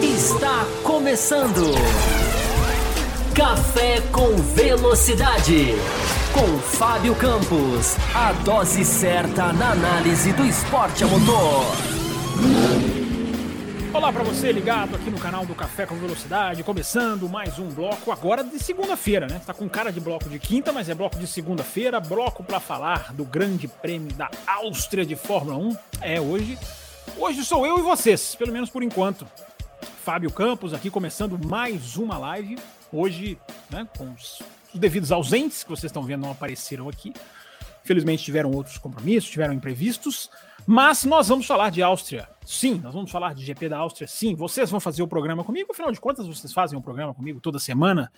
Está começando. Café com Velocidade. Com Fábio Campos. A dose certa na análise do esporte a motor. Olá para você ligado aqui no canal do Café com Velocidade, começando mais um bloco agora de segunda-feira, né? Está com cara de bloco de quinta, mas é bloco de segunda-feira, bloco para falar do Grande Prêmio da Áustria de Fórmula 1. É hoje. Hoje sou eu e vocês, pelo menos por enquanto. Fábio Campos aqui começando mais uma live. Hoje, né, com os, os devidos ausentes que vocês estão vendo não apareceram aqui. Felizmente tiveram outros compromissos, tiveram imprevistos, mas nós vamos falar de Áustria. Sim, nós vamos falar de GP da Áustria. Sim, vocês vão fazer o programa comigo. Afinal de contas, vocês fazem um programa comigo toda semana,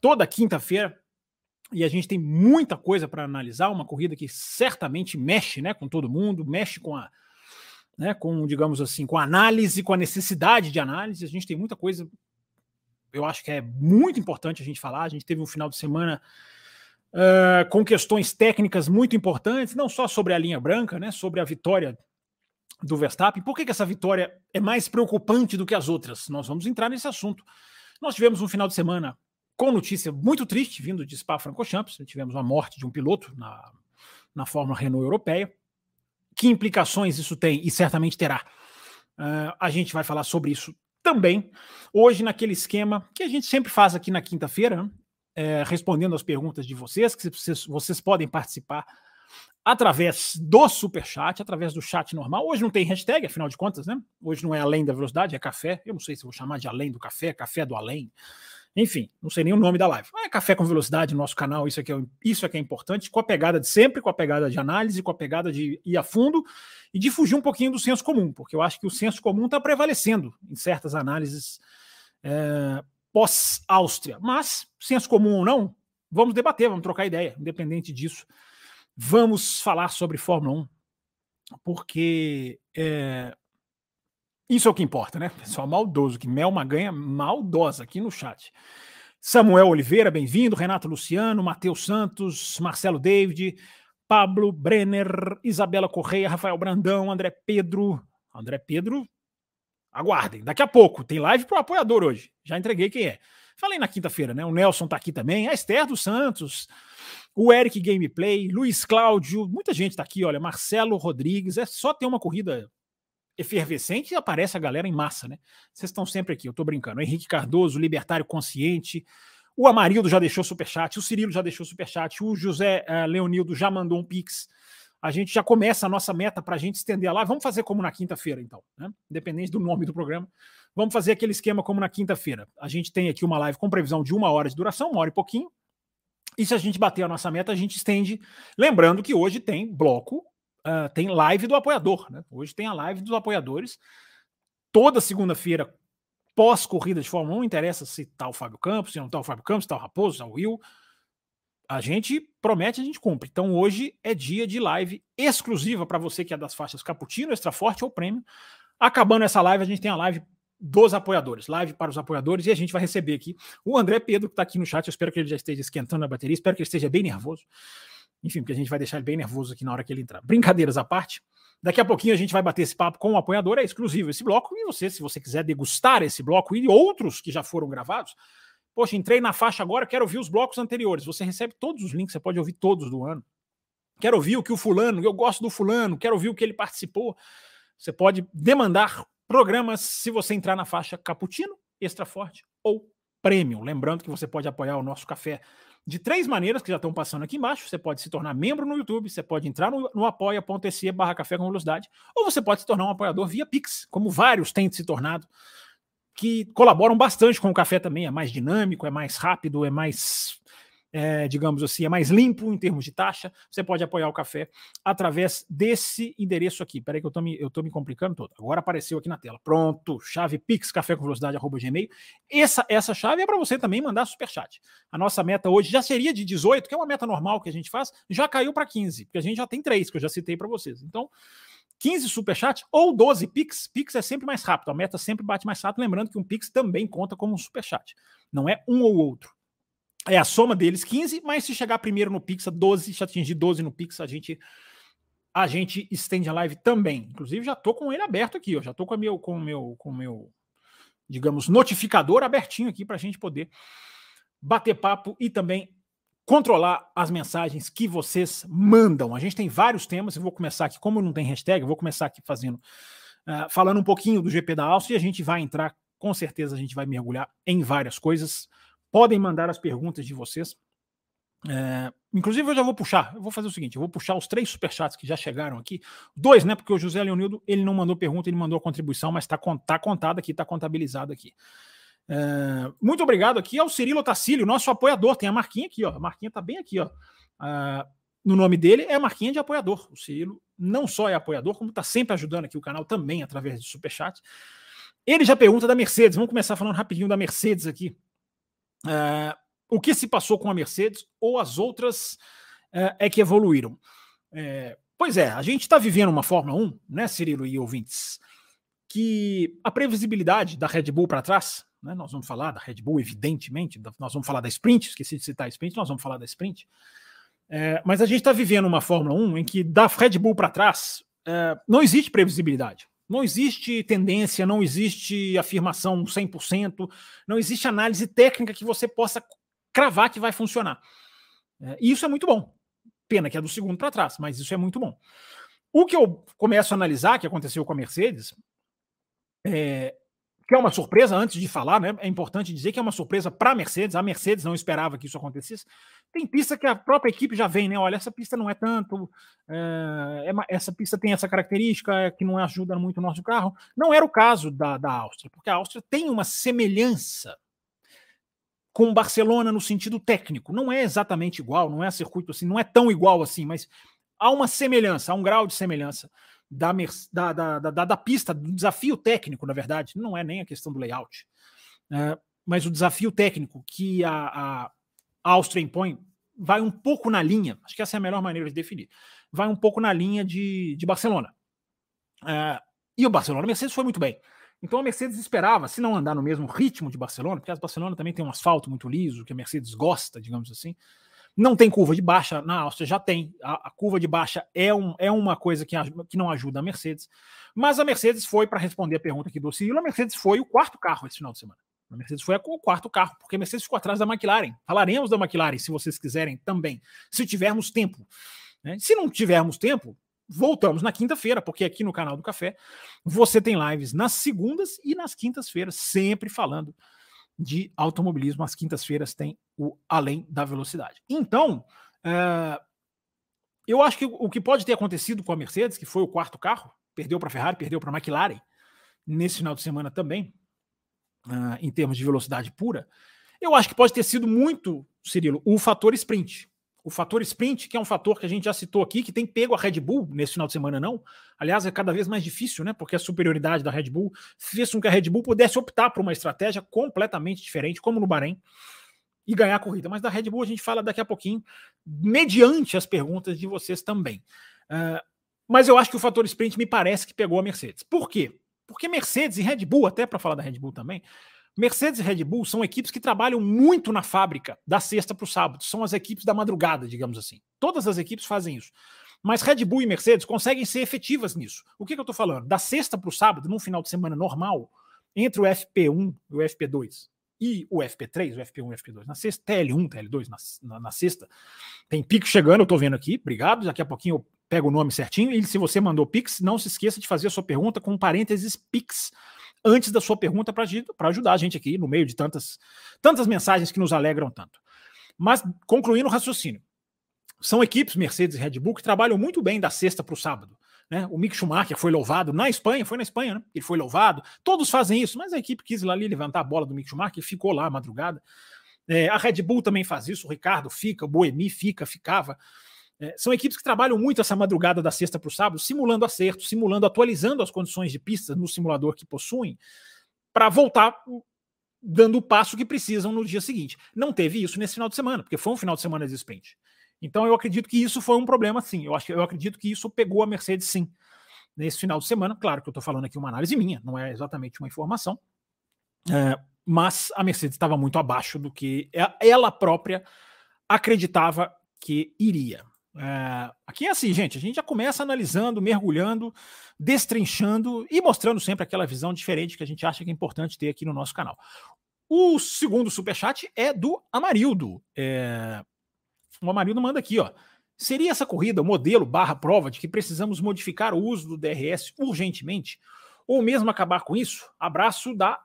toda quinta-feira. E a gente tem muita coisa para analisar. Uma corrida que certamente mexe né, com todo mundo, mexe com a, né, com, digamos assim, com a análise, com a necessidade de análise. A gente tem muita coisa, eu acho que é muito importante a gente falar. A gente teve um final de semana uh, com questões técnicas muito importantes, não só sobre a linha branca, né, sobre a vitória do Verstappen. Por que, que essa vitória é mais preocupante do que as outras? Nós vamos entrar nesse assunto. Nós tivemos um final de semana com notícia muito triste vindo de Spa-Francorchamps. Tivemos a morte de um piloto na, na Fórmula Renault Europeia que implicações isso tem e certamente terá. Uh, a gente vai falar sobre isso também. Hoje, naquele esquema que a gente sempre faz aqui na quinta-feira, né? É, respondendo as perguntas de vocês, que vocês, vocês podem participar através do super chat, através do chat normal. Hoje não tem hashtag, afinal de contas, né? Hoje não é além da velocidade, é café. Eu não sei se vou chamar de além do café, café do além. Enfim, não sei nem o nome da live. É Café com Velocidade no nosso canal, isso aqui é, isso aqui é importante, com a pegada de sempre, com a pegada de análise, com a pegada de ir a fundo e de fugir um pouquinho do senso comum, porque eu acho que o senso comum está prevalecendo em certas análises é, pós-Áustria. Mas, senso comum ou não, vamos debater, vamos trocar ideia, independente disso. Vamos falar sobre Fórmula 1, porque é, isso é o que importa, né? Pessoal maldoso, que Mel Maganha maldosa aqui no chat. Samuel Oliveira, bem-vindo. Renato Luciano, Matheus Santos, Marcelo David, Pablo Brenner, Isabela Correia, Rafael Brandão, André Pedro. André Pedro, aguardem, daqui a pouco. Tem live pro apoiador hoje. Já entreguei quem é. Falei na quinta-feira, né? O Nelson tá aqui também, a Esther dos Santos, o Eric Gameplay, Luiz Cláudio, muita gente tá aqui, olha, Marcelo Rodrigues. É só ter uma corrida efervescente e aparece a galera em massa, né? Vocês estão sempre aqui, eu tô brincando. Henrique Cardoso, Libertário Consciente, o Amarildo já deixou superchat, o Cirilo já deixou superchat, o José uh, Leonildo já mandou um pix. A gente já começa a nossa meta para a gente estender lá. Vamos fazer como na quinta-feira, então, né? Independente do nome do programa. Vamos fazer aquele esquema como na quinta-feira. A gente tem aqui uma live com previsão de uma hora de duração, uma hora e pouquinho. E se a gente bater a nossa meta, a gente estende. Lembrando que hoje tem bloco uh, tem live do apoiador. Né? Hoje tem a live dos apoiadores. Toda segunda-feira, pós-corrida de Fórmula 1, interessa se tá o Fábio Campos, se não tá o Fábio Campos, se tá o Raposo, se tá o Will. A gente promete, a gente cumpre. Então hoje é dia de live exclusiva para você que é das faixas Caputino, Extra Forte ou Prêmio. Acabando essa live, a gente tem a live dos apoiadores, live para os apoiadores, e a gente vai receber aqui o André Pedro, que está aqui no chat. Eu espero que ele já esteja esquentando a bateria, espero que ele esteja bem nervoso. Enfim, porque a gente vai deixar ele bem nervoso aqui na hora que ele entrar. Brincadeiras à parte. Daqui a pouquinho a gente vai bater esse papo com o apoiador, é exclusivo esse bloco. E você, se você quiser degustar esse bloco e outros que já foram gravados, poxa, entrei na faixa agora, quero ouvir os blocos anteriores. Você recebe todos os links, você pode ouvir todos do ano. Quero ouvir o que o fulano, eu gosto do fulano, quero ouvir o que ele participou. Você pode demandar programas se você entrar na faixa Caputino, Extra Forte ou Premium. Lembrando que você pode apoiar o nosso café de três maneiras que já estão passando aqui embaixo. Você pode se tornar membro no YouTube, você pode entrar no, no apoia.se barra café com velocidade, ou você pode se tornar um apoiador via Pix, como vários têm se tornado, que colaboram bastante com o café também. É mais dinâmico, é mais rápido, é mais é, digamos assim, é mais limpo em termos de taxa, você pode apoiar o café através desse endereço aqui. Peraí que eu tô me, eu tô me complicando todo. Agora apareceu aqui na tela. Pronto, chave Pix Café com Velocidade, arroba Gmail. Essa, essa chave é para você também mandar superchat. A nossa meta hoje já seria de 18, que é uma meta normal que a gente faz, já caiu para 15, porque a gente já tem três, que eu já citei para vocês. Então, 15 superchat ou 12 Pix. Pix é sempre mais rápido, a meta sempre bate mais rápido. Lembrando que um Pix também conta como um superchat. Não é um ou outro é a soma deles 15, mas se chegar primeiro no Pix, 12, se atingir 12 no Pix, a gente a gente estende a live também. Inclusive, já estou com ele aberto aqui, ó, já estou com o meu, com meu, com meu, digamos, notificador abertinho aqui para a gente poder bater papo e também controlar as mensagens que vocês mandam. A gente tem vários temas, eu vou começar aqui, como não tem hashtag, eu vou começar aqui fazendo, uh, falando um pouquinho do GP da Áustria e a gente vai entrar, com certeza a gente vai mergulhar em várias coisas. Podem mandar as perguntas de vocês. É, inclusive, eu já vou puxar. Eu vou fazer o seguinte: eu vou puxar os três superchats que já chegaram aqui. Dois, né? Porque o José Leonildo ele não mandou pergunta, ele mandou a contribuição, mas está tá contado aqui, está contabilizado aqui. É, muito obrigado aqui ao Cirilo Tacílio, nosso apoiador. Tem a marquinha aqui, ó. A marquinha tá bem aqui, ó. Ah, no nome dele é a marquinha de apoiador. O Cirilo não só é apoiador, como está sempre ajudando aqui o canal também através de superchat. Ele já pergunta da Mercedes. Vamos começar falando rapidinho da Mercedes aqui. É, o que se passou com a Mercedes ou as outras é, é que evoluíram? Pois é, a gente está vivendo uma Fórmula 1, né, Cirilo e ouvintes, que a previsibilidade da Red Bull para trás né? Nós vamos falar da Red Bull, evidentemente, nós vamos falar da Sprint, esqueci de citar a Sprint, nós vamos falar da Sprint. É, mas a gente está vivendo uma Fórmula 1 em que da Red Bull para trás é, não existe previsibilidade. Não existe tendência, não existe afirmação 100%, não existe análise técnica que você possa cravar que vai funcionar. É, e isso é muito bom. Pena que é do segundo para trás, mas isso é muito bom. O que eu começo a analisar, que aconteceu com a Mercedes, é, que é uma surpresa, antes de falar, né? É importante dizer que é uma surpresa para a Mercedes. A Mercedes não esperava que isso acontecesse. Tem pista que a própria equipe já vem, né? Olha, essa pista não é tanto, é, é, essa pista tem essa característica é, que não ajuda muito o nosso carro. Não era o caso da, da Áustria, porque a Áustria tem uma semelhança com Barcelona no sentido técnico. Não é exatamente igual, não é circuito assim, não é tão igual assim, mas há uma semelhança, há um grau de semelhança da, da, da, da, da pista, do desafio técnico, na verdade, não é nem a questão do layout, é, mas o desafio técnico que a, a Áustria impõe vai um pouco na linha, acho que essa é a melhor maneira de definir, vai um pouco na linha de, de Barcelona. É, e o Barcelona, a Mercedes foi muito bem. Então a Mercedes esperava, se não andar no mesmo ritmo de Barcelona, porque a Barcelona também tem um asfalto muito liso, que a Mercedes gosta, digamos assim, não tem curva de baixa, na Áustria já tem. A, a curva de baixa é, um, é uma coisa que, que não ajuda a Mercedes. Mas a Mercedes foi, para responder a pergunta aqui do Cirilo, a Mercedes foi o quarto carro esse final de semana. A Mercedes foi o quarto carro, porque a Mercedes ficou atrás da McLaren. Falaremos da McLaren, se vocês quiserem também, se tivermos tempo. Né? Se não tivermos tempo, voltamos na quinta-feira, porque aqui no canal do Café você tem lives nas segundas e nas quintas-feiras, sempre falando de automobilismo. Às quintas-feiras tem o Além da Velocidade. Então, é, eu acho que o que pode ter acontecido com a Mercedes, que foi o quarto carro, perdeu para a Ferrari, perdeu para a McLaren, nesse final de semana também, uh, em termos de velocidade pura, eu acho que pode ter sido muito, Cirilo, o fator sprint o fator sprint, que é um fator que a gente já citou aqui, que tem pego a Red Bull nesse final de semana, não. Aliás, é cada vez mais difícil, né? Porque a superioridade da Red Bull fez com que a Red Bull pudesse optar por uma estratégia completamente diferente, como no Bahrein, e ganhar a corrida. Mas da Red Bull a gente fala daqui a pouquinho, mediante as perguntas de vocês também. Uh, mas eu acho que o fator sprint me parece que pegou a Mercedes. Por quê? Porque Mercedes e Red Bull, até para falar da Red Bull também, Mercedes e Red Bull são equipes que trabalham muito na fábrica, da sexta para o sábado. São as equipes da madrugada, digamos assim. Todas as equipes fazem isso. Mas Red Bull e Mercedes conseguem ser efetivas nisso. O que, que eu estou falando? Da sexta para o sábado, num final de semana normal, entre o FP1 e o FP2 e o FP3, o FP1 e o FP2, na sexta, TL1, TL2, na, na, na sexta, tem Pix chegando, eu estou vendo aqui, obrigado, daqui a pouquinho eu pego o nome certinho, e se você mandou Pix, não se esqueça de fazer a sua pergunta com parênteses Pix, antes da sua pergunta para ajudar a gente aqui no meio de tantas, tantas mensagens que nos alegram tanto. Mas concluindo o raciocínio, são equipes Mercedes e Red Bull que trabalham muito bem da sexta para o sábado. Né? O Mick Schumacher foi louvado na Espanha, foi na Espanha, né? Ele foi louvado. Todos fazem isso, mas a equipe quis lá ali levantar a bola do Mick Schumacher e ficou lá a madrugada. É, a Red Bull também faz isso, o Ricardo fica, o Boemi fica, ficava. É, são equipes que trabalham muito essa madrugada da sexta para o sábado, simulando acertos, simulando, atualizando as condições de pista no simulador que possuem, para voltar dando o passo que precisam no dia seguinte. Não teve isso nesse final de semana, porque foi um final de semana de sprint. Então eu acredito que isso foi um problema, sim. Eu, acho, eu acredito que isso pegou a Mercedes, sim, nesse final de semana. Claro que eu estou falando aqui uma análise minha, não é exatamente uma informação. É, mas a Mercedes estava muito abaixo do que ela própria acreditava que iria. É, aqui é assim, gente. A gente já começa analisando, mergulhando, destrinchando e mostrando sempre aquela visão diferente que a gente acha que é importante ter aqui no nosso canal. O segundo superchat é do Amarildo. É, o Amarildo manda aqui, ó. Seria essa corrida modelo barra prova de que precisamos modificar o uso do DRS urgentemente? Ou mesmo acabar com isso? Abraço da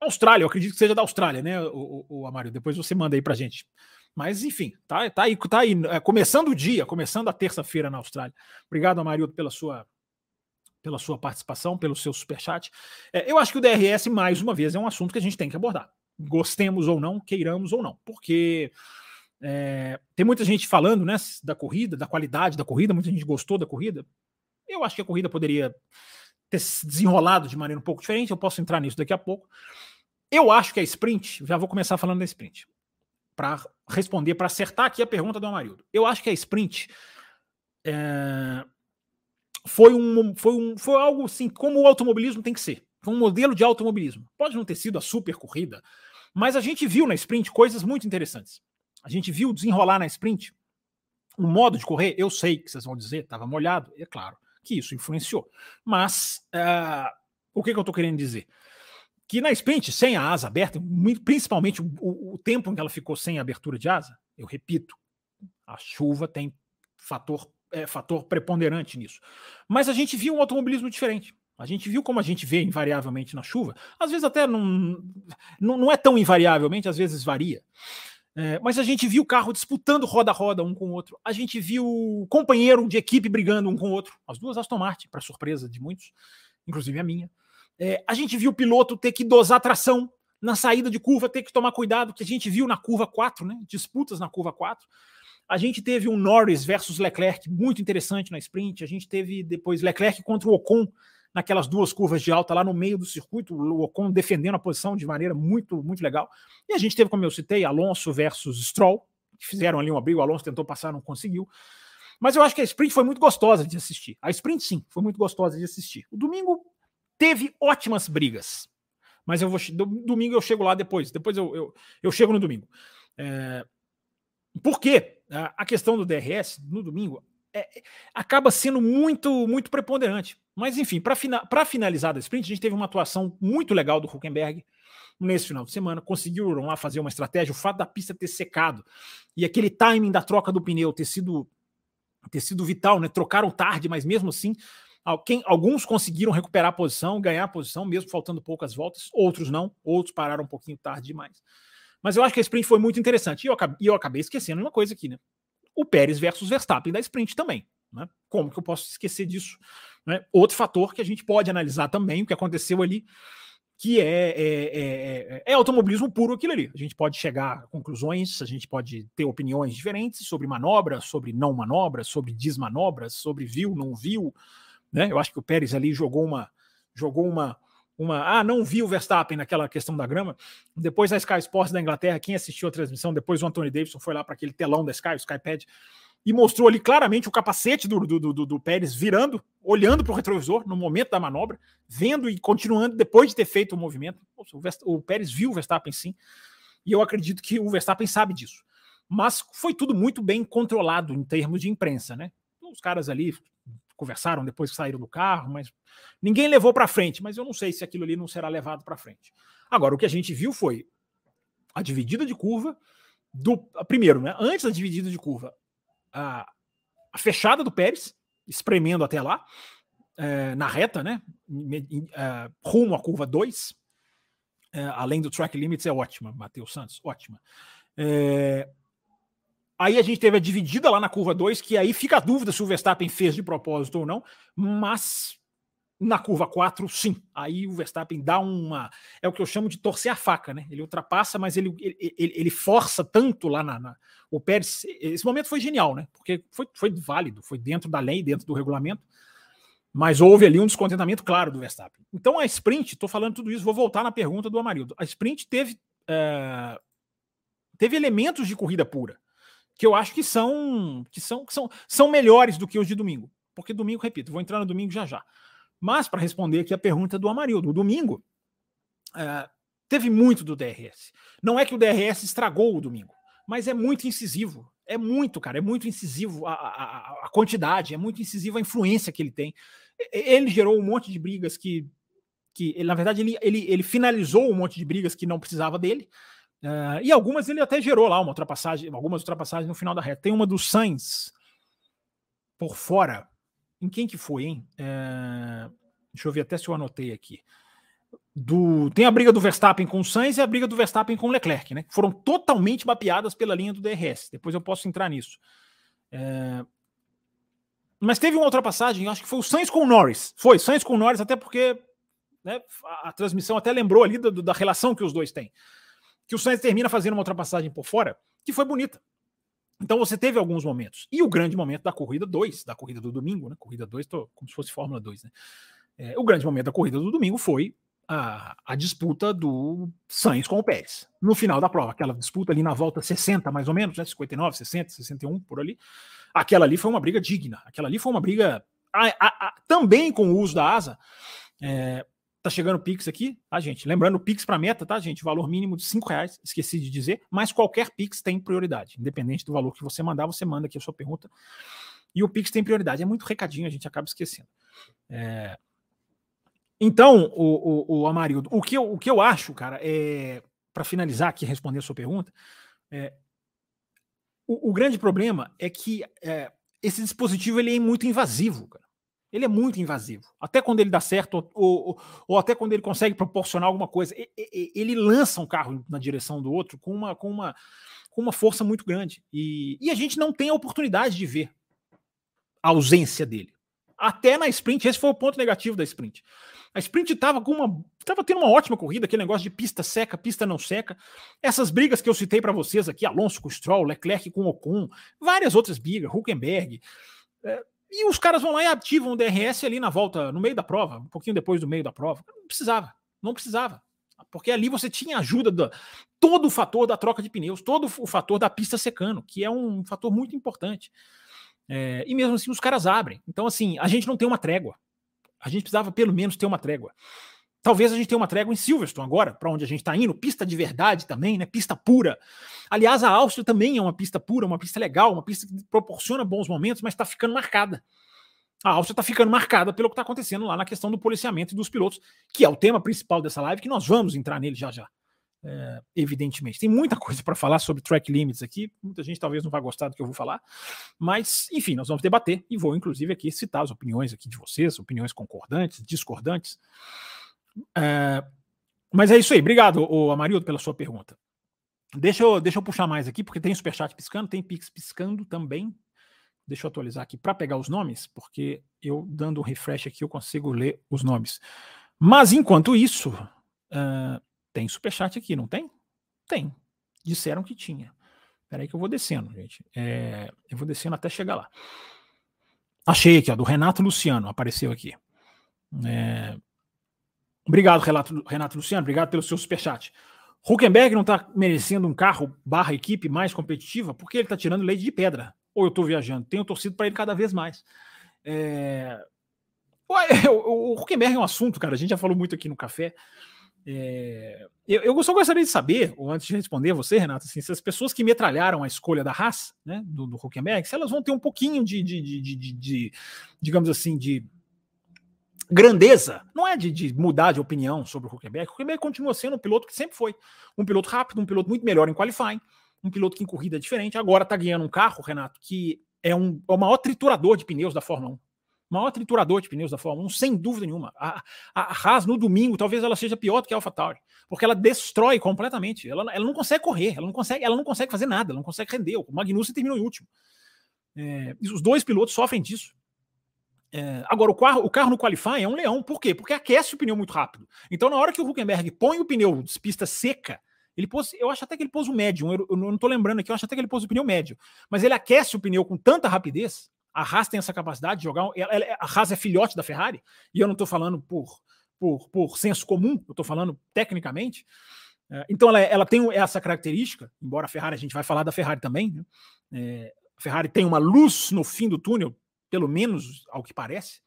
Austrália, eu acredito que seja da Austrália, né, o, o, o Amarildo? Depois você manda aí pra gente. Mas, enfim, tá, tá aí, tá aí é, começando o dia, começando a terça-feira na Austrália. Obrigado, Amarildo, pela sua, pela sua participação, pelo seu superchat. É, eu acho que o DRS, mais uma vez, é um assunto que a gente tem que abordar. Gostemos ou não, queiramos ou não. Porque é, tem muita gente falando né, da corrida, da qualidade da corrida, muita gente gostou da corrida. Eu acho que a corrida poderia ter se desenrolado de maneira um pouco diferente. Eu posso entrar nisso daqui a pouco. Eu acho que a sprint, já vou começar falando da sprint para responder, para acertar aqui a pergunta do Amarildo. Eu acho que a sprint é, foi, um, foi, um, foi algo assim, como o automobilismo tem que ser. Foi um modelo de automobilismo. Pode não ter sido a super corrida, mas a gente viu na sprint coisas muito interessantes. A gente viu desenrolar na sprint um modo de correr. Eu sei que vocês vão dizer, estava molhado, é claro que isso influenciou. Mas uh, o que, que eu estou querendo dizer? Que na sprint, sem a asa aberta, principalmente o, o, tempo em que ela ficou sem abertura de asa, eu repito, a chuva tem fator, é, fator preponderante nisso. Mas a gente viu um automobilismo diferente. A gente viu como a gente vê invariavelmente na chuva. Às vezes até não, não, não é tão invariavelmente, às vezes varia. É, mas a gente viu o carro disputando roda a roda um com o outro. A gente viu o companheiro de equipe brigando um com o outro. As duas Aston Martin, para surpresa de muitos, inclusive a minha. É, a gente viu o piloto ter que dosar tração na saída de curva, ter que tomar cuidado, que a gente viu na curva 4, né? Disputas na curva 4. A gente teve um Norris versus Leclerc muito interessante na sprint. A gente teve depois Leclerc contra o Ocon naquelas duas curvas de alta lá no meio do circuito, o Ocon defendendo a posição de maneira muito, muito legal. E a gente teve, como eu citei, Alonso versus Stroll, que fizeram ali um abrigo, o Alonso tentou passar, não conseguiu. Mas eu acho que a sprint foi muito gostosa de assistir. A sprint, sim, foi muito gostosa de assistir. O domingo teve ótimas brigas. Mas eu vou. Domingo eu chego lá depois. Depois eu, eu, eu chego no domingo. É, por quê? A questão do DRS no domingo é, acaba sendo muito, muito preponderante. Mas, enfim, para fina, finalizar da sprint, a gente teve uma atuação muito legal do Huckenberg nesse final de semana. Conseguiram lá fazer uma estratégia. O fato da pista ter secado e aquele timing da troca do pneu ter sido, ter sido vital, né? Trocaram tarde, mas mesmo assim quem, alguns conseguiram recuperar a posição, ganhar a posição, mesmo faltando poucas voltas, outros não, outros pararam um pouquinho tarde demais. Mas eu acho que a sprint foi muito interessante. E eu, acabei, eu acabei esquecendo uma coisa aqui, né? O Pérez versus Verstappen da sprint também. Né? Como que eu posso esquecer disso? Né? Outro fator que a gente pode analisar também, o que aconteceu ali, que é, é, é, é, automobilismo puro aquilo ali. A gente pode chegar a conclusões, a gente pode ter opiniões diferentes sobre manobra, sobre não manobra, sobre desmanobras, sobre viu, não viu, né? Eu acho que o Pérez ali jogou uma jogou uma uma ah, não viu o Verstappen naquela questão da grama. Depois a Sky Sports da Inglaterra, quem assistiu a transmissão, depois o Anthony Davidson foi lá para aquele telão da Sky, o Skypad, e mostrou ali claramente o capacete do, do, do, do Pérez virando, olhando para o retrovisor no momento da manobra, vendo e continuando depois de ter feito o movimento. O, Verst o Pérez viu o Verstappen sim, e eu acredito que o Verstappen sabe disso. Mas foi tudo muito bem controlado em termos de imprensa, né? Os caras ali conversaram depois que saíram do carro, mas ninguém levou para frente. Mas eu não sei se aquilo ali não será levado para frente. Agora, o que a gente viu foi a dividida de curva do. Primeiro, né? Antes da dividida de curva, a, a fechada do Pérez, espremendo até lá, é, na reta, né? É, rumo à curva 2. É, além do track limits, é ótima, Matheus Santos, ótima. É, Aí a gente teve a dividida lá na curva 2, que aí fica a dúvida se o Verstappen fez de propósito ou não, mas na curva 4, sim. Aí o Verstappen dá uma. É o que eu chamo de torcer a faca, né? Ele ultrapassa, mas ele, ele, ele força tanto lá na, na, O Pérez. Esse momento foi genial, né? Porque foi, foi válido, foi dentro da lei, dentro do regulamento. Mas houve ali um descontentamento claro do Verstappen. Então a sprint, estou falando tudo isso, vou voltar na pergunta do Amarildo. A sprint teve. É, teve elementos de corrida pura que eu acho que são que são, que são, são melhores do que os de domingo. Porque domingo, repito, vou entrar no domingo já já. Mas para responder aqui a pergunta do Amarildo, domingo é, teve muito do DRS. Não é que o DRS estragou o domingo, mas é muito incisivo. É muito, cara, é muito incisivo a, a, a quantidade, é muito incisivo a influência que ele tem. Ele gerou um monte de brigas que, que ele, na verdade, ele, ele, ele finalizou um monte de brigas que não precisava dele. Uh, e algumas ele até gerou lá uma ultrapassagem, algumas ultrapassagens no final da reta. Tem uma do Sainz por fora. Em quem que foi, hein? Uh, deixa eu ver até se eu anotei aqui. Do, tem a briga do Verstappen com o Sainz e a briga do Verstappen com o Leclerc, né? Foram totalmente mapeadas pela linha do DRS. Depois eu posso entrar nisso. Uh, mas teve uma ultrapassagem, acho que foi o Sainz com o Norris. Foi, Sainz com o Norris, até porque né, a, a, transmissão até lembrou ali da, da relação que os dois têm que o Sainz termina fazendo uma ultrapassagem por fora que foi bonita. Então você teve alguns momentos. E o grande momento da corrida 2, da corrida do domingo, né? Corrida 2, como se fosse Fórmula 2, né? É, o grande momento da corrida do domingo foi a, a, disputa do Sainz com o Pérez. No final da prova, aquela disputa ali na volta 60, mais ou menos, né? 59, 60, 61, por ali. Aquela ali foi uma briga digna. Aquela ali foi uma briga a, a, também com o uso da asa. É, Tá chegando o Pix aqui, tá, gente? Lembrando, o Pix para meta, tá, gente? Valor mínimo de 5 reais, esqueci de dizer, mas qualquer Pix tem prioridade. Independente do valor que você mandar, você manda aqui a sua pergunta. E o Pix tem prioridade. É muito recadinho, a gente acaba esquecendo. É... Então, o, o, o Amarildo, o que, eu, o que eu acho, cara, é. Para finalizar aqui, responder a sua pergunta, é, o, o, grande problema é que é, esse dispositivo ele é muito invasivo, cara. Ele é muito invasivo. Até quando ele dá certo, ou, ou, ou, até quando ele consegue proporcionar alguma coisa, ele lança um carro na direção do outro com uma, com uma, com uma força muito grande. E, e a gente não tem a oportunidade de ver a ausência dele. Até na sprint, esse foi o ponto negativo da sprint. A sprint estava com uma. Estava tendo uma ótima corrida, aquele negócio de pista seca, pista não seca. Essas brigas que eu citei para vocês aqui, Alonso com Stroll, Leclerc com Ocon, várias outras brigas, Huckenberg. É, e os caras vão lá e ativam o DRS ali na volta, no meio da prova, um pouquinho depois do meio da prova. Não precisava, não precisava. Porque ali você tinha ajuda do todo o fator da troca de pneus, todo o fator da pista secando, que é um fator muito importante. É, e mesmo assim os caras abrem. Então, assim, a gente não tem uma trégua. A gente precisava pelo menos ter uma trégua. Talvez a gente tenha uma trégua em Silverstone agora, para onde a gente está indo, pista de verdade também, né? Pista pura. Aliás, a Áustria também é uma pista pura, uma pista legal, uma pista que proporciona bons momentos, mas está ficando marcada. A Áustria está ficando marcada pelo que está acontecendo lá na questão do policiamento dos pilotos, que é o tema principal dessa live, que nós vamos entrar nele já já. É, evidentemente. Tem muita coisa para falar sobre track limits aqui. Muita gente talvez não vá gostar do que eu vou falar, mas enfim, nós vamos debater e vou inclusive aqui citar as opiniões aqui de vocês, opiniões concordantes, discordantes. É, mas é isso aí. Obrigado, o Amarildo, pela sua pergunta. Deixa eu, deixa eu puxar mais aqui, porque tem superchat piscando, tem Pix piscando também. Deixa eu atualizar aqui para pegar os nomes, porque eu dando um refresh aqui eu consigo ler os nomes. Mas enquanto isso, uh, tem superchat aqui, não tem? Tem. Disseram que tinha. Espera aí que eu vou descendo, gente. É, eu vou descendo até chegar lá. Achei aqui, ó, do Renato Luciano, apareceu aqui. É, Obrigado, Renato, Renato Luciano. Obrigado pelo seu superchat. Huckenberg não está merecendo um carro barra equipe mais competitiva porque ele está tirando leite de pedra. Ou eu estou viajando? Tenho torcido para ele cada vez mais. É... O, Huckenberg é um assunto, cara. A gente já falou muito aqui no café. É... Eu, eu só gostaria de saber, ou antes de responder você, Renato, assim, se as pessoas que metralharam a escolha da Haas, né, do, do Huckenberg, se elas vão ter um pouquinho de, de, de, de digamos assim, de grandeza. Não é de, de, mudar de opinião sobre o Huckenberg. O Huckenberg continua sendo um piloto que sempre foi. Um piloto rápido, um piloto muito melhor em qualifying, um piloto que em corrida é diferente. Agora está ganhando um carro, Renato, que é, um, é o maior triturador de pneus da Fórmula 1. O maior triturador de pneus da Fórmula 1, sem dúvida nenhuma. A, a Haas no domingo, talvez ela seja pior do que a AlphaTauri, porque ela destrói completamente. Ela, ela não consegue correr, ela não consegue, ela não consegue fazer nada, ela não consegue render. O Magnussen terminou em último. É, os dois pilotos sofrem disso. É, agora, o carro, o carro no Qualify é um leão. Por quê? Porque aquece o pneu muito rápido. Então, na hora que o Huckenberg põe o pneu de pista seca, ele pôs, eu acho até que ele pôs o médio, eu, eu não estou lembrando aqui, eu acho até que ele pôs o pneu médio. Mas ele aquece o pneu com tanta rapidez, a Haas tem essa capacidade de jogar. Ela, ela, a Haas é filhote da Ferrari, e eu não estou falando por, por, por senso comum, eu estou falando tecnicamente. É, então, ela, ela tem essa característica, embora a Ferrari, a gente vai falar da Ferrari também. Né? É, a Ferrari tem uma luz no fim do túnel, pelo menos ao que parece,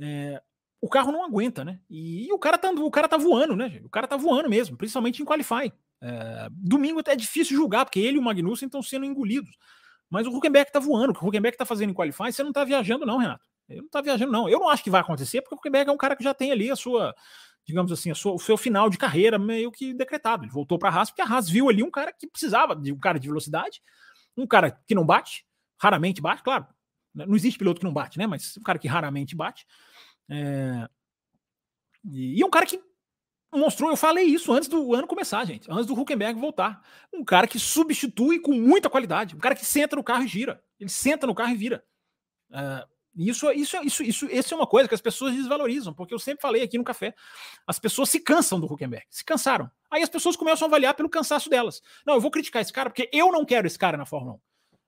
é, o carro não aguenta, né? E, e, o cara tá o cara tá voando, né? O cara tá voando mesmo, principalmente em qualify. É, domingo até é difícil julgar, porque ele e o Magnussen estão sendo engolidos. Mas o Huckenberg está voando, o que o Huckenberg está fazendo em qualifying, você não está viajando, não, Renato. Ele não está viajando, não. Eu não acho que vai acontecer, porque o Huckenberg é um cara que já tem ali a sua, digamos assim, sua, o seu final de carreira meio que decretado. Ele voltou para a Haas, porque a Haas viu ali um cara que precisava de um cara de velocidade, um cara que não bate, raramente bate, claro. Né, não existe piloto que não bate, né? Mas um cara que raramente bate. É... E, e é um cara que mostrou, eu falei isso antes do ano começar, gente, antes do Huckenberg voltar. Um cara que substitui com muita qualidade, um cara que senta no carro e gira. Ele senta no carro e vira. Uh, isso, isso, isso, isso, isso é uma coisa que as pessoas desvalorizam, porque eu sempre falei aqui no café. As pessoas se cansam do Huckenberg, se cansaram. Aí as pessoas começam a avaliar pelo cansaço delas. Não, eu vou criticar esse cara porque eu não quero esse cara na Fórmula 1.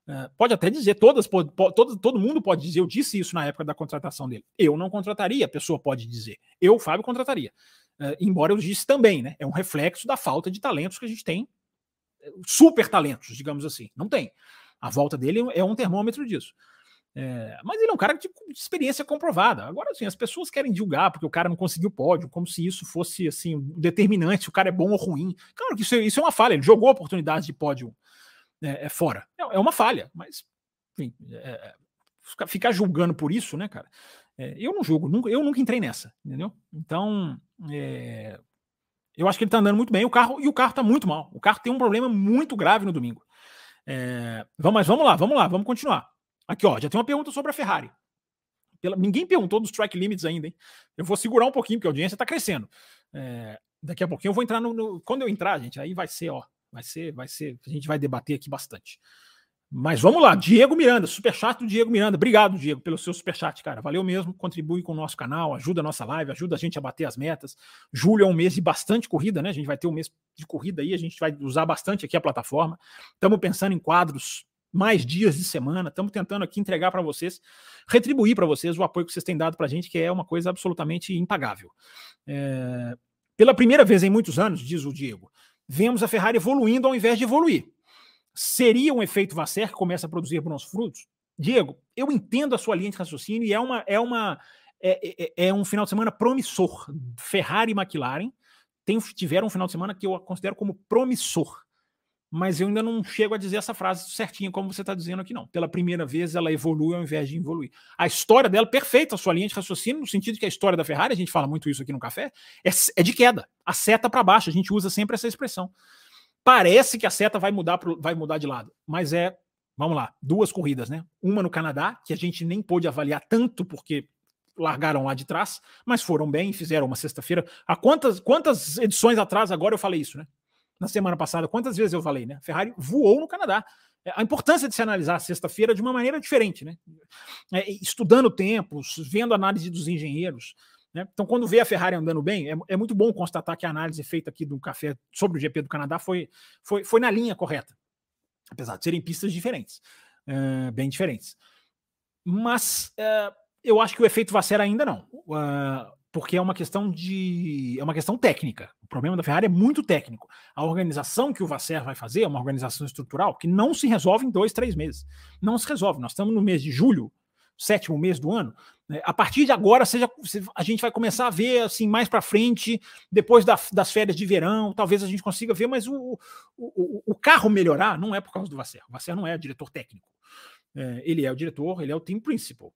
Uh, pode até dizer, todas, pode, todo, todo mundo pode dizer, eu disse isso na época da contratação dele. Eu não contrataria, a pessoa pode dizer. Eu, Fábio, contrataria. Uh, embora eu disse também, né? É um reflexo da falta de talentos que a gente tem, super talentos, digamos assim. Não tem. A volta dele é um termômetro disso. É, mas ele é um cara de, de, experiência comprovada. Agora, assim, as pessoas querem julgar porque o cara não conseguiu pódio, como se isso fosse assim determinante, se o cara é bom ou ruim. Claro que isso, é, isso é uma falha. Ele jogou oportunidades de pódio é, é fora. É, é, uma falha, mas enfim, é, ficar julgando por isso, né, cara? É, eu não julgo, nunca, eu nunca entrei nessa, entendeu? Então, é, eu acho que ele tá andando muito bem. O carro e o carro tá muito mal. O carro tem um problema muito grave no domingo. Vamos, mas vamos lá, vamos lá, vamos continuar. Aqui, ó, já tem uma pergunta sobre a Ferrari. Pela, ninguém perguntou dos track limits ainda, hein? Eu vou segurar um pouquinho, porque a audiência tá crescendo. É, daqui a pouquinho eu vou entrar no, no, Quando eu entrar, gente, aí vai ser, ó. Vai ser, vai ser. A gente vai debater aqui bastante. Mas vamos lá, Diego Miranda, superchat do Diego Miranda. Obrigado, Diego, pelo seu superchat, cara. Valeu mesmo. Contribui com o nosso canal, ajuda a nossa live, ajuda a gente a bater as metas. Julho é um mês de bastante corrida, né? A gente vai ter um mês de corrida aí, a gente vai usar bastante aqui a plataforma. Estamos pensando em quadros, mais dias de semana. Estamos tentando aqui entregar para vocês, retribuir para vocês o apoio que vocês têm dado para a gente, que é uma coisa absolutamente impagável. É... Pela primeira vez em muitos anos, diz o Diego, vemos a Ferrari evoluindo ao invés de evoluir. Seria um efeito Vasser que começa a produzir bons frutos? Diego, eu entendo a sua linha de raciocínio e é uma é uma é, é, é um final de semana promissor. Ferrari e McLaren tem, tiveram um final de semana que eu considero como promissor. Mas eu ainda não chego a dizer essa frase certinha, como você está dizendo aqui, não. Pela primeira vez ela evolui ao invés de evoluir. A história dela, perfeita, a sua linha de raciocínio, no sentido que a história da Ferrari, a gente fala muito isso aqui no café, é, é de queda. A seta para baixo, a gente usa sempre essa expressão. Parece que a seta vai mudar, pro, vai mudar de lado, mas é, vamos lá, duas corridas, né? Uma no Canadá, que a gente nem pôde avaliar tanto porque largaram lá de trás, mas foram bem, fizeram uma sexta-feira. Há quantas, quantas edições atrás agora eu falei isso, né? Na semana passada, quantas vezes eu falei, né? Ferrari voou no Canadá. É, a importância de se analisar a sexta-feira de uma maneira diferente, né? É, estudando tempos, vendo a análise dos engenheiros, né? Então, quando vê a Ferrari andando bem, é, é, muito bom constatar que a análise feita aqui do café sobre o GP do Canadá foi, foi, foi na linha correta, apesar de serem pistas diferentes, é, bem diferentes. Mas é, eu acho que o efeito Vasser ainda não, porque é uma questão de é uma questão técnica. O problema da Ferrari é muito técnico. A organização que o Vasser vai fazer é uma organização estrutural que não se resolve em dois, três meses. Não se resolve. Nós estamos no mês de julho, sétimo mês do ano, né? a partir de agora seja, a gente vai começar a ver assim mais para frente, depois da, das férias de verão, talvez a gente consiga ver, mas o, o, o carro melhorar não é por causa do Vasser. O Vasser não é diretor técnico. É, ele é o diretor, ele é o team principal.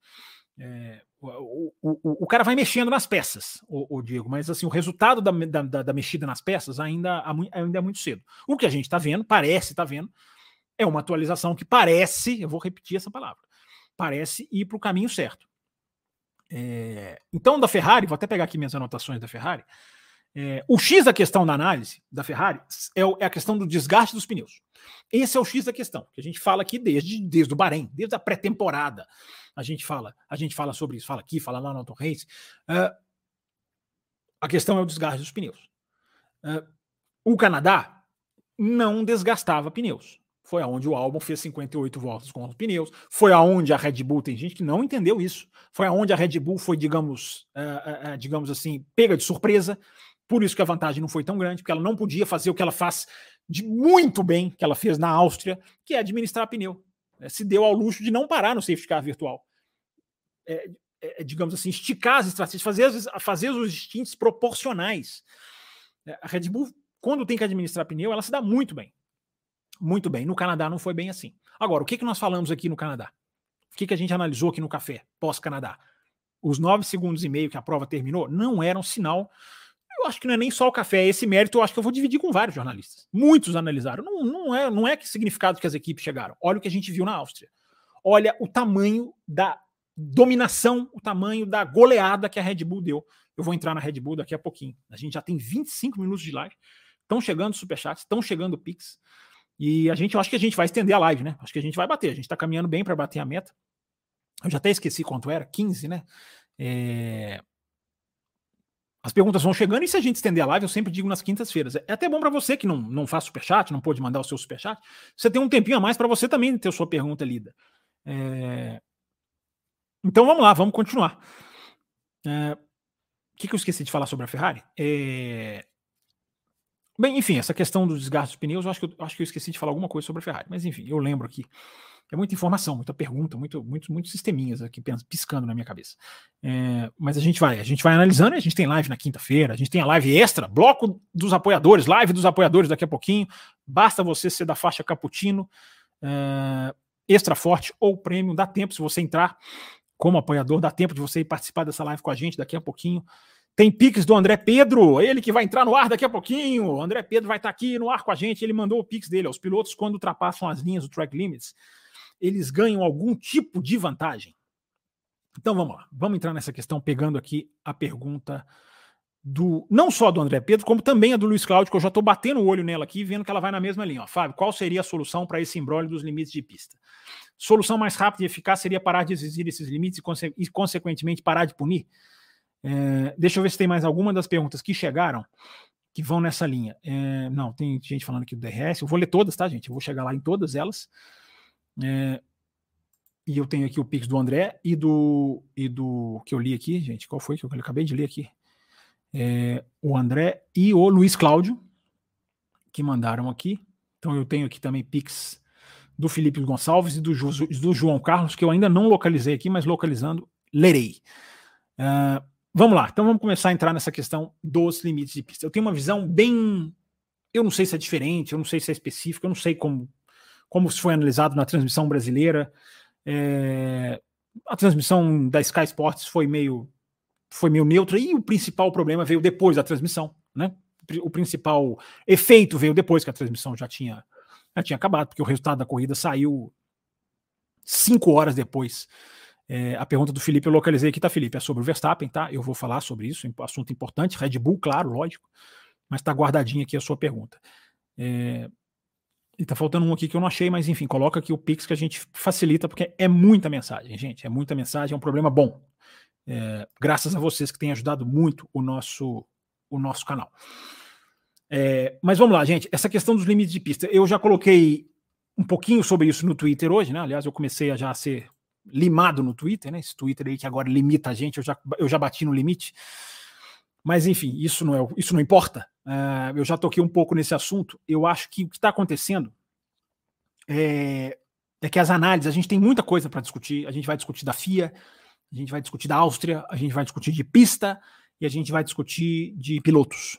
É, o, o, o, cara vai mexendo nas peças, o, o Diego, mas assim, o resultado da, da, da, mexida nas peças ainda, ainda é muito cedo. O que a gente está vendo, parece estar tá vendo, é uma atualização que parece, eu vou repetir essa palavra, parece ir para o caminho certo. É, então, da Ferrari, vou até pegar aqui minhas anotações da Ferrari. É, o X da questão da análise da Ferrari é, é, a questão do desgaste dos pneus. Esse é o X da questão, que a gente fala aqui desde, desde o Bahrein, desde a pré-temporada. A gente fala, a gente fala sobre isso, fala aqui, fala lá no Auto Race. Uh, a questão é o desgaste dos pneus. Uh, o Canadá não desgastava pneus. Foi aonde o álbum fez 58 voltas com os pneus. Foi aonde a Red Bull tem gente que não entendeu isso. Foi aonde a Red Bull foi, digamos, uh, digamos assim, pega de surpresa. Por isso que a vantagem não foi tão grande, porque ela não podia fazer o que ela faz de muito bem, que ela fez na Áustria, que é administrar pneu. É, se deu ao luxo de não parar no safety car virtual. É, é, digamos assim, esticar as estratégias, fazer, as, fazer os instintos proporcionais. É, a Red Bull quando tem que administrar pneu, ela se dá muito bem. Muito bem. No Canadá não foi bem assim. Agora, o que, que nós falamos aqui no Canadá? O que, que a gente analisou aqui no café, pós-Canadá? Os nove segundos e meio que a prova terminou não eram sinal. Eu acho que não é nem só o café, é esse mérito eu acho que eu vou dividir com vários jornalistas. Muitos analisaram. Não, não, é, não é que significado que as equipes chegaram. Olha o que a gente viu na Áustria. Olha o tamanho da dominação, o tamanho da goleada que a Red Bull deu. Eu vou entrar na Red Bull daqui a pouquinho. A gente já tem 25 minutos de live. Estão chegando superchats, estão chegando Pix. E a gente, eu acho que a gente vai estender a live, né? Acho que a gente vai bater. A gente está caminhando bem para bater a meta. Eu já até esqueci quanto era, 15, né? É... As perguntas vão chegando e se a gente estender a live, eu sempre digo nas quintas-feiras. É até bom para você que não, não faz superchat, não pôde mandar o seu superchat. Você tem um tempinho a mais para você também ter sua pergunta lida. É... Então vamos lá, vamos continuar. É... O que, que eu esqueci de falar sobre a Ferrari? É... Bem, enfim, essa questão do desgaste dos pneus, eu acho, que eu acho que eu esqueci de falar alguma coisa sobre a Ferrari, mas enfim, eu lembro aqui. É muita informação, muita pergunta, muito, muito, muitos sisteminhas aqui piscando na minha cabeça. É, mas a gente vai, a gente vai analisando, a gente tem live na quinta-feira, a gente tem a live extra, bloco dos apoiadores, live dos apoiadores daqui a pouquinho. Basta você ser da faixa cappuccino, é, extra forte ou prêmio, dá tempo se você entrar como apoiador, dá tempo de você ir participar dessa live com a gente daqui a pouquinho. Tem Pix do André Pedro, ele que vai entrar no ar daqui a pouquinho. O André Pedro vai estar aqui no ar com a gente. Ele mandou o Pix dele. Os pilotos, quando ultrapassam as linhas do track limits, eles ganham algum tipo de vantagem. Então vamos lá, vamos entrar nessa questão, pegando aqui a pergunta do não só do André Pedro, como também a do Luiz Cláudio, que eu já estou batendo o olho nela aqui, vendo que ela vai na mesma linha. Ó, Fábio, qual seria a solução para esse embrólio dos limites de pista? Solução mais rápida e eficaz seria parar de exigir esses limites e, conse e consequentemente, parar de punir? É, deixa eu ver se tem mais alguma das perguntas que chegaram que vão nessa linha. É, não, tem gente falando aqui do DRS. Eu vou ler todas, tá, gente? Eu vou chegar lá em todas elas. É, e eu tenho aqui o Pix do André e do, e do que eu li aqui, gente. Qual foi que eu acabei de ler aqui? É, o André e o Luiz Cláudio, que mandaram aqui. Então eu tenho aqui também Pix do Felipe Gonçalves e do, do João Carlos, que eu ainda não localizei aqui, mas localizando, lerei. Uh, Vamos lá, então vamos começar a entrar nessa questão dos limites de pista. Eu tenho uma visão bem. Eu não sei se é diferente, eu não sei se é específico, eu não sei como, como foi analisado na transmissão brasileira. É, a transmissão da Sky Sports foi meio, foi meio neutra e o principal problema veio depois da transmissão, né? O principal efeito veio depois que a transmissão já tinha, já tinha acabado, porque o resultado da corrida saiu cinco horas depois é, a pergunta do Felipe eu localizei aqui, tá, Felipe? É sobre o Verstappen, tá? Eu vou falar sobre isso, assunto importante. Red Bull, claro, lógico, mas tá guardadinha aqui a sua pergunta. É, e tá faltando um aqui que eu não achei, mas enfim, coloca aqui o Pix que a gente facilita, porque é muita mensagem, gente. É muita mensagem, é um problema bom. É, graças a vocês que têm ajudado muito o nosso, o nosso canal. É, mas vamos lá, gente. Essa questão dos limites de pista, eu já coloquei um pouquinho sobre isso no Twitter hoje, né? Aliás, eu comecei a já ser limado no Twitter, né? Esse Twitter aí que agora limita a gente, eu já, eu já bati no limite. Mas enfim, isso não, é, isso não importa. Uh, eu já toquei um pouco nesse assunto. Eu acho que o que está acontecendo é, é, que as análises, a gente tem muita coisa para discutir. A gente vai discutir da FIA, a gente vai discutir da Áustria, a gente vai discutir de pista e a gente vai discutir de pilotos.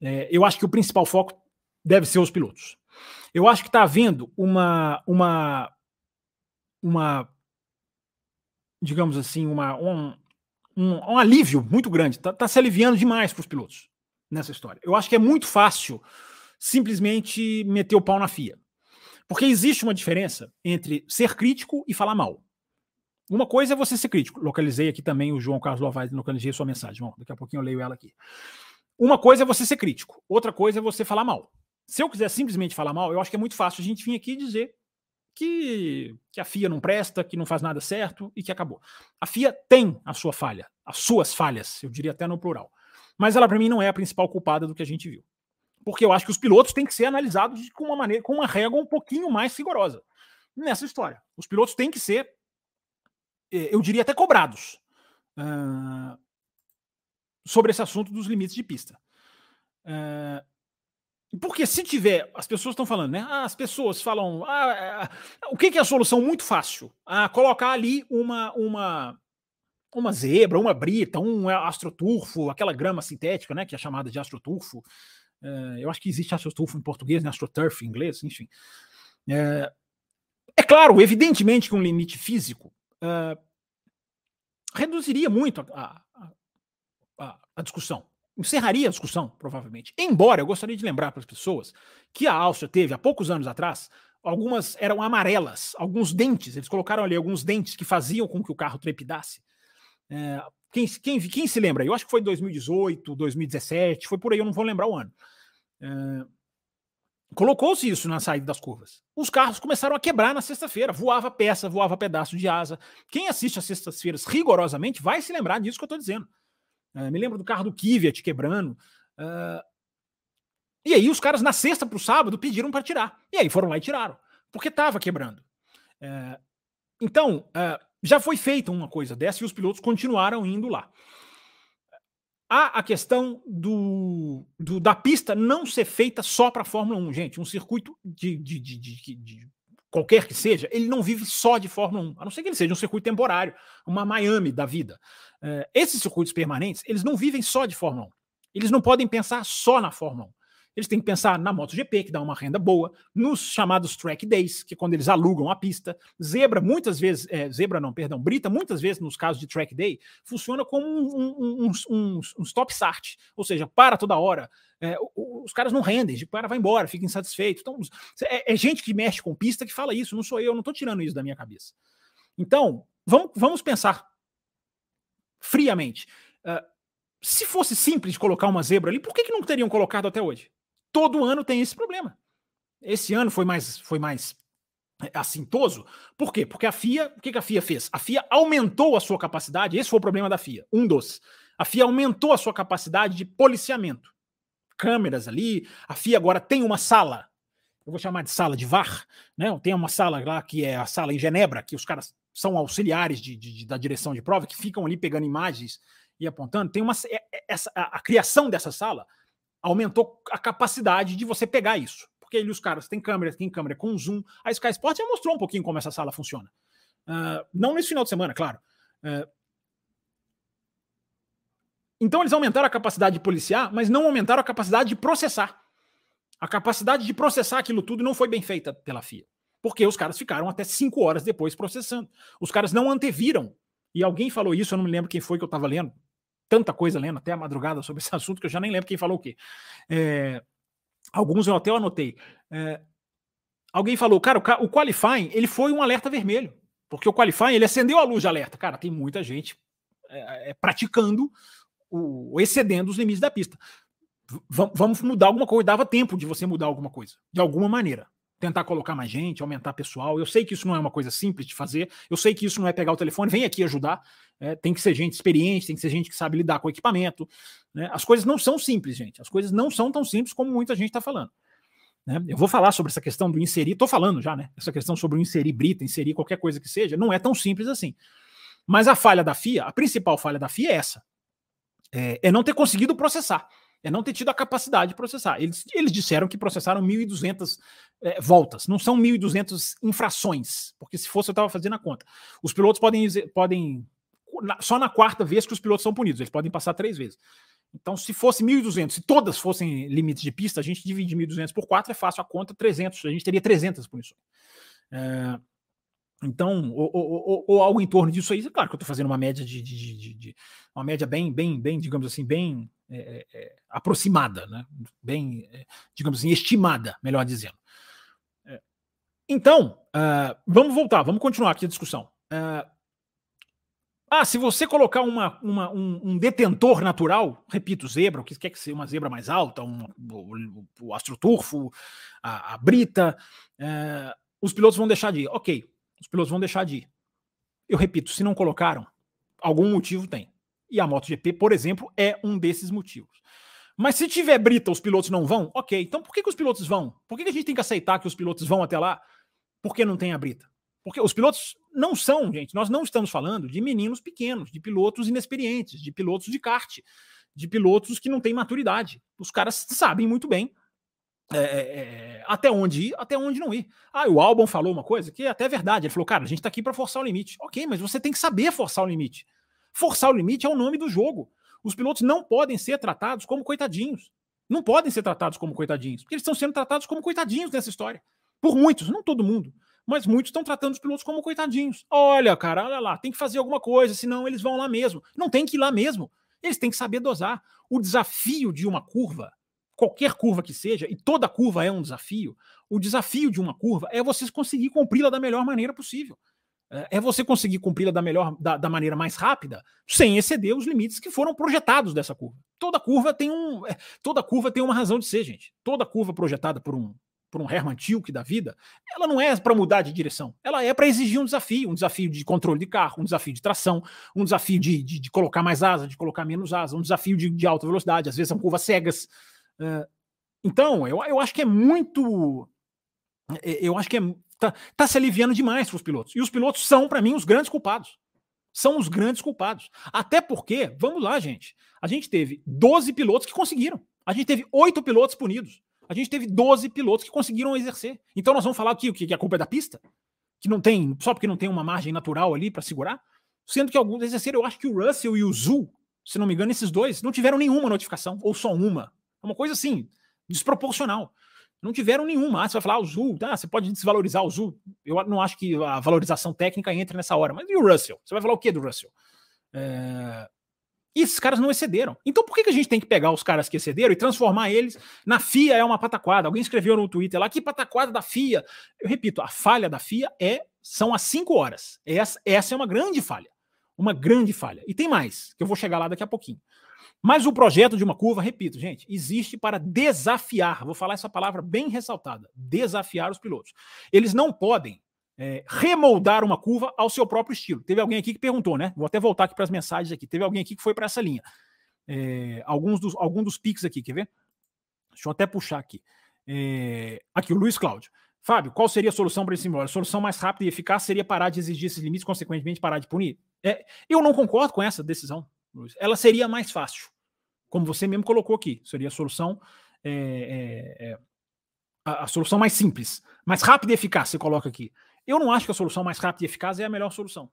É, eu acho que o principal foco deve ser os pilotos. Eu acho que está havendo uma, uma, uma digamos assim, uma, um, um, um alívio muito grande. Está tá se aliviando demais para os pilotos nessa história. Eu acho que é muito fácil simplesmente meter o pau na FIA. Porque existe uma diferença entre ser crítico e falar mal. Uma coisa é você ser crítico. Localizei aqui também o João Carlos Lovaes, localizei sua mensagem. Bom, daqui a pouquinho eu leio ela aqui. Uma coisa é você ser crítico, outra coisa é você falar mal. Se eu quiser simplesmente falar mal, eu acho que é muito fácil a gente vir aqui e dizer que, que a FIA não presta, que não faz nada certo e que acabou. A FIA tem a sua falha, as suas falhas, eu diria até no plural. Mas ela, para mim, não é a principal culpada do que a gente viu. Porque eu acho que os pilotos têm que ser analisados com uma maneira, com uma régua um pouquinho mais rigorosa nessa história. Os pilotos têm que ser, eh, eu diria até cobrados uh, sobre esse assunto dos limites de pista. Uh, porque se tiver, as pessoas estão falando, né? Ah, as pessoas falam, ah, ah, o que, que, é a solução muito fácil? Ah, colocar ali uma uma uma zebra, uma brita, um astroturfo, aquela grama sintética, né, que é chamada de astroturfo. É, eu acho que existe AstroTurf em português, né? AstroTurf em inglês, enfim. É, é claro, evidentemente que um limite físico uh, reduziria muito a, a, a, a, discussão. Encerraria a discussão, provavelmente. Embora eu gostaria de lembrar para as pessoas que a Áustria teve, há poucos anos atrás, algumas eram amarelas, alguns dentes, eles colocaram ali alguns dentes que faziam com que o carro trepidasse. É, quem, quem, quem, se lembra? Eu acho que foi 2018, 2017, foi por aí, eu não vou lembrar o ano. É, Colocou-se isso na saída das curvas. Os carros começaram a quebrar na sexta-feira. Voava peça, voava pedaço de asa. Quem assiste às sextas-feiras rigorosamente vai se lembrar disso que eu estou dizendo. Uh, me lembro do carro do Kvyat quebrando. Uh, e aí os caras na sexta para o sábado pediram para tirar. E aí foram lá e tiraram. Porque estava quebrando. Uh, então, já foi feita uma coisa dessa e os pilotos continuaram indo lá. Há a questão do, do, da pista não ser feita só para a Fórmula 1, gente. Um circuito de, de, de, de, qualquer que seja, ele não vive só de Fórmula 1, a não ser que ele seja um circuito temporário, uma Miami da vida. É, esses circuitos permanentes, eles não vivem só de Fórmula 1. Eles não podem pensar só na Fórmula 1. Eles têm que pensar na MotoGP, que dá uma renda boa, nos chamados track days, que é quando eles alugam a pista. Zebra, muitas vezes, é, zebra não, perdão, Brita, muitas vezes, nos casos de track day, funciona como um, um, um, um stop start, ou seja, para toda hora. É, os caras não rendem, o cara vai embora, fica insatisfeito. Então, é, é, gente que mexe com pista que fala isso, não sou eu, não estou tirando isso da minha cabeça. Então, vamos, vamos pensar friamente. Uh, se fosse simples colocar uma zebra ali, por que, que não teriam colocado até hoje? Todo ano tem esse problema. Esse ano foi mais, foi mais é, assintoso. Por quê? Porque a FIA, o que, que a FIA fez? A FIA aumentou a sua capacidade, esse foi o problema da FIA, um dos. A FIA aumentou a sua capacidade de policiamento. Câmeras ali, a FIA agora tem uma sala, eu vou chamar de sala de VAR, né? Tem uma sala lá que é a sala em Genebra, que os caras são auxiliares de, de, da direção de prova, que ficam ali pegando imagens e apontando. Tem uma é, é, essa, a, a criação dessa sala aumentou a capacidade de você pegar isso. Porque ali os caras têm câmera, tem câmera com zoom. A Sky Sport já mostrou um pouquinho como essa sala funciona. Uh, não nesse final de semana, claro. Uh, então eles aumentaram a capacidade de policiar, mas não aumentaram a capacidade de processar. A capacidade de processar aquilo tudo não foi bem feita pela FIA. Porque os caras ficaram até cinco horas depois processando. Os caras não anteviram. E alguém falou isso, eu não me lembro quem foi que eu estava lendo tanta coisa lendo até a madrugada sobre esse assunto que eu já nem lembro quem falou o quê. É, alguns eu até anotei. É, alguém falou, cara, o, qualifying ele foi um alerta vermelho, porque o qualifying ele acendeu a luz de alerta. Cara, tem muita gente é, é praticando o excedendo os limites da pista. V vamos mudar alguma coisa. Dava tempo de você mudar alguma coisa, de alguma maneira tentar colocar mais gente, aumentar pessoal. Eu sei que isso não é uma coisa simples de fazer, eu sei que isso não é pegar o telefone, vem aqui ajudar. É, tem que ser gente experiente, tem que ser gente que sabe lidar com o equipamento. Né? As coisas não são simples, gente. As coisas não são tão simples como muita gente está falando. Né? Eu vou falar sobre essa questão do inserir, estou falando já, né? Essa questão sobre o inserir brita, inserir qualquer coisa que seja, não é tão simples assim. Mas a falha da FIA, a principal falha da FIA é essa: é, é não ter conseguido processar é não ter tido a capacidade de processar. Eles, eles disseram que processaram 1.200 é, voltas, não são 1.200 infrações, porque se fosse eu estava fazendo a conta. Os pilotos podem, podem só na quarta vez que os pilotos são punidos, eles podem passar três vezes. Então, se fosse 1.200, se todas fossem limites de pista, a gente divide 1.200 por 4, é fácil a conta, 300, a gente teria 300 punições. É, então, ou, ou, ou, ou, algo em torno disso aí, claro que eu estou fazendo uma média de, de, de, de, uma média bem, bem, bem, digamos assim, bem é, é, é aproximada, né? bem, é, digamos assim, estimada, melhor dizendo. Então, uh, vamos voltar, vamos continuar aqui a discussão. Uh, ah, se você colocar uma, uma um, um, detentor natural, repito, zebra, o que quer que seja uma zebra mais alta, um, o, o astroturfo, a, a brita, uh, os pilotos vão deixar de ir. Ok, os pilotos vão deixar de ir. Eu repito, se não colocaram, algum motivo tem. E a MotoGP, por exemplo, é um desses motivos. Mas se tiver brita, os pilotos não vão? Ok, então por que, que os pilotos vão? Por que, que a gente tem que aceitar que os pilotos vão até lá? Porque não tem a brita? Porque os pilotos não são, gente, nós não estamos falando de meninos pequenos, de pilotos inexperientes, de pilotos de kart, de pilotos que não têm maturidade. Os caras sabem muito bem é, é, é, até onde ir, até onde não ir. Ah, o Albon falou uma coisa que é até verdade. Ele falou, cara, a gente tá aqui para forçar o limite. Ok, mas você tem que saber forçar o limite. Forçar o limite é o nome do jogo. Os pilotos não podem ser tratados como coitadinhos. Não podem ser tratados como coitadinhos, porque eles estão sendo tratados como coitadinhos nessa história. Por muitos, não todo mundo, mas muitos estão tratando os pilotos como coitadinhos. Olha, cara, olha lá, tem que fazer alguma coisa, senão eles vão lá mesmo. Não tem que ir lá mesmo. Eles têm que saber dosar. O desafio de uma curva, qualquer curva que seja, e toda curva é um desafio, o desafio de uma curva é você conseguir cumpri-la da melhor maneira possível. É, é você conseguir cumpri-la da melhor, da, da, maneira mais rápida, sem exceder os limites que foram projetados dessa curva. Toda curva tem um, é, toda curva tem uma razão de ser, gente. Toda curva projetada por um, por um Hermann Tilke da vida, ela não é para mudar de direção. Ela é para exigir um desafio, um desafio de controle de carro, um desafio de tração, um desafio de, de, de colocar mais asa, de colocar menos asa, um desafio de, de alta velocidade. Às vezes são curvas cegas. Então, eu, eu acho que é muito eu acho que é, tá, tá se aliviando demais para os pilotos. E os pilotos são, para mim, os grandes culpados. São os grandes culpados. Até porque, vamos lá, gente, a gente teve 12 pilotos que conseguiram. A gente teve 8 pilotos punidos. A gente teve 12 pilotos que conseguiram exercer. Então nós vamos falar que, que a culpa é da pista? Que não tem, só porque não tem uma margem natural ali para segurar? Sendo que alguns exerceram, eu acho que o Russell e o Zul, se não me engano, esses dois não tiveram nenhuma notificação, ou só uma. É uma coisa assim, desproporcional. Não tiveram nenhuma. Ah, você vai falar, ah, o Zul, tá, você pode desvalorizar o Zul. Eu não acho que a valorização técnica entre nessa hora. Mas e o Russell? Você vai falar o que do Russell? É... E esses caras não excederam. Então por que, que a gente tem que pegar os caras que excederam e transformar eles na FIA é uma pataquada? Alguém escreveu no Twitter lá, que pataquada da FIA. Eu repito, a falha da FIA é são as 5 horas. Essa, essa é uma grande falha. Uma grande falha. E tem mais, que eu vou chegar lá daqui a pouquinho. Mas o projeto de uma curva, repito, gente, existe para desafiar, vou falar essa palavra bem ressaltada, desafiar os pilotos. Eles não podem é, remoldar uma curva ao seu próprio estilo. Teve alguém aqui que perguntou, né? Vou até voltar aqui para as mensagens aqui. Teve alguém aqui que foi para essa linha. É, alguns dos, algum dos pics aqui, quer ver? Deixa eu até puxar aqui. É, aqui, o Luiz Cláudio. Fábio, qual seria a solução para esse simulador? A solução mais rápida e eficaz seria parar de exigir esses limites, consequentemente parar de punir? É, eu não concordo com essa decisão. Ela seria mais fácil, como você mesmo colocou aqui. Seria a solução, é, é, é, a, a, solução mais simples, mais rápida e eficaz. Você coloca aqui. Eu não acho que a solução mais rápida e eficaz é a melhor solução,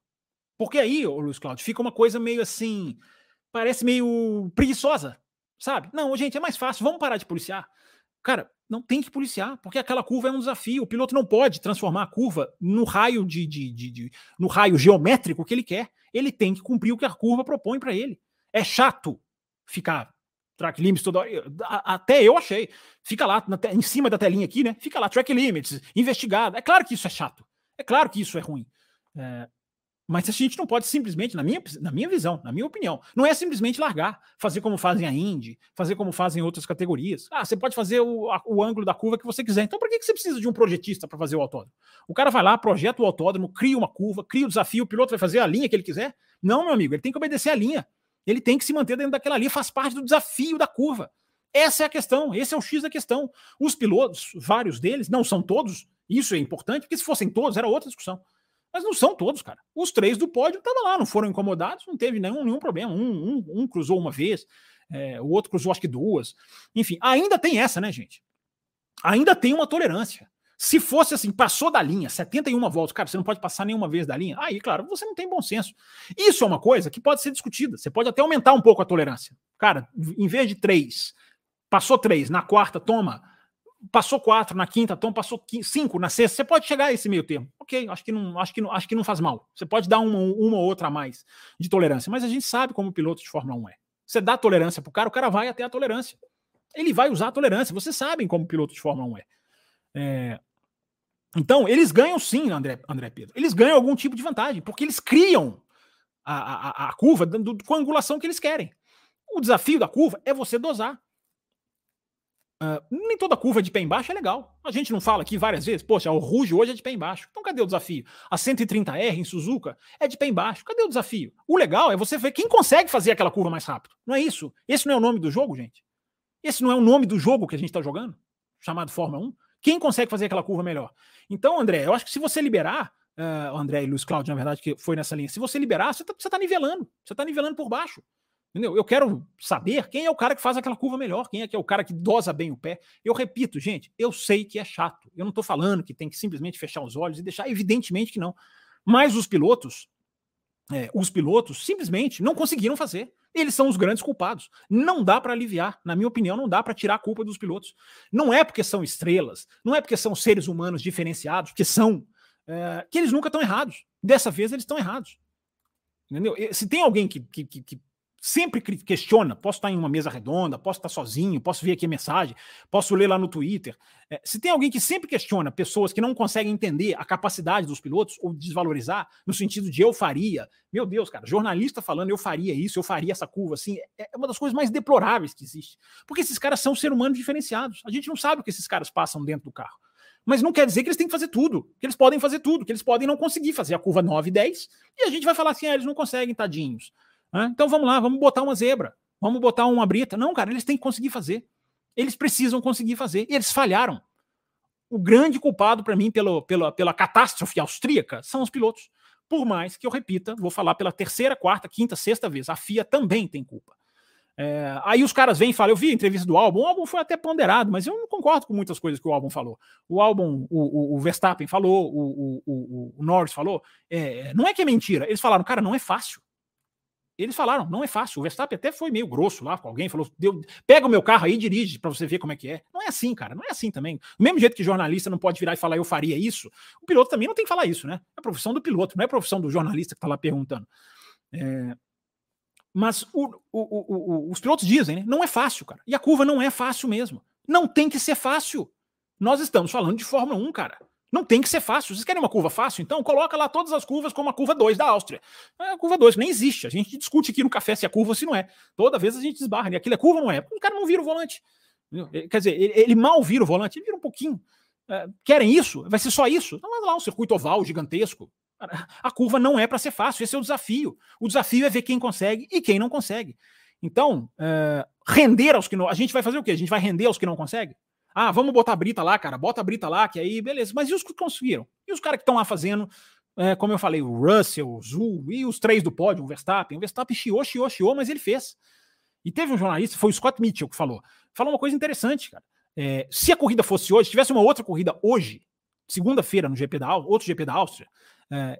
porque aí, ô Luiz Cláudio, fica uma coisa meio assim, parece meio preguiçosa, sabe? Não, gente, é mais fácil. Vamos parar de policiar. Cara, não tem que policiar, porque aquela curva é um desafio. O piloto não pode transformar a curva no raio de, de, de, de no raio geométrico que ele quer. Ele tem que cumprir o que a curva propõe para ele. É chato ficar track limits toda hora. Até eu achei. Fica lá em cima da telinha aqui, né? Fica lá track limits, investigado. É claro que isso é chato. É claro que isso é ruim. É, mas a gente não pode simplesmente, na minha, na minha visão, na minha opinião, não é simplesmente largar, fazer como fazem a Indy, fazer como fazem outras categorias. Ah, você pode fazer o, a, o ângulo da curva que você quiser. Então, por que, que você precisa de um projetista para fazer o autódromo? O cara vai lá, projeta o autódromo, cria uma curva, cria o desafio, o piloto vai fazer a linha que ele quiser. Não, meu amigo, ele tem que obedecer a linha. Ele tem que se manter dentro daquela linha, faz parte do desafio da curva. Essa é a questão, esse é o X da questão. Os pilotos, vários deles, não são todos, isso é importante, porque se fossem todos, era outra discussão. Mas não são todos, cara. Os três do pódio estavam lá, não foram incomodados, não teve nenhum, nenhum problema. Um, um, um cruzou uma vez, é, o outro cruzou acho que duas. Enfim, ainda tem essa, né, gente? Ainda tem uma tolerância. Se fosse assim, passou da linha, 71 voltas, cara, você não pode passar nenhuma vez da linha. Aí, claro, você não tem bom senso. Isso é uma coisa que pode ser discutida. Você pode até aumentar um pouco a tolerância. Cara, em vez de três, passou três, na quarta, toma passou quatro na quinta, então passou cinco na sexta, você pode chegar a esse meio termo. Ok, acho que não, acho que não, acho que não faz mal. Você pode dar uma, uma ou outra a mais de tolerância, mas a gente sabe como o piloto de Fórmula 1 é. Você dá tolerância pro cara, o cara vai até a tolerância. Ele vai usar a tolerância. Vocês sabem como o piloto de Fórmula 1 é. é... Então, eles ganham sim, André, André Pedro. Eles ganham algum tipo de vantagem, porque eles criam a, a, a curva do, com a angulação que eles querem. O desafio da curva é você dosar. Uh, nem toda curva de pé embaixo é legal. A gente não fala aqui várias vezes, poxa, o Ruge hoje é de pé embaixo. Então cadê o desafio? A 130R em Suzuka é de pé embaixo. Cadê o desafio? O legal é você ver quem consegue fazer aquela curva mais rápido. Não é isso? Esse não é o nome do jogo, gente? Esse não é o nome do jogo que a gente está jogando? Chamado Fórmula 1? Quem consegue fazer aquela curva melhor? Então, André, eu acho que se você liberar, uh, André e Luiz Cláudio, na verdade, que foi nessa linha, se você liberar, você está tá nivelando. Você está nivelando por baixo. Entendeu? Eu quero saber quem é o cara que faz aquela curva melhor, quem é que é o cara que dosa bem o pé. Eu repito, gente, eu sei que é chato. Eu não estou falando que tem que simplesmente fechar os olhos e deixar, evidentemente que não. Mas os pilotos, é, os pilotos simplesmente não conseguiram fazer. Eles são os grandes culpados. Não dá para aliviar, na minha opinião, não dá para tirar a culpa dos pilotos. Não é porque são estrelas, não é porque são seres humanos diferenciados, que são, é, que eles nunca estão errados. Dessa vez eles estão errados. Entendeu? Se tem alguém que, que, que, sempre questiona, posso estar em uma mesa redonda, posso estar sozinho, posso ver aqui a mensagem, posso ler lá no Twitter. É, se tem alguém que sempre questiona pessoas que não conseguem entender a capacidade dos pilotos ou desvalorizar no sentido de eu faria, meu Deus, cara, jornalista falando eu faria isso, eu faria essa curva, assim, é, é uma das coisas mais deploráveis que existe. Porque esses caras são seres humanos diferenciados. A gente não sabe o que esses caras passam dentro do carro. Mas não quer dizer que eles têm que fazer tudo, que eles podem fazer tudo, que eles podem não conseguir fazer a curva 9 e 10, e a gente vai falar assim, ah, eles não conseguem, tadinhos. Então vamos lá, vamos botar uma zebra, vamos botar uma brita. Não, cara, eles têm que conseguir fazer. Eles precisam conseguir fazer. E eles falharam. O grande culpado para mim pelo, pela, pela catástrofe austríaca são os pilotos. Por mais que eu repita, vou falar pela terceira, quarta, quinta, sexta vez, a FIA também tem culpa. É, aí os caras vêm e falam, eu vi a entrevista do álbum, o álbum foi até ponderado, mas eu não concordo com muitas coisas que o álbum falou. O álbum, o, o, o Verstappen falou, o, o, o Norris falou, é, não é que é mentira, eles falaram, cara, não é fácil. Eles falaram, não é fácil. O Verstappen até foi meio grosso lá com alguém, falou: pega o meu carro aí e dirige para você ver como é que é. Não é assim, cara, não é assim também. Do mesmo jeito que jornalista não pode virar e falar eu faria isso, o piloto também não tem que falar isso, né? É a profissão do piloto, não é a profissão do jornalista que está lá perguntando. É... Mas o, o, o, os pilotos dizem, né? Não é fácil, cara. E a curva não é fácil mesmo. Não tem que ser fácil. Nós estamos falando de Fórmula 1, cara. Não tem que ser fácil. Vocês querem uma curva fácil? Então coloca lá todas as curvas como a curva 2 da Áustria. É a curva 2, nem existe. A gente discute aqui no café se é curva ou se não é. Toda vez a gente esbarra. E aquilo é curva ou não é? O cara não vira o volante. Quer dizer, ele, ele, mal vira o volante, ele vira um pouquinho. É, querem isso? Vai ser só isso? Então vai lá um circuito oval gigantesco. A curva não é para ser fácil, esse é o desafio. O desafio é ver quem consegue e quem não consegue. Então, é, render aos que não. A gente vai fazer o quê? A gente vai render aos que não conseguem? Ah, vamos botar a Brita lá, cara, bota a Brita lá, que aí, beleza. Mas e os que conseguiram? E os caras que estão lá fazendo, é, como eu falei, o Russell, o Zul e os três do pódio, o Verstappen. O Verstappen chiou, chiou, chiou, mas ele fez. E teve um jornalista, foi o Scott Mitchell que falou. Falou uma coisa interessante, cara. É, se a corrida fosse hoje, se tivesse uma outra corrida hoje, segunda-feira no GP da outro GP da Áustria, é,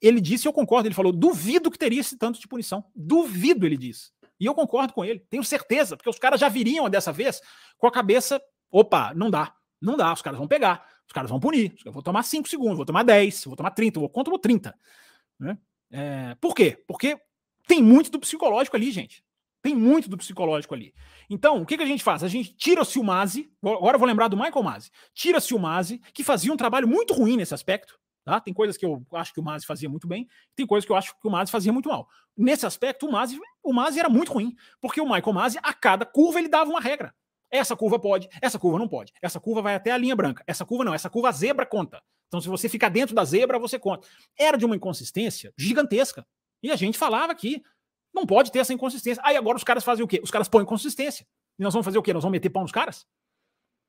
ele disse, eu concordo, ele falou, duvido que teria esse tanto de punição. Duvido, ele disse. E eu concordo com ele, tenho certeza, porque os caras já viriam dessa vez com a cabeça opa, não dá, não dá, os caras vão pegar, os caras vão punir, eu vou tomar 5 segundos, vou tomar 10, vou tomar 30, vou contra o 30. Né? É, por quê? Porque tem muito do psicológico ali, gente. Tem muito do psicológico ali. Então, o que, que a gente faz? A gente tira-se o Mazi, agora eu vou lembrar do Michael Mazi, tira-se o Mazi, que fazia um trabalho muito ruim nesse aspecto, Tá? Tem coisas que eu acho que o Mazi fazia muito bem, tem coisas que eu acho que o Mazi fazia muito mal. Nesse aspecto, o Mazi, o Mazi era muito ruim, porque o Michael Mazi, a cada curva, ele dava uma regra. Essa curva pode, essa curva não pode. Essa curva vai até a linha branca. Essa curva não, essa curva a zebra conta. Então, se você ficar dentro da zebra, você conta. Era de uma inconsistência gigantesca. E a gente falava aqui, não pode ter essa inconsistência. Aí agora os caras fazem o quê? Os caras põem consistência. E nós vamos fazer o quê? Nós vamos meter pau nos caras?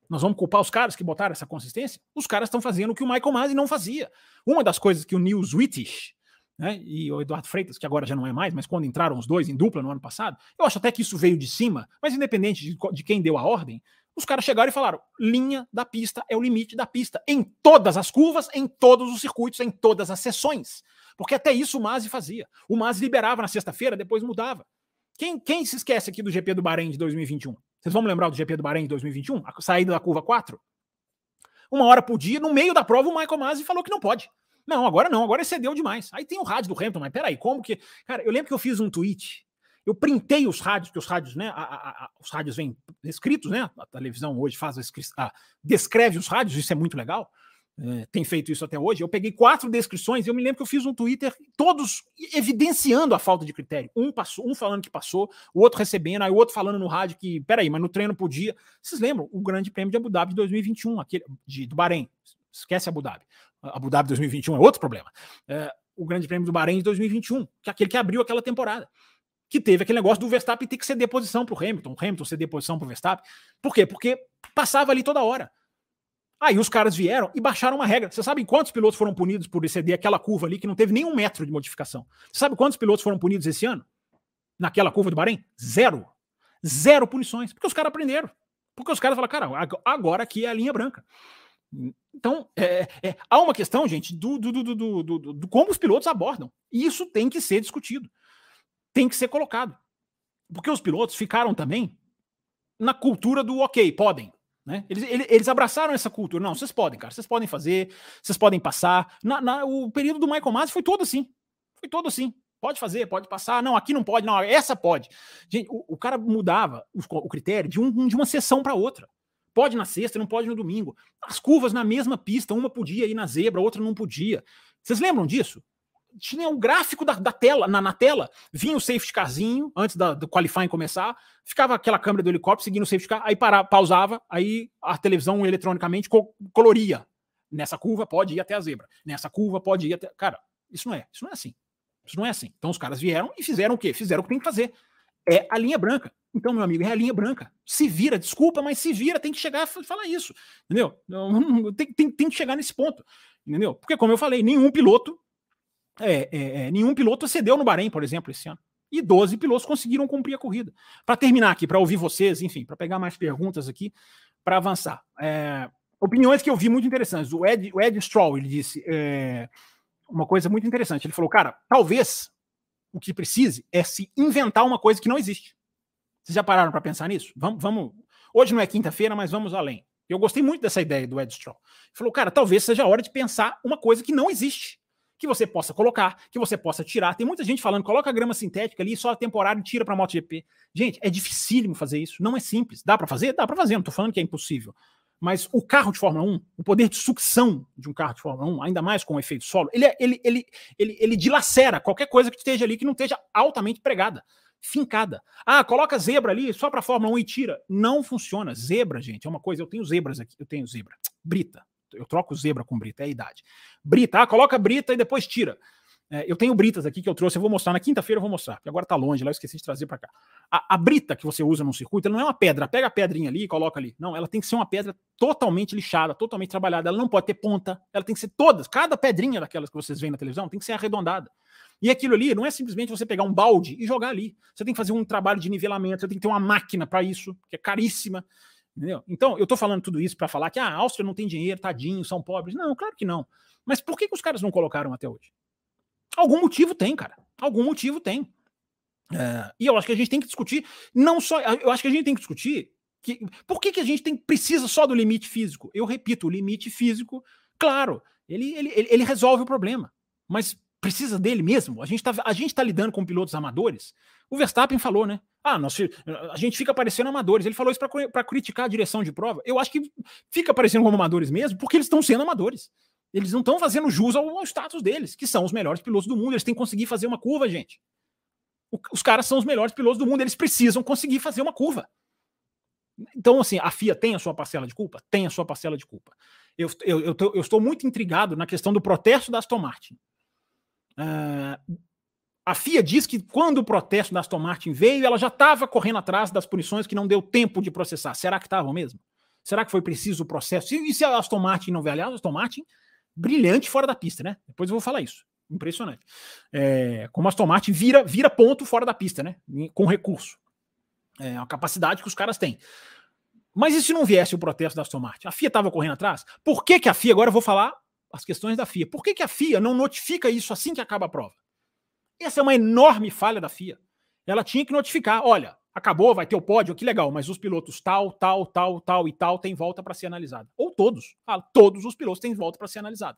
Nós vamos culpar os caras que botaram essa consistência? Os caras estão fazendo o que o Michael Masi não fazia. Uma das coisas que o Nils Wittich né, e o Eduardo Freitas, que agora já não é mais, mas quando entraram os dois em dupla no ano passado, eu acho até que isso veio de cima, mas independente de, de quem deu a ordem, os caras chegaram e falaram: linha da pista é o limite da pista, em todas as curvas, em todos os circuitos, em todas as sessões. Porque até isso o Masi fazia. O Masi liberava na sexta-feira, depois mudava. Quem, quem se esquece aqui do GP do Bahrein de 2021? Vocês vão lembrar do GP do Bahrein de 2021? A saída da curva 4? Uma hora por dia, no meio da prova, o Michael Masi falou que não pode. Não, agora não, agora excedeu demais. Aí tem o rádio do Hamilton, mas peraí, como que. Cara, eu lembro que eu fiz um tweet, eu printei os rádios, que os rádios, né? A, a, a, os rádios vêm escritos, né? A televisão hoje faz a, descreve os rádios, isso é muito legal. É, tem feito isso até hoje. Eu peguei quatro descrições e eu me lembro que eu fiz um Twitter, todos evidenciando a falta de critério. Um passou, um falando que passou, o outro recebendo, aí o outro falando no rádio que, peraí, mas no treino podia. Vocês lembram? O Grande Prêmio de Abu Dhabi de 2021, aquele de, do Bahrein. Esquece Abu Dhabi. Abu Dhabi 2021 é outro problema. É, o Grande Prêmio do Bahrein de 2021, que é aquele que abriu aquela temporada. Que teve aquele negócio do Verstappen ter que ceder posição para o Hamilton, o Hamilton ceder posição para o Verstappen. Por quê? Porque passava ali toda hora. Aí os caras vieram e baixaram uma regra. Você sabe quantos pilotos foram punidos por exceder aquela curva ali que não teve nenhum metro de modificação? Você sabe quantos pilotos foram punidos esse ano? Naquela curva do Bahrein? Zero. Zero punições. Porque os caras aprenderam. Porque os caras falaram, cara, agora aqui é a linha branca. Então, é, é, há uma questão, gente, do, do, do, do, do, como os pilotos abordam. E isso tem que ser discutido. Tem que ser colocado. Porque os pilotos ficaram também na cultura do ok, podem. Né? Eles, eles, abraçaram essa cultura. Não, vocês podem, cara. Vocês podem fazer, vocês podem passar. Na, na, o período do Michael Masi foi todo assim. Foi todo assim. Pode fazer, pode passar. Não, aqui não pode, não, essa pode. Gente, o, o cara mudava o, o, critério de, um, de uma sessão para outra. Pode na sexta, não pode no domingo. As curvas na mesma pista, uma podia ir na zebra, outra não podia. Vocês lembram disso? Tinha o um gráfico da, da tela, na, na, tela, vinha o safety carzinho antes da, do qualifying começar, ficava aquela câmera do helicóptero seguindo o safety car, aí para, pausava, aí a televisão eletronicamente co coloria. Nessa curva pode ir até a zebra. Nessa curva pode ir até. Cara, isso não é. Isso não é assim. Isso não é assim. Então os caras vieram e fizeram o quê? Fizeram o que tem que fazer. É a linha branca. Então, meu amigo, é a linha branca. Se vira, desculpa, mas se vira, tem que chegar e falar isso. Entendeu? Tem, tem, tem que chegar nesse ponto. Entendeu? Porque, como eu falei, nenhum piloto. É, é, é, nenhum piloto cedeu no Bahrein, por exemplo, esse ano. E 12 pilotos conseguiram cumprir a corrida. Para terminar aqui, para ouvir vocês, enfim, para pegar mais perguntas aqui, para avançar. É, opiniões que eu vi muito interessantes. O Ed, o Ed Stroll, ele disse é, uma coisa muito interessante. Ele falou, cara, talvez o que precise é se inventar uma coisa que não existe. Vocês já pararam para pensar nisso? Vamos, vamos. Hoje não é quinta-feira, mas vamos além. Eu gostei muito dessa ideia do Ed Stroll. Ele falou, cara, talvez seja a hora de pensar uma coisa que não existe. Que você possa colocar, que você possa tirar. Tem muita gente falando, coloca a grama sintética ali, só a temporária e tira para MotoGP. Gente, é dificílimo fazer isso. Não é simples. Dá para fazer? Dá para fazer. Não estou falando que é impossível. Mas o carro de Fórmula 1, o poder de sucção de um carro de Fórmula 1, ainda mais com o efeito solo, ele, é, ele, ele, ele, ele dilacera qualquer coisa que esteja ali que não esteja altamente pregada fincada. Ah, coloca zebra ali só para Fórmula 1 e tira. Não funciona. Zebra, gente, é uma coisa. Eu tenho zebras aqui. Eu tenho zebra. Brita. Eu troco zebra com brita, é a idade. Brita, ah, coloca brita e depois tira. É, eu tenho britas aqui que eu trouxe, eu vou mostrar na quinta-feira, eu vou mostrar, porque agora tá longe, lá eu esqueci de trazer para cá. A, a, brita que você usa no circuito, ela não é uma pedra, pega a pedrinha ali e coloca ali. Não, ela tem que ser uma pedra totalmente lixada, totalmente trabalhada. Ela não pode ter ponta, ela tem que ser todas, cada pedrinha daquelas que vocês veem na televisão tem que ser arredondada. E aquilo ali não é simplesmente você pegar um balde e jogar ali. Você tem que fazer um trabalho de nivelamento, você tem que ter uma máquina para isso, que é caríssima. Entendeu? Então, eu estou falando tudo isso para falar que ah, a Áustria não tem dinheiro, tadinho, são pobres. Não, claro que não. Mas por que, que os caras não colocaram até hoje? Algum motivo tem, cara. Algum motivo tem. É, e eu acho que a gente tem que discutir, não só. Eu acho que a gente tem que discutir que, por que, que a gente tem, precisa só do limite físico. Eu repito, o limite físico, claro, ele, ele, ele, resolve o problema. Mas precisa dele mesmo? A gente está tá lidando com pilotos amadores? O Verstappen falou, né? Ah, nós, a gente fica parecendo amadores. Ele falou isso para criticar a direção de prova. Eu acho que fica parecendo como amadores mesmo, porque eles estão sendo amadores. Eles não estão fazendo jus ao, ao, status deles, que são os melhores pilotos do mundo. Eles têm que conseguir fazer uma curva, gente. O, os caras são os melhores pilotos do mundo, eles precisam conseguir fazer uma curva. Então, assim, a FIA tem a sua parcela de culpa? Tem a sua parcela de culpa. Eu, eu, eu, eu estou muito intrigado na questão do protesto da Aston Martin. Uh, a FIA diz que quando o protesto da Aston Martin veio, ela já estava correndo atrás das punições que não deu tempo de processar. Será que estavam mesmo? Será que foi preciso o processo? E se a Aston Martin não veio? Aliás, a Aston Martin, brilhante fora da pista, né? Depois eu vou falar isso. Impressionante. É, como a Aston Martin vira, vira ponto fora da pista, né? Com recurso. É a capacidade que os caras têm. Mas e se não viesse o protesto da Aston Martin? A FIA estava correndo atrás? Por que, que a FIA, agora eu vou falar as questões da FIA. Por que, que a FIA não notifica isso assim que acaba a prova? Essa é uma enorme falha da FIA. Ela tinha que notificar: olha, acabou, vai ter o pódio, que legal, mas os pilotos tal, tal, tal, tal e tal têm volta para ser analisado. Ou todos. Ah, todos os pilotos têm volta para ser analisado.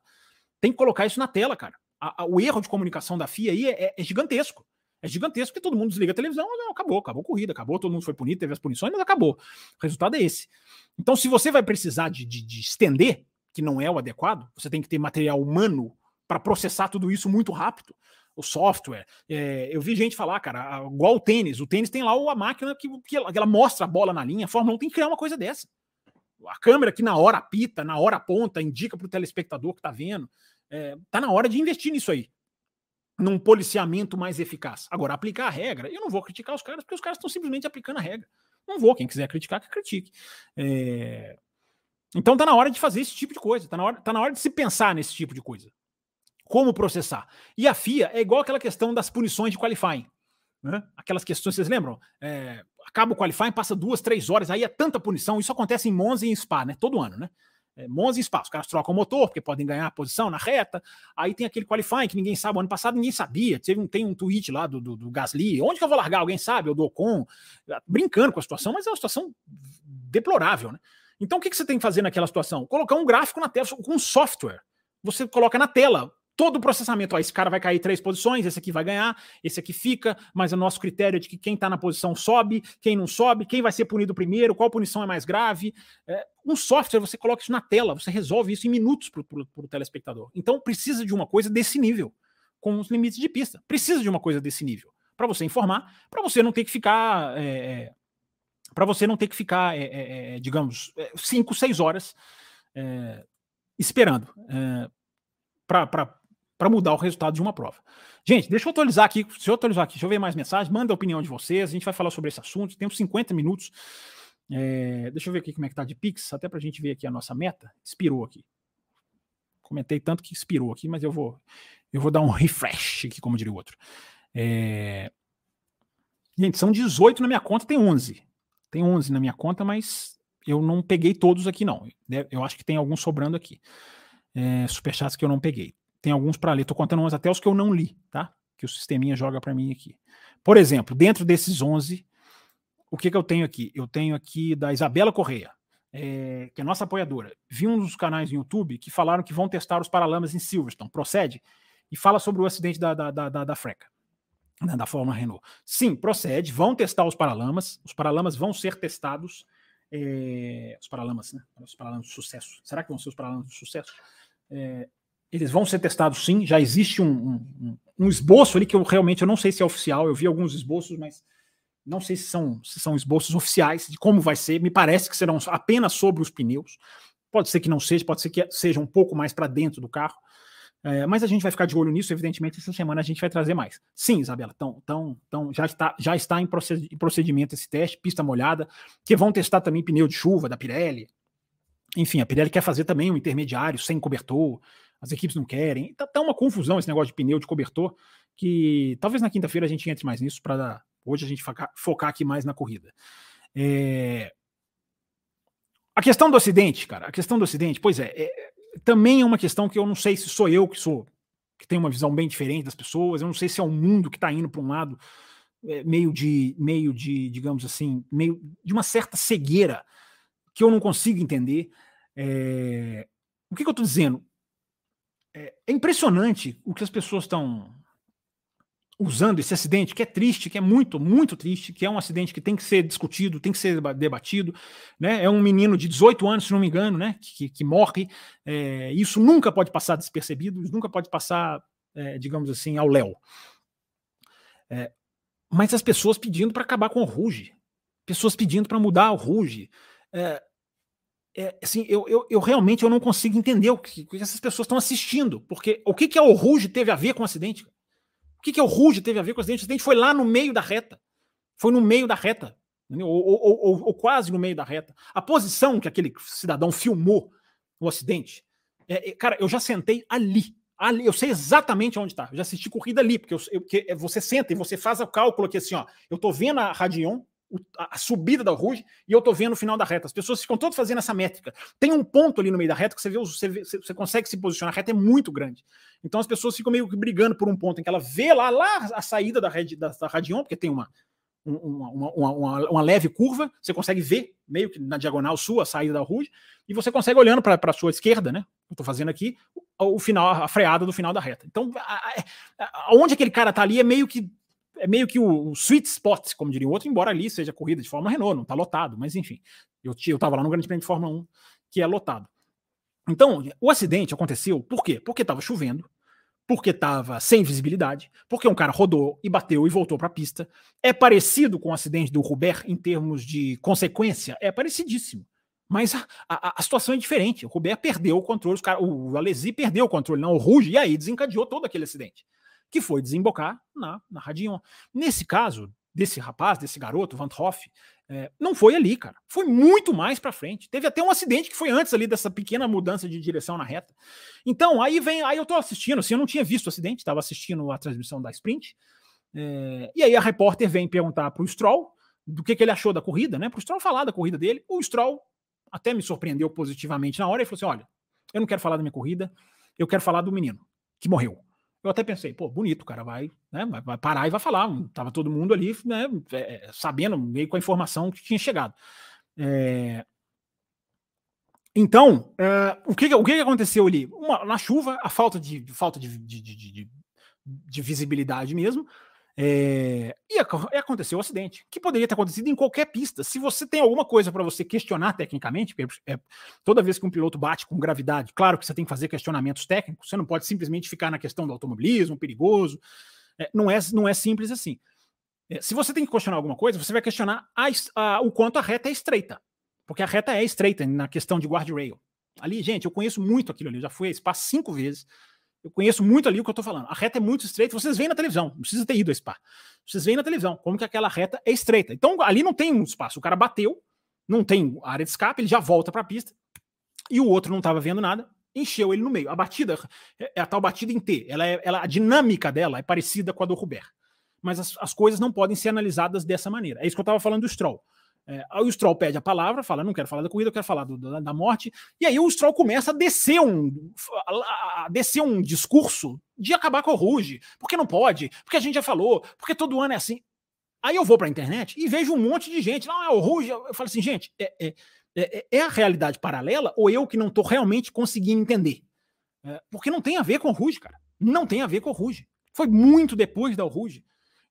Tem que colocar isso na tela, cara. A, a, o erro de comunicação da FIA aí é, é, gigantesco. É gigantesco porque todo mundo desliga a televisão, não, acabou, acabou a corrida, acabou, todo mundo foi punido, teve as punições, mas acabou. O resultado é esse. Então, se você vai precisar de, de, de estender, que não é o adequado, você tem que ter material humano para processar tudo isso muito rápido. O software. É, eu vi gente falar, cara, igual o tênis. O tênis tem lá a máquina que, que, ela, que ela mostra a bola na linha. A Fórmula 1 tem que criar uma coisa dessa. A câmera que na hora apita, na hora aponta, indica para o telespectador que está vendo. É, tá na hora de investir nisso aí. Num policiamento mais eficaz. Agora, aplicar a regra, eu não vou criticar os caras, porque os caras estão simplesmente aplicando a regra. Não vou, quem quiser criticar, que critique. É, então tá na hora de fazer esse tipo de coisa, tá na hora, tá na hora de se pensar nesse tipo de coisa. Como processar? E a FIA é igual aquela questão das punições de qualifying. Né? Aquelas questões, vocês lembram? É, acaba o qualifying, passa duas, três horas, aí é tanta punição. Isso acontece em Monza e em Spa, né? Todo ano, né? É, Monza e Spa, os caras trocam o motor, porque podem ganhar a posição na reta. Aí tem aquele qualifying que ninguém sabe. O ano passado ninguém sabia. Teve um, tem um tweet lá do, do, do Gasly. Onde que eu vou largar? Alguém sabe? Eu dou com. Brincando com a situação, mas é uma situação deplorável, né? Então o que, que você tem que fazer naquela situação? Colocar um gráfico na tela, com um software. Você coloca na tela todo o processamento. Ó, esse cara vai cair três posições, esse aqui vai ganhar, esse aqui fica, mas o nosso critério é de que quem está na posição sobe, quem não sobe, quem vai ser punido primeiro, qual punição é mais grave. É, um software, você coloca isso na tela, você resolve isso em minutos para o telespectador. Então precisa de uma coisa desse nível, com os limites de pista. Precisa de uma coisa desse nível, para você informar, para você não ter que ficar. É, é para você não ter que ficar, é, é, é digamos, cinco, seis horas esperando para para mudar o resultado de uma prova. Gente, deixa eu atualizar aqui. Se eu atualizar aqui, deixa eu ver mais mensagens. Manda a opinião de vocês. A gente vai falar sobre esse assunto. Temos 50 minutos. É, deixa eu ver aqui como é que tá de Pix, até para a gente ver aqui a nossa meta. Expirou aqui. Comentei tanto que expirou aqui, mas eu vou eu vou dar um refresh aqui, como diria o outro. É... Gente, são 18 na minha conta, tem 11. Tem 11 na minha conta, mas eu não peguei todos aqui, não. Eu acho que tem alguns sobrando aqui. É, superchats que eu não peguei. Tem alguns para ler, estou contando uns até os que eu não li, tá? Que o sisteminha joga para mim aqui. Por exemplo, dentro desses 11, o que, que eu tenho aqui? Eu tenho aqui da Isabela Correia, é, que é nossa apoiadora. Vi um dos canais no YouTube que falaram que vão testar os paralamas em Silverstone. Procede? E fala sobre o acidente da, da, da, da, da Freca, né, da Fórmula Renault. Sim, procede. Vão testar os paralamas. Os paralamas vão ser testados. É, os paralamas, né? Os paralamas de sucesso. Será que vão ser os paralamas de sucesso? É, eles vão ser testados sim, já existe um, um, um, esboço ali que eu realmente eu não sei se é oficial, eu vi alguns esboços, mas não sei se são, se são esboços oficiais de como vai ser, me parece que serão apenas sobre os pneus, pode ser que não seja, pode ser que seja um pouco mais para dentro do carro, é, mas a gente vai ficar de olho nisso, evidentemente, essa semana a gente vai trazer mais. Sim, Isabela, então, então, então já, está, já está em procedimento esse teste, pista molhada, que vão testar também pneu de chuva da Pirelli, enfim, a Pirelli quer fazer também um intermediário sem cobertor, as equipes não querem. Tá, tá uma confusão esse negócio de pneu de cobertor, que talvez na quinta-feira a gente entre mais nisso para hoje a gente focar, focar, aqui mais na corrida. É... A questão do acidente, cara, a questão do acidente, pois é, é, também é uma questão que eu não sei se sou eu que sou, que tenho uma visão bem diferente das pessoas, eu não sei se é o mundo que está indo para um lado é, meio de, meio de, digamos assim, meio de uma certa cegueira que eu não consigo entender. É... O que, que eu estou dizendo? É, é impressionante o que as pessoas estão usando esse acidente, que é triste, que é muito, muito triste, que é um acidente que tem que ser discutido, tem que ser debatido, né? É um menino de 18 anos, se não me engano, né? Que, que morre. É, isso nunca pode passar despercebido, nunca pode passar, é, digamos assim, ao léu. É, mas as pessoas pedindo para acabar com o Ruge, pessoas pedindo para mudar o Ruge. É, é, assim, eu, eu, eu, realmente eu não consigo entender o que, o que essas pessoas estão assistindo, porque o que, que é o Ruge teve a ver com o acidente? O que, que é o Ruge teve a ver com o acidente? O acidente foi lá no meio da reta, foi no meio da reta, ou, ou, ou, ou, quase no meio da reta. A posição que aquele cidadão filmou o acidente, é, é, cara, eu já sentei ali, ali, eu sei exatamente onde está. Eu já assisti corrida ali, porque, eu, eu, porque você senta e você faz o cálculo aqui assim, ó, eu tô vendo a Radion, a subida da Ruge e eu tô vendo o final da reta. As pessoas ficam todas fazendo essa métrica. Tem um ponto ali no meio da reta que você vê, você, vê, você consegue se posicionar, a reta é muito grande. Então as pessoas ficam meio que brigando por um ponto em que ela vê lá, lá a saída da, red, da, da Radion, porque tem uma, uma, uma, uma, uma, leve curva, você consegue ver meio que na diagonal sua a saída da Ruge, e você consegue olhando para a sua esquerda, né? Eu tô fazendo aqui o, o final, a freada do final da reta. Então, aonde aquele cara tá ali é meio que é meio que o, o, sweet spot, como diria o outro, embora ali seja corrida de Fórmula Renault, não está lotado, mas enfim, eu estava lá no Grande Prêmio de Fórmula 1, que é lotado. Então, o acidente aconteceu por quê? Porque estava chovendo, porque estava sem visibilidade, porque um cara rodou e bateu e voltou para a pista. É parecido com o acidente do Robert em termos de consequência? É parecidíssimo. Mas a, a, a situação é diferente. O Robert perdeu o controle, cara, o Alesi perdeu o controle, não o Ruge, e aí desencadeou todo aquele acidente que foi desembocar na, na Radion. Nesse caso, desse rapaz, desse garoto, Van Hoff, é, não foi ali, cara. Foi muito mais para frente. Teve até um acidente que foi antes ali dessa pequena mudança de direção na reta. Então, aí vem, aí eu tô assistindo, assim, eu não tinha visto o acidente, estava assistindo a transmissão da sprint. É, e aí a repórter vem perguntar para o Stroll do que, que, ele achou da corrida, né? Para o Stroll falar da corrida dele. O Stroll até me surpreendeu positivamente na hora e falou assim: olha, eu não quero falar da minha corrida, eu quero falar do menino que morreu. Eu até pensei, pô, bonito, o cara vai, né, vai parar e vai falar. Tava todo mundo ali, né, é, sabendo, meio com a informação que tinha chegado. É... Então, é, o, que, o que aconteceu ali? Uma, na chuva, a falta de, falta de, de, de, de visibilidade mesmo, é, e aconteceu o um acidente, que poderia ter acontecido em qualquer pista. Se você tem alguma coisa para você questionar tecnicamente, porque é, toda vez que um piloto bate com gravidade, claro que você tem que fazer questionamentos técnicos, você não pode simplesmente ficar na questão do automobilismo, perigoso. É, não, é, não é simples assim. É, se você tem que questionar alguma coisa, você vai questionar a, a, o quanto a reta é estreita, porque a reta é estreita na questão de guardrail. Ali, gente, eu conheço muito aquilo ali, eu já fui a Spa cinco vezes. Eu conheço muito ali o que eu estou falando. A reta é muito estreita, vocês veem na televisão, não precisa ter ido a Spa. Vocês veem na televisão como que aquela reta é estreita. Então ali não tem um espaço. O cara bateu, não tem área de escape, ele já volta para a pista e o outro não estava vendo nada, encheu ele no meio. A batida é, a tal batida em T. Ela é, ela, a dinâmica dela é parecida com a do Rubert. Mas as, as coisas não podem ser analisadas dessa maneira. É isso que eu estava falando do Stroll. É, aí o Stroll pede a palavra, fala: não quero falar da corrida, eu quero falar do, da, da, morte. E aí o Stroll começa a descer um, a, a descer um discurso de acabar com o Ruge, porque não pode, porque a gente já falou, porque todo ano é assim. Aí eu vou para a internet e vejo um monte de gente, não, é o Ruge. Eu falo assim, gente, é, é, é, é a realidade paralela ou eu que não estou realmente conseguindo entender? É, porque não tem a ver com o Ruge, cara. Não tem a ver com o Ruge. Foi muito depois da Ruge.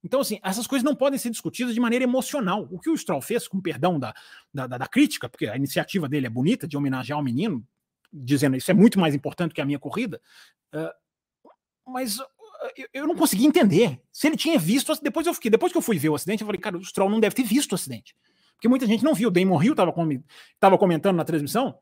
Então, assim, essas coisas não podem ser discutidas de maneira emocional. O que o Stroll fez, com perdão da, da, da, crítica, porque a iniciativa dele é bonita, de homenagear o menino, dizendo isso é muito mais importante que a minha corrida, uh, mas uh, eu, não consegui entender. Se ele tinha visto, depois eu fiquei, depois que eu fui ver o acidente, eu falei, cara, o Stroll não deve ter visto o acidente. Porque muita gente não viu. O Damon Hill estava comentando na transmissão.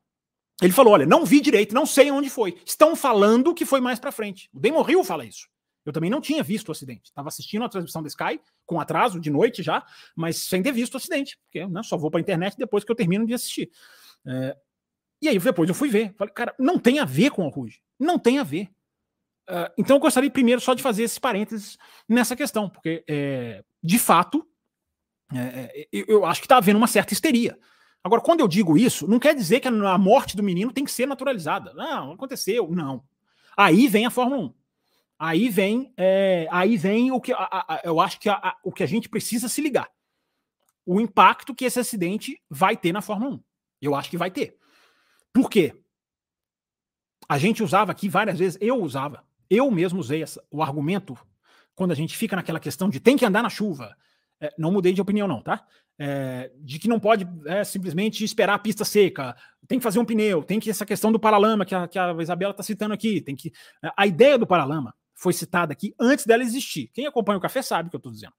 Ele falou: olha, não vi direito, não sei onde foi. Estão falando que foi mais para frente. O Damon Hill fala isso. Eu também não tinha visto o acidente. Estava assistindo a transmissão da Sky, com atraso, de noite já, mas sem ter visto o acidente, porque né, só vou para a internet depois que eu termino de assistir. É, e aí depois eu fui ver. Falei, cara, não tem a ver com o Ruge. Não tem a ver. Uh, então eu gostaria primeiro só de fazer esses parênteses nessa questão, porque é, de fato é, é eu acho que está havendo uma certa histeria. Agora, quando eu digo isso, não quer dizer que a morte do menino tem que ser naturalizada. Não, aconteceu. Não. Aí vem a Fórmula 1. Aí vem, é, aí vem o que a, a, eu acho que a, o que a gente precisa se ligar. O impacto que esse acidente vai ter na Fórmula 1. Eu acho que vai ter. Por quê? A gente usava aqui várias vezes, eu usava, eu mesmo usei essa, o argumento quando a gente fica naquela questão de tem que andar na chuva. É, não mudei de opinião, não, tá? É, de que não pode é, simplesmente esperar a pista seca, tem que fazer um pneu, tem que essa questão do paralama que a, que a Isabela está citando aqui, tem que. A ideia do paralama foi citada aqui antes dela existir. Quem acompanha o café sabe o que eu estou dizendo.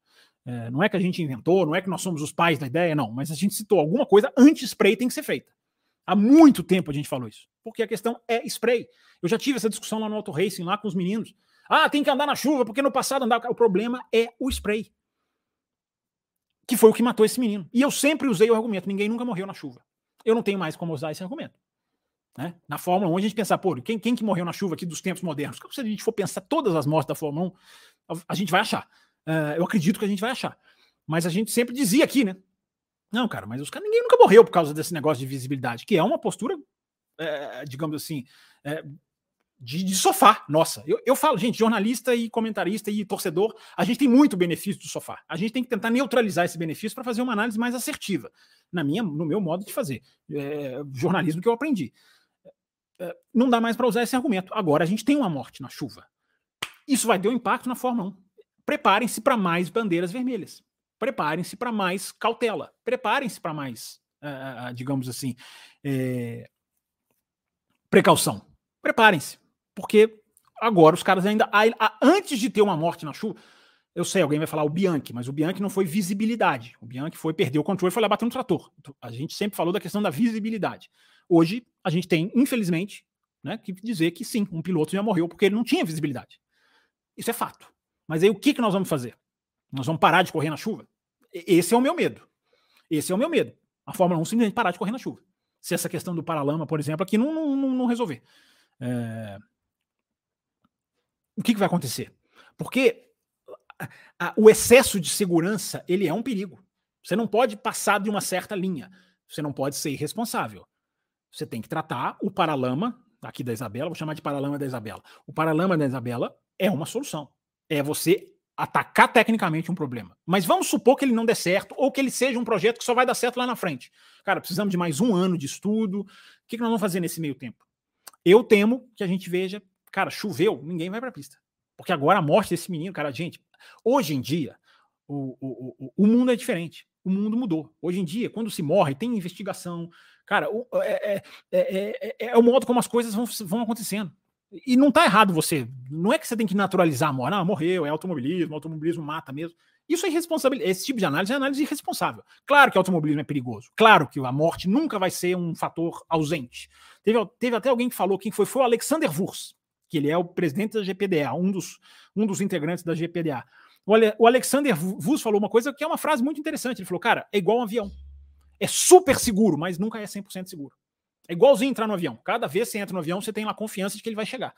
É, não é que a gente inventou, não é que nós somos os pais da ideia, não, mas a gente citou alguma coisa anti-spray tem que ser feita. Há muito tempo a gente falou isso. Porque a questão é spray. Eu já tive essa discussão lá no Auto Racing, lá com os meninos. Ah, tem que andar na chuva, porque no passado andava. O problema é o spray. Que foi o que matou esse menino. E eu sempre usei o argumento: ninguém nunca morreu na chuva. Eu não tenho mais como usar esse argumento. Né? Na Fórmula 1, a gente pensa, pô, quem, quem que morreu na chuva aqui dos tempos modernos? Se a gente for pensar todas as mortes da Fórmula 1, a gente vai achar. Uh, eu acredito que a gente vai achar. Mas a gente sempre dizia aqui, né? Não, cara, mas os caras, ninguém nunca morreu por causa desse negócio de visibilidade, que é uma postura, é, digamos assim, é, de, de, sofá. Nossa, eu, eu falo, gente, jornalista e comentarista e torcedor, a gente tem muito benefício do sofá. A gente tem que tentar neutralizar esse benefício para fazer uma análise mais assertiva, na minha, no meu modo de fazer. É, jornalismo que eu aprendi. É, não dá mais para usar esse argumento. Agora a gente tem uma morte na chuva. Isso vai ter um impacto na Fórmula 1. Preparem-se para mais bandeiras vermelhas. Preparem-se para mais cautela. Preparem-se para mais, uh, digamos assim, é, precaução. Preparem-se. Porque agora os caras ainda. Antes de ter uma morte na chuva. Eu sei, alguém vai falar o Bianchi, mas o Bianchi não foi visibilidade. O Bianchi foi perder o controle e foi lá bater no trator. Então, a gente sempre falou da questão da visibilidade. Hoje, a gente tem, infelizmente, né, que dizer que sim, um piloto já morreu porque ele não tinha visibilidade. Isso é fato. Mas aí o que, que nós vamos fazer? Nós vamos parar de correr na chuva? Esse é o meu medo. Esse é o meu medo. A Fórmula 1 simplesmente parar de correr na chuva. Se essa questão do paralama, por exemplo, aqui não, não, não resolver. É... O que, que vai acontecer? Porque a, a, o excesso de segurança ele é um perigo. Você não pode passar de uma certa linha. Você não pode ser irresponsável. Você tem que tratar o paralama aqui da Isabela, vou chamar de paralama da Isabela. O paralama da Isabela é uma solução. É você atacar tecnicamente um problema. Mas vamos supor que ele não dê certo ou que ele seja um projeto que só vai dar certo lá na frente. Cara, precisamos de mais um ano de estudo. O que, nós vamos fazer nesse meio tempo? Eu temo que a gente veja, cara, choveu, ninguém vai para a pista. Porque agora a morte desse menino, cara, gente, hoje em dia, o, o, o, o mundo é diferente. O mundo mudou. Hoje em dia, quando se morre, tem investigação. Cara, é, é, é, é, é o modo como as coisas vão, vão acontecendo. E não tá errado você. Não é que você tem que naturalizar a morte. Não, morreu, é automobilismo, automobilismo mata mesmo. Isso é irresponsabilidade. Esse tipo de análise é análise irresponsável. Claro que automobilismo é perigoso. Claro que a morte nunca vai ser um fator ausente. Teve, teve até alguém que falou, quem foi? Foi o Alexander Wurz, que ele é o presidente da GPDA, um dos, um dos integrantes da GPDA. O, Ale, o Alexander Wurz falou uma coisa que é uma frase muito interessante. Ele falou, cara, é igual um avião. É super seguro, mas nunca é 100% seguro. É igualzinho entrar no avião. Cada vez que você entra no avião, você tem lá confiança de que ele vai chegar.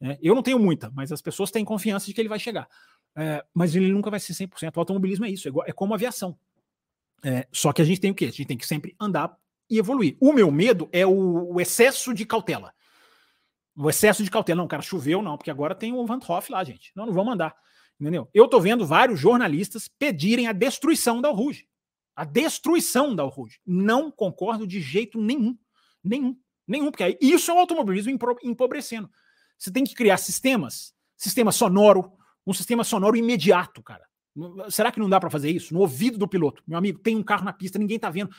É, eu não tenho muita, mas as pessoas têm confiança de que ele vai chegar. É, mas ele nunca vai ser 100%. O automobilismo é isso, é, igual, é como aviação. É, só que a gente tem o quê? A gente tem que sempre andar e evoluir. O meu medo é o, o excesso de cautela. O excesso de cautela. Não, cara, choveu não, porque agora tem o Van Hoff lá, gente. Não, não vamos andar. Entendeu? Eu tô vendo vários jornalistas pedirem a destruição da Ruge. A destruição da Ruge. Não concordo de jeito nenhum. Nenhum. Nenhum, porque isso é o automobilismo empobrecendo. Você tem que criar sistemas, sistema sonoro, um sistema sonoro imediato, cara. Será que não dá para fazer isso? No ouvido do piloto. Meu amigo, tem um carro na pista, ninguém tá vendo.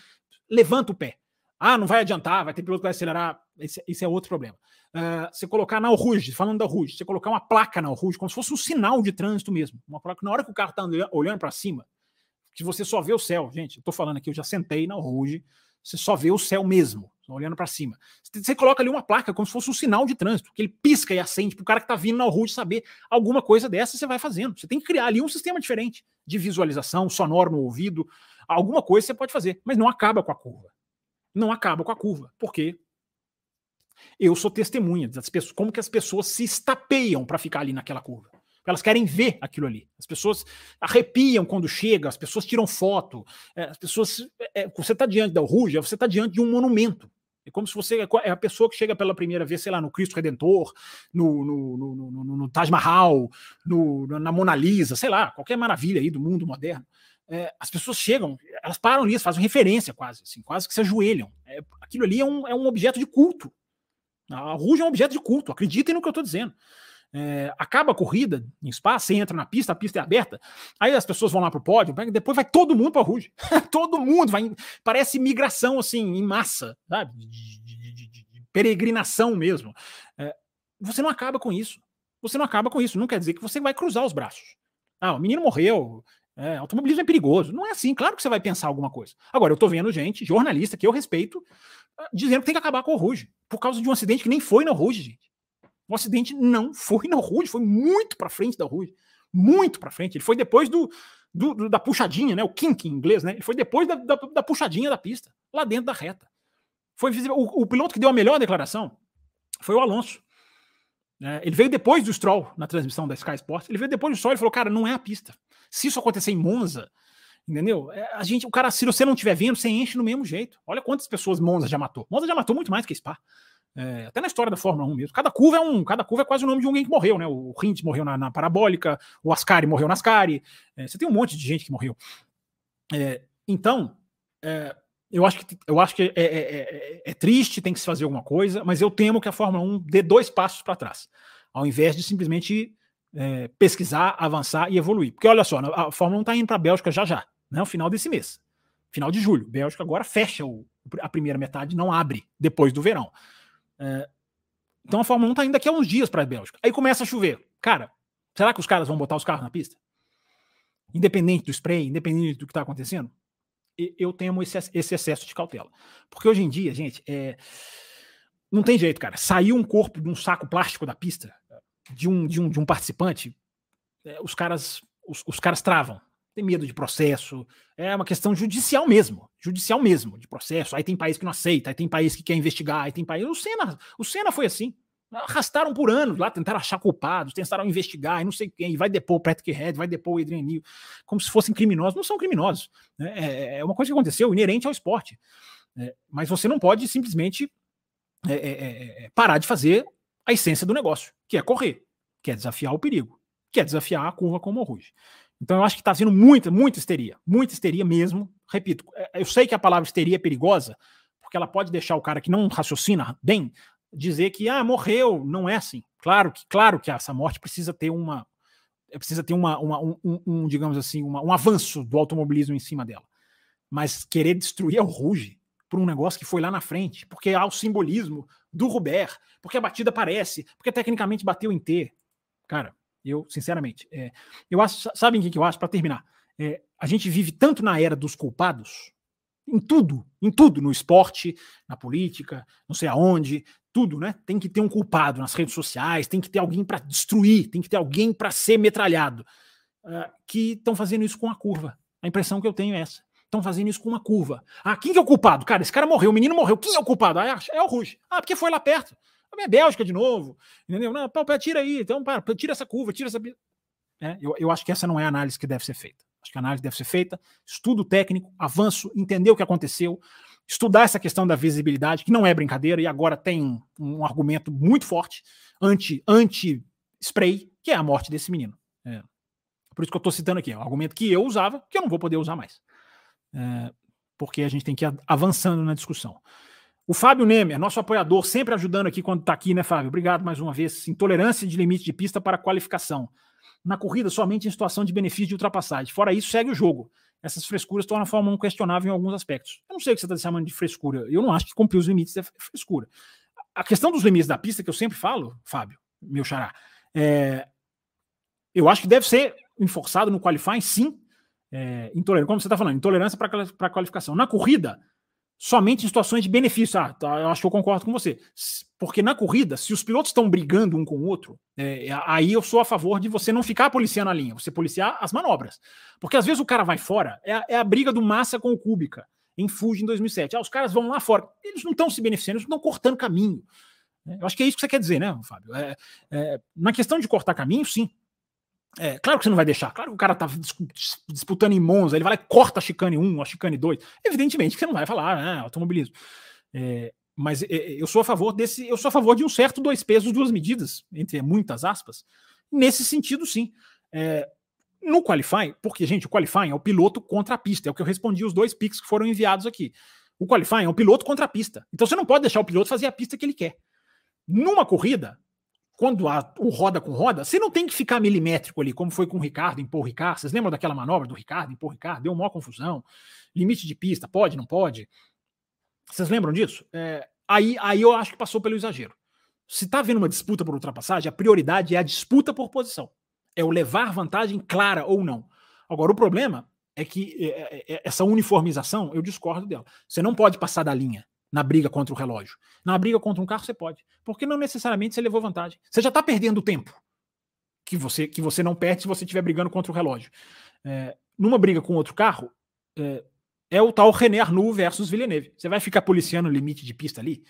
Levanta o pé. Ah, não vai adiantar, vai ter piloto que vai acelerar. Esse, esse é outro problema. Uh, você colocar na Ruge, falando da Ruge, você colocar uma placa na Ruge, como se fosse um sinal de trânsito mesmo. Uma placa, na hora que o carro tá olhando para cima, que você só vê o céu. Gente, eu tô falando aqui, eu já sentei na Ruge, você só vê o céu mesmo, olhando para cima. Você coloca ali uma placa como se fosse um sinal de trânsito, que ele pisca e acende para o cara que está vindo na rua de saber alguma coisa dessa você vai fazendo. Você tem que criar ali um sistema diferente de visualização, sonoro no ouvido, alguma coisa você pode fazer, mas não acaba com a curva. Não acaba com a curva, porque eu sou testemunha das pessoas, como que as pessoas se estapeiam para ficar ali naquela curva elas querem ver aquilo ali. As pessoas arrepiam quando chega, as pessoas tiram foto, é, as pessoas. É, você está diante da Ruja, você está diante de um monumento. É como se você é a pessoa que chega pela primeira vez, sei lá, no Cristo Redentor, no, no, no, no, no Taj Mahal, no, na Mona Lisa, sei lá, qualquer maravilha aí do mundo moderno. É, as pessoas chegam, elas param ali, fazem referência quase, assim, quase que se ajoelham. É, aquilo ali é um, é um objeto de culto. A Ruja é um objeto de culto, acreditem no que eu estou dizendo é, acaba a corrida em Spa, você entra na pista, a pista é aberta, aí as pessoas vão lá pro pódio, depois vai todo mundo para Ruge. todo mundo, vai, parece migração assim, em massa, sabe? De, de, de, de peregrinação mesmo. É, você não acaba com isso. Você não acaba com isso. Não quer dizer que você vai cruzar os braços. Ah, o menino morreu. É, automobilismo é perigoso. Não é assim. Claro que você vai pensar alguma coisa. Agora, eu tô vendo gente, jornalista, que eu respeito, dizendo que tem que acabar com o Ruge. Por causa de um acidente que nem foi na Ruge, gente. O acidente não foi na Rude, foi muito para frente da Rude. Muito para frente. Ele foi depois do, do, do, da puxadinha, né? O kink em inglês, né? Ele foi depois da, da, da puxadinha da pista, lá dentro da reta. Foi visível. O, o, piloto que deu a melhor declaração foi o Alonso. É, ele veio depois do Stroll na transmissão da Sky Sports. Ele veio depois do Stroll e falou: Cara, não é a pista. Se isso acontecer em Monza, entendeu? É, a gente, o cara, se você não estiver vendo, você enche no mesmo jeito. Olha quantas pessoas Monza já matou. Monza já matou muito mais que Spa. É, até na história da Fórmula 1 mesmo. Cada curva é um, cada curva é quase o nome de alguém que morreu, né? O Rint morreu na, na, parabólica, o Ascari morreu na Ascari. É, você tem um monte de gente que morreu. É, então, é, eu acho que, eu acho que é, é, é, triste, tem que se fazer alguma coisa, mas eu temo que a Fórmula 1 dê dois passos para trás, ao invés de simplesmente pesquisar, avançar e evoluir. Porque olha só, a Fórmula 1 está indo para a Bélgica já já, né? no final desse mês, final de julho. Bélgica agora fecha o, a primeira metade, não abre depois do verão. É, então a Fórmula 1 tá indo daqui a uns dias para a Bélgica. Aí começa a chover. Cara, será que os caras vão botar os carros na pista? Independente do spray, independente do que está acontecendo? Eu temo esse, esse, excesso de cautela. Porque hoje em dia, gente, é, não tem jeito, cara. Saiu um corpo de um saco plástico da pista, de um, de um, de um participante, é, os caras os, os caras travam tem medo de processo, é uma questão judicial mesmo, judicial mesmo, de processo. Aí tem país que não aceita, aí tem país que quer investigar, aí tem país. O Senna, o Senna foi assim. Arrastaram por anos lá, tentaram achar culpados, tentaram investigar, e não sei quem, vai depor o Patrick Head, vai depor o Adrian Neal, como se fossem criminosos. Não são criminosos. Né? É, é uma coisa que aconteceu, inerente ao esporte. É, mas você não pode simplesmente é, é, é, é, parar de fazer a essência do negócio, que é correr, que é desafiar o perigo, que é desafiar a curva como o Ruge. Então eu acho que está sendo muita, muita histeria, muita histeria mesmo. Repito, eu sei que a palavra histeria é perigosa, porque ela pode deixar o cara que não raciocina bem dizer que ah, morreu, não é assim. Claro que, claro que essa morte precisa ter uma precisa ter uma, uma um, um, digamos assim, uma, um avanço do automobilismo em cima dela. Mas querer destruir o Ruge por um negócio que foi lá na frente, porque há o simbolismo do Robert, porque a batida parece, porque tecnicamente bateu em T. Cara, eu, sinceramente, é, eu acho, sabem o que eu acho, para terminar? É, a gente vive tanto na era dos culpados, em tudo, em tudo, no esporte, na política, não sei aonde, tudo, né? Tem que ter um culpado nas redes sociais, tem que ter alguém para destruir, tem que ter alguém para ser metralhado. Uh, que estão fazendo isso com a curva. A impressão que eu tenho é essa. Estão fazendo isso com uma curva. Ah, quem que é o culpado? Cara, esse cara morreu, o menino morreu. Quem é o culpado? Ah, é o Ruge. Ah, porque foi lá perto. É Bélgica de novo. Entendeu? Não, pá, tira aí. Então, para, tira essa curva, tira essa. É, eu, eu acho que essa não é a análise que deve ser feita. Acho que a análise deve ser feita, estudo técnico, avanço, entender o que aconteceu, estudar essa questão da visibilidade, que não é brincadeira, e agora tem um, um argumento muito forte anti, anti-spray, que é a morte desse menino. É. Por isso que eu estou citando aqui, é um argumento que eu usava, que eu não vou poder usar mais. É, porque a gente tem que ir avançando na discussão. O Fábio Nemer, nosso apoiador, sempre ajudando aqui quando está aqui, né, Fábio? Obrigado mais uma vez. Intolerância de limite de pista para qualificação. Na corrida, somente em situação de benefício de ultrapassagem. Fora isso, segue o jogo. Essas frescuras tornam a Fórmula 1 questionável em alguns aspectos. Eu não sei o que você está chamando de frescura. Eu não acho que cumprir os limites é frescura. A questão dos limites da pista, que eu sempre falo, Fábio, meu xará, é, eu acho que deve ser enforçado no qualifying, sim. É, intolerância, como você está falando, intolerância para qualificação. Na corrida, somente em situações de benefício. Ah, tá, eu acho que eu concordo com você. Porque na corrida, se os pilotos estão brigando um com o outro, é, é, aí eu sou a favor de você não ficar policiando a linha, você policiar as manobras. Porque às vezes o cara vai fora, é a, é a briga do Massa com o Kubica, em Fuji em 2007. Ah, os caras vão lá fora, eles não estão se beneficiando, eles estão cortando caminho. Eu acho que é isso que você quer dizer, né, Fábio? É, é, na questão de cortar caminho, sim. É, claro que você não vai deixar. Claro que o cara tá disputando em Monza, ele vai lá e corta a chicane 1, a chicane 2. Evidentemente que você não vai falar, ah, automobilismo. É, mas é, eu sou a favor desse, eu sou a favor de um certo dois pesos, duas medidas, entre muitas aspas. Nesse sentido, sim. É, no qualifying, porque, gente, o qualifying é o piloto contra a pista, é o que eu respondi os dois pics que foram enviados aqui. O qualifying é o piloto contra a pista. Então você não pode deixar o piloto fazer a pista que ele quer. Numa corrida, quando há o roda com roda, você não tem que ficar milimétrico ali, como foi com o Ricardo, empor o Ricardo. Vocês lembram daquela manobra do Ricardo, empor o Ricardo? Deu uma confusão. Limite de pista, pode, não pode? Vocês lembram disso? É, aí, aí eu acho que passou pelo exagero. Se está havendo uma disputa por ultrapassagem, a prioridade é a disputa por posição. É o levar vantagem clara ou não. Agora, o problema é que é, é, é essa uniformização, eu discordo dela. Você não pode passar da linha na briga contra o relógio. Na briga contra um carro você pode, porque não necessariamente você levou vantagem. Você já está perdendo tempo que você que você não perde se você estiver brigando contra o relógio. É, numa briga com outro carro, é, é, o tal René Arnoux versus Villeneuve. Você vai ficar policiando o limite de pista ali?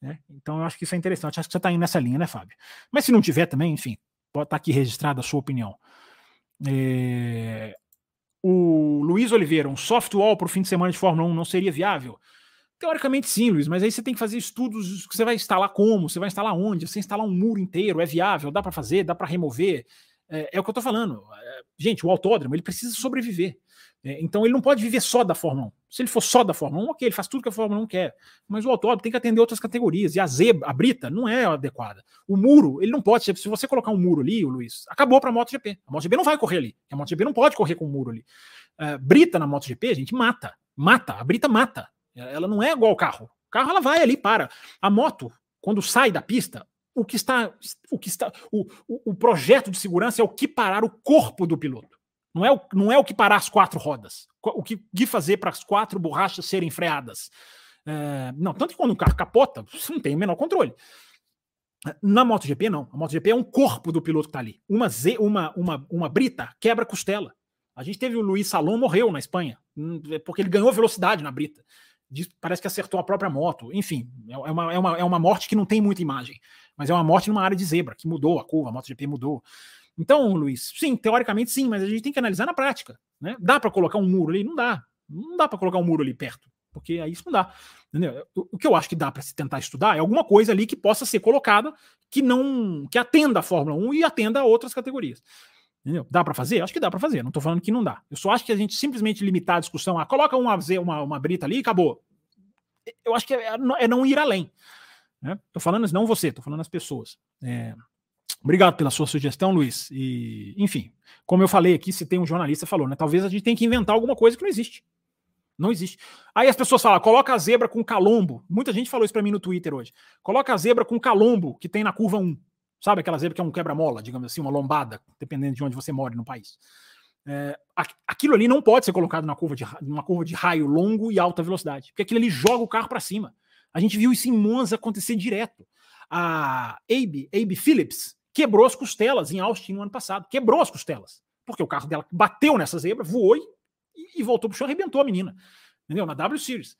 Né? Então eu acho que isso é interessante. Acho que você está indo nessa linha, né, Fábio? Mas se não tiver também, enfim, pode estar tá aqui registrada a sua opinião. É, o Luiz Oliveira, um soft wall para o fim de semana de Fórmula 1 não seria viável? Teoricamente sim, Luiz, mas aí você tem que fazer estudos que você vai instalar como, você vai instalar onde, você instalar um muro inteiro, é viável, dá para fazer, dá para remover. É, é, o que eu tô falando. É, gente, o autódromo, ele precisa sobreviver. É, então ele não pode viver só da Fórmula 1. Se ele for só da Fórmula 1, ok, ele faz tudo que a Fórmula 1 quer. Mas o autódromo tem que atender outras categorias. E a zebra, a brita, não é adequada. O muro, ele não pode. Se você colocar um muro ali, Luiz, acabou para a MotoGP. A MotoGP não vai correr ali. A MotoGP não pode correr com um muro ali. Uh, brita na MotoGP, gente mata. Mata. A brita mata. Ela não é igual ao carro. O carro ela vai ali para. A moto, quando sai da pista, o que está, o que está, o, o, o projeto de segurança é o que parar o corpo do piloto. Não é o, não é o que parar as quatro rodas. O que, que fazer para as quatro borrachas serem freadas. É, não, tanto que quando o carro capota, você não tem o menor controle. Na MotoGP, não. A MotoGP é um corpo do piloto que está ali. Uma, Z, uma, uma, uma brita quebra costela. A gente teve o Luiz Salom morreu na Espanha, hum, porque ele ganhou velocidade na brita parece que acertou a própria moto. Enfim, é, é uma, é, uma, é uma morte que não tem muita imagem, mas é uma morte numa área de zebra, que mudou a curva, a MotoGP mudou. Então, Luiz, sim, teoricamente sim, mas a gente tem que analisar na prática. Né? Dá para colocar um muro ali? Não dá. Não dá para colocar um muro ali perto, porque aí isso não dá. Entendeu? O que eu acho que dá para se tentar estudar é alguma coisa ali que possa ser colocada que não que atenda a Fórmula 1 e atenda a outras categorias. Entendeu? Dá para fazer? Acho que dá para fazer. Não estou falando que não dá. Eu só acho que a gente simplesmente limitar a discussão a coloca uma, uma, uma brita ali e acabou. Eu acho que é, é não ir além. Né? Tô falando não você, tô falando as pessoas. É... Obrigado pela sua sugestão, Luiz. E, enfim, como eu falei aqui, se tem um jornalista falou, né? Talvez a gente tenha que inventar alguma coisa que não existe. Não existe. Aí as pessoas falam, coloca a zebra com calombo. Muita gente falou isso para mim no Twitter hoje. Coloca a zebra com calombo que tem na curva 1. Sabe aquela zebra que é um quebra-mola, digamos assim, uma lombada, dependendo de onde você mora no país. É, aquilo ali não pode ser colocado na curva de, numa curva de raio longo e alta velocidade, porque aquilo ali joga o carro para cima. A gente viu isso em Monza acontecer direto. A Abe, Abe Phillips quebrou as costelas em Austin no ano passado. Quebrou as costelas. Porque o carro dela bateu nessa zebra, voou e, e voltou pro chão, arrebentou a menina. Entendeu? Na W Series.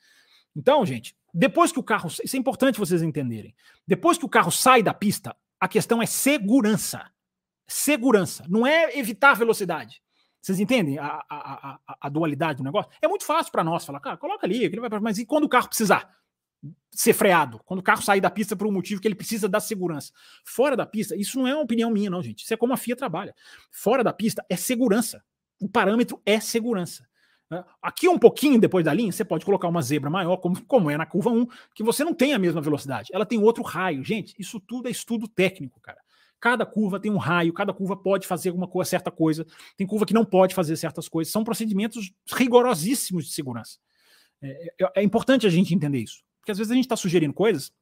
Então, gente, depois que o carro. Isso é importante vocês entenderem. Depois que o carro sai da pista, a questão é segurança. Segurança. Não é evitar velocidade. Vocês entendem a, a, a, a dualidade do negócio? É muito fácil para nós falar, cara, coloca ali, mas e quando o carro precisar? ser freado, quando o carro sair da pista por um motivo que ele precisa da segurança. Fora da pista, isso não é uma opinião minha, não, gente. Isso é como a FIA trabalha. Fora da pista é segurança. O parâmetro é segurança. Né? Aqui um pouquinho depois da linha, você pode colocar uma zebra maior, como, como é na curva 1, que você não tem a mesma velocidade. Ela tem outro raio. Gente, isso tudo é estudo técnico, cara. Cada curva tem um raio, cada curva pode fazer alguma coisa, certa coisa, tem curva que não pode fazer certas coisas. São procedimentos rigorosíssimos de segurança. É, é, é importante a gente entender isso. Porque às vezes a gente está sugerindo coisas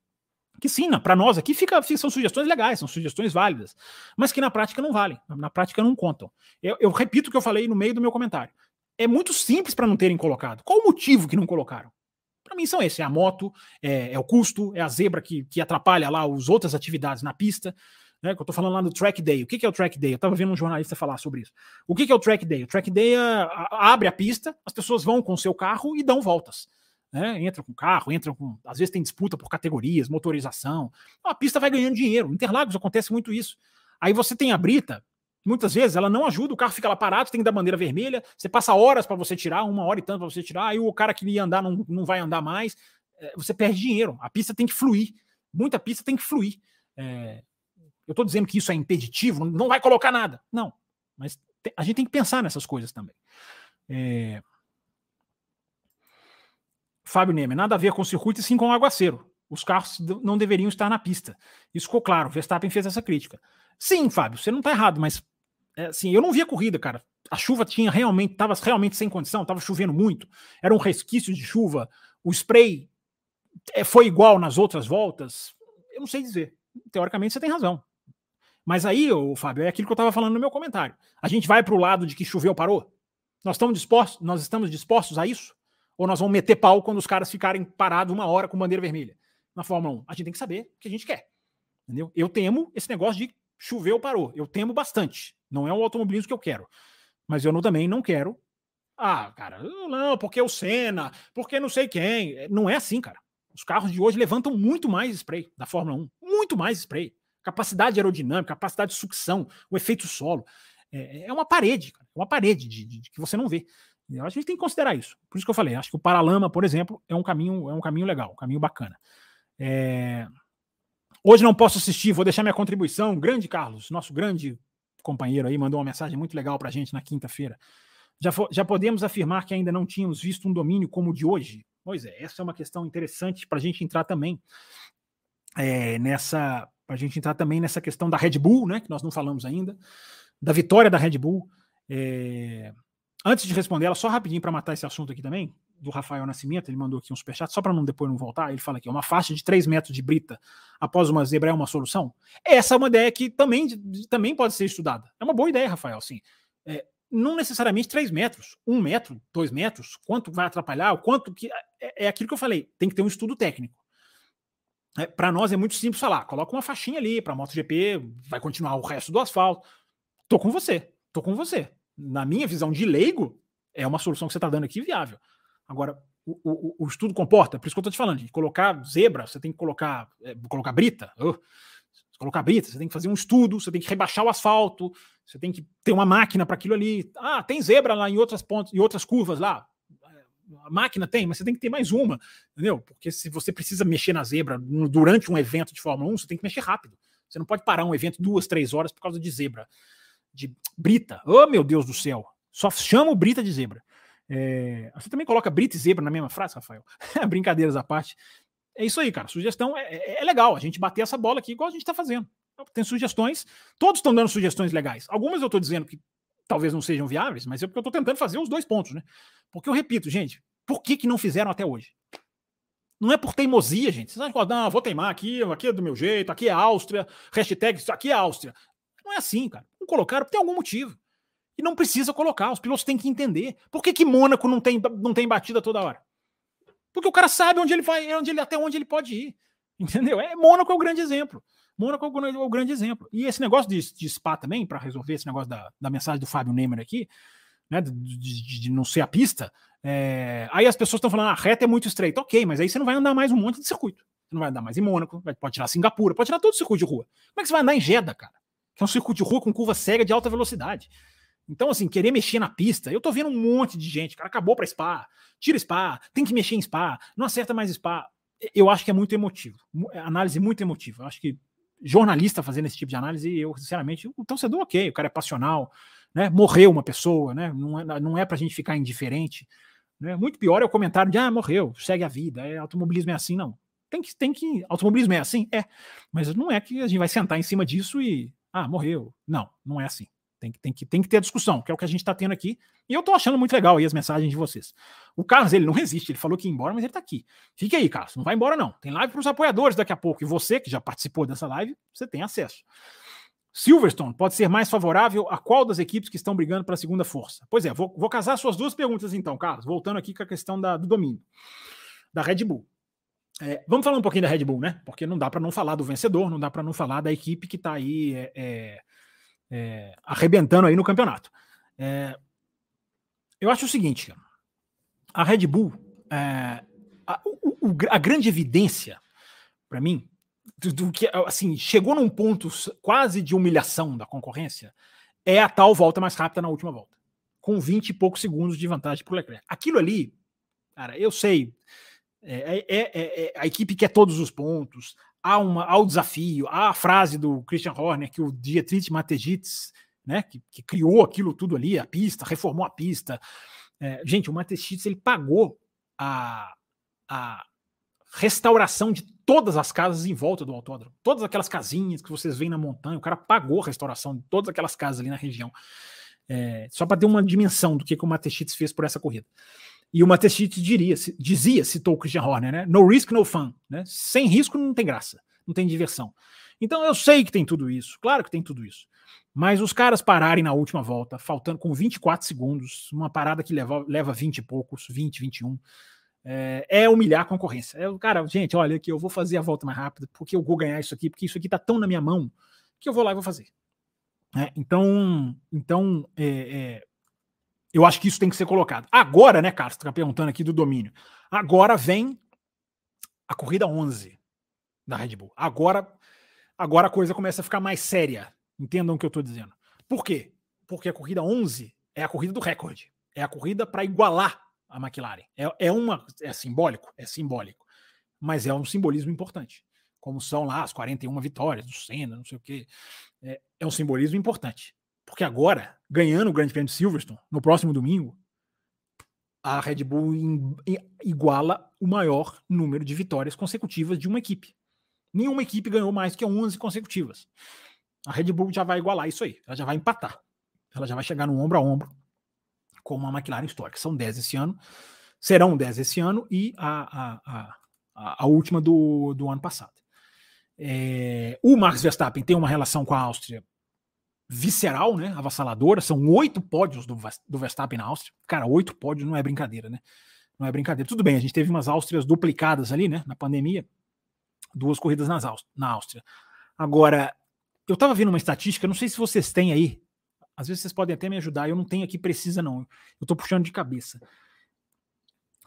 que sim, para nós aqui fica, são sugestões legais, são sugestões válidas, mas que na prática não valem, na prática não contam. Eu, eu repito o que eu falei no meio do meu comentário. É muito simples para não terem colocado. Qual o motivo que não colocaram? Para mim são esses: é a moto, é, é, o custo, é a zebra que, que atrapalha lá as outras atividades na pista. Né, que eu tô falando lá no Track Day. O que, que é o Track Day? Eu tava vendo um jornalista falar sobre isso. O que, que é o Track Day? O Track Day é, a, abre a pista, as pessoas vão com o seu carro e dão voltas né? Entra com carro, entra com. Às vezes tem disputa por categorias, motorização. A pista vai ganhando dinheiro. Interlagos acontece muito isso. Aí você tem a brita, muitas vezes ela não ajuda, o carro fica lá parado, tem que dar bandeira vermelha, você passa horas para você tirar, uma hora e tanto para você tirar, aí o cara que ia andar não, não vai andar mais, é, você perde dinheiro. A pista tem que fluir. Muita pista tem que fluir. É, eu estou dizendo que isso é impeditivo, não vai colocar nada. Não. Mas a gente tem que pensar nessas coisas também. É, Fábio Neme, nada a ver com o circuito e sim com o aguaceiro. Os carros não deveriam estar na pista. Isso ficou claro. Verstappen fez essa crítica. Sim, Fábio, você não está errado, mas é, assim, eu não vi a corrida, cara. A chuva tinha realmente, estava realmente sem condição, estava chovendo muito, era um resquício de chuva. O spray é, foi igual nas outras voltas. Eu não sei dizer. Teoricamente você tem razão. Mas aí, ô, Fábio, é aquilo que eu estava falando no meu comentário. A gente vai para o lado de que choveu, parou? Nós estamos dispostos, nós estamos dispostos a isso? Ou nós vamos meter pau quando os caras ficarem parados uma hora com bandeira vermelha na Fórmula 1? A gente tem que saber o que a gente quer. Entendeu? Eu temo esse negócio de chover ou parou. Eu temo bastante. Não é o automobilismo que eu quero. Mas eu não, também não quero. Ah, cara, não, porque o Senna, porque não sei quem. Não é assim, cara. Os carros de hoje levantam muito mais spray da Fórmula 1. Muito mais spray. Capacidade aerodinâmica, capacidade de sucção, o efeito solo. É, é uma parede, cara. É uma parede de, de, de que você não vê. Eu acho que a gente tem que considerar isso. Por isso que eu falei, acho que o Paralama, por exemplo, é um caminho, é um caminho legal, um caminho bacana. É... Hoje não posso assistir, vou deixar minha contribuição. Grande Carlos, nosso grande companheiro aí, mandou uma mensagem muito legal para a gente na quinta-feira. Já, já podemos afirmar que ainda não tínhamos visto um domínio como o de hoje? Pois é, essa é uma questão interessante para a gente entrar também é, nessa. Para a gente entrar também nessa questão da Red Bull, né? Que nós não falamos ainda, da vitória da Red Bull. É, Antes de responder ela, só rapidinho para matar esse assunto aqui também, do Rafael Nascimento, ele mandou aqui um superchat, só para não depois não voltar, ele fala aqui, uma faixa de 3 metros de brita após uma zebra é uma solução? Essa é uma ideia que também, também pode ser estudada. É uma boa ideia, Rafael, sim. É, não necessariamente 3 metros, 1 metro, 2 metros, quanto vai atrapalhar, o quanto que. É, é aquilo que eu falei, tem que ter um estudo técnico. É, para nós é muito simples falar, coloca uma faixinha ali para MotoGP, vai continuar o resto do asfalto. Tô com você, tô com você na minha visão de leigo, é uma solução que você está dando aqui viável. Agora, o, o, o, estudo comporta, por isso que eu estou te falando, de colocar zebra, você tem que colocar, é, colocar brita, colocar brita, você tem que fazer um estudo, você tem que rebaixar o asfalto, você tem que ter uma máquina para aquilo ali. Ah, tem zebra lá em outras pontas, em outras curvas lá. A máquina tem, mas você tem que ter mais uma, entendeu? Porque se você precisa mexer na zebra durante um evento de Fórmula 1, você tem que mexer rápido. Você não pode parar um evento duas, três horas por causa de zebra, de brita. Oh, meu Deus do céu! Só chama o brita de zebra. É, você também coloca brita e zebra na mesma frase, Rafael? Brincadeiras à parte. É isso aí, cara. Sugestão é, é, é, legal a gente bater essa bola aqui igual a gente está fazendo. Tem sugestões, todos estão dando sugestões legais. Algumas eu estou dizendo que talvez não sejam viáveis, mas é porque eu estou tentando fazer os dois pontos, né? Porque eu repito, gente, por que, que não fizeram até hoje? Não é por teimosia, gente. Vocês acham, não, vou teimar aqui, aqui é do meu jeito, aqui é Áustria, hashtag, isso aqui é Áustria. Não é assim, cara. Não colocaram tem algum motivo. E não precisa colocar, os pilotos têm que entender. Por que, que Mônaco não tem, não tem batida toda hora? Porque o cara sabe onde ele vai, onde ele, até onde ele pode ir. Entendeu? É, Mônaco é o grande exemplo. Mônaco é o, é grande exemplo. E esse negócio de, de Spa também, para resolver esse negócio da, da mensagem do Fábio Neymer aqui, né, de, de, de não ser a pista, é, aí as pessoas estão falando, ah, a reta é muito estreita. Ok, mas aí você não vai andar mais um monte de circuito. Você não vai andar mais em Mônaco, pode tirar Singapura, pode tirar todo o circuito de rua. Como é que você vai andar em Jeddah, cara? Que é um circuito de rua com curva cega de alta velocidade. Então, assim, querer mexer na pista, eu tô vendo um monte de gente, cara, acabou para Spa, tira Spa, tem que mexer em Spa, não acerta mais Spa. Eu acho que é muito emotivo, é análise muito emotiva. Eu acho que jornalista fazendo esse tipo de análise, eu, sinceramente, o torcedor, ok, o cara é passional, né? Morreu uma pessoa, né? Não é, não é pra gente ficar indiferente. Né? Muito pior é o comentário de ah, morreu, segue a vida, é, automobilismo é assim, não. Tem que, tem que. Automobilismo é assim? É. Mas não é que a gente vai sentar em cima disso e. Ah, morreu. Não, não é assim. Tem que, tem, que, tem que ter a discussão, que é o que a gente está tendo aqui. E eu estou achando muito legal aí as mensagens de vocês. O Carlos, ele não resiste, ele falou que ia embora, mas ele está aqui. Fique aí, Carlos, não vai embora não. Tem live para os apoiadores daqui a pouco. E você, que já participou dessa live, você tem acesso. Silverstone pode ser mais favorável a qual das equipes que estão brigando para a segunda força? Pois é, vou, vou casar suas duas perguntas então, Carlos, voltando aqui com a questão da, do domínio, da Red Bull. É, vamos falar um pouquinho da Red Bull, né? Porque não dá para não falar do vencedor, não dá para não falar da equipe que está aí é, é é, arrebentando aí no campeonato. É, eu acho o seguinte, a Red Bull, é, a, o, a, grande evidência para mim do, do, que assim chegou num ponto quase de humilhação da concorrência é a tal volta mais rápida na última volta, com 20 e poucos segundos de vantagem para o Leclerc. Aquilo ali, cara, eu sei, é, é, é, é, a equipe quer todos os pontos, há, uma, há o desafio, há a frase do Christian Horner que o Dietrich Mateschitz, né, que, que, criou aquilo tudo ali, a pista, reformou a pista. É, gente, o Mateschitz ele pagou a, a restauração de todas as casas em volta do autódromo. Todas aquelas casinhas que vocês veem na montanha, o cara pagou a restauração de todas aquelas casas ali na região. É, só para ter uma dimensão do que, que o Mateschitz fez por essa corrida. E o Matechit diria, dizia, citou o Christian Horner, né? No risk, no fun. Né? Sem risco não tem graça, não tem diversão. Então eu sei que tem tudo isso, claro que tem tudo isso. Mas os caras pararem na última volta, faltando com 24 segundos, uma parada que leva, leva 20 e poucos, 20, 21, é, é humilhar a concorrência. É, cara, gente, olha aqui, eu vou fazer a volta mais rápida, porque eu vou ganhar isso aqui, porque isso aqui tá tão na minha mão que eu vou lá e vou fazer. É, então, então é, é eu acho que isso tem que ser colocado. Agora, né, Carlos, está perguntando aqui do domínio. Agora vem a corrida 11 da Red Bull. Agora, agora a coisa começa a ficar mais séria. Entendam o que eu estou dizendo. Por quê? Porque a corrida 11 é a corrida do recorde. É a corrida para igualar a McLaren. É, é, uma, é simbólico? É simbólico. Mas é um simbolismo importante. Como são lá as 41 vitórias do Senna, não sei o quê. É, é um simbolismo importante. Porque agora, ganhando o Grande Prêmio de Silverstone, no próximo domingo, a Red Bull iguala o maior número de vitórias consecutivas de uma equipe. Nenhuma equipe ganhou mais que 11 consecutivas. A Red Bull já vai igualar isso aí. Ela já vai empatar. Ela já vai chegar no ombro a ombro com uma McLaren histórica. São 10 esse ano. Serão 10 esse ano e a, a, a, a última do, do ano passado. É, o Max Verstappen tem uma relação com a Áustria visceral, né? Avassaladora. São oito pódios do, do Verstappen na Áustria. Cara, oito pódios não é brincadeira, né? Não é brincadeira. Tudo bem, a gente teve umas Áustrias duplicadas ali, né? Na pandemia. Duas corridas nas na Áustria. Agora, eu tava vendo uma estatística, não sei se vocês têm aí. Às vezes vocês podem até me ajudar. Eu não tenho aqui precisa, não. Eu tô puxando de cabeça.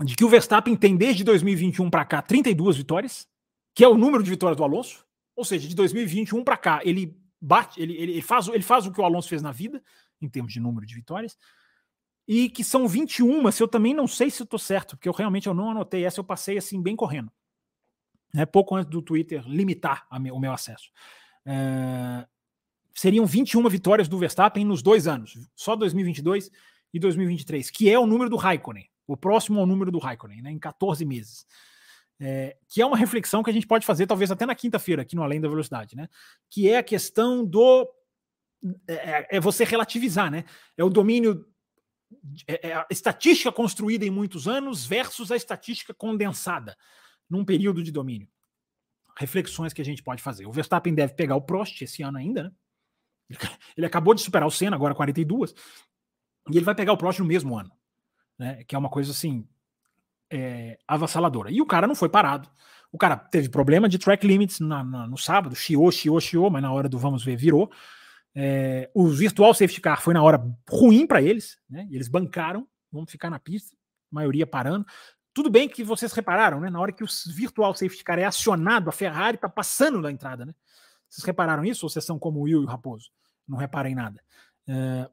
De que o Verstappen tem desde 2021 para cá 32 vitórias, que é o número de vitórias do Alonso. Ou seja, de 2021 para cá, ele bate, ele, ele, faz, ele faz o que o Alonso fez na vida, em termos de número de vitórias, e que são 21, se eu também não sei se estou certo, porque eu realmente eu não anotei essa, eu passei assim bem correndo. É pouco antes do Twitter limitar meu, o meu acesso. É, seriam 21 vitórias do Verstappen nos dois anos, só 2022 e 2023, que é o número do Raikkonen, o próximo ao número do Raikkonen, né, em 14 meses. É, que é uma reflexão que a gente pode fazer talvez até na quinta-feira, aqui no Além da Velocidade, né? Que é a questão do. É, é, é você relativizar, né? É o domínio. É, é a estatística construída em muitos anos versus a estatística condensada num período de domínio. Reflexões que a gente pode fazer. O Verstappen deve pegar o Prost esse ano ainda, né? Ele acabou de superar o Senna, agora 42, e ele vai pegar o Prost no mesmo ano, né? Que é uma coisa assim é, avassaladora. E o cara não foi parado. O cara teve problema de track limits na, na, no sábado, chiou, chiou, chiou, mas na hora do vamos ver virou. É, o virtual safety car foi na hora ruim para eles, né? Eles bancaram, vamos ficar na pista, maioria parando. Tudo bem que vocês repararam, né? Na hora que o virtual safety car é acionado, a Ferrari está passando da entrada, né? Vocês repararam isso ou vocês são como o Will e o Raposo? Não reparem nada. É,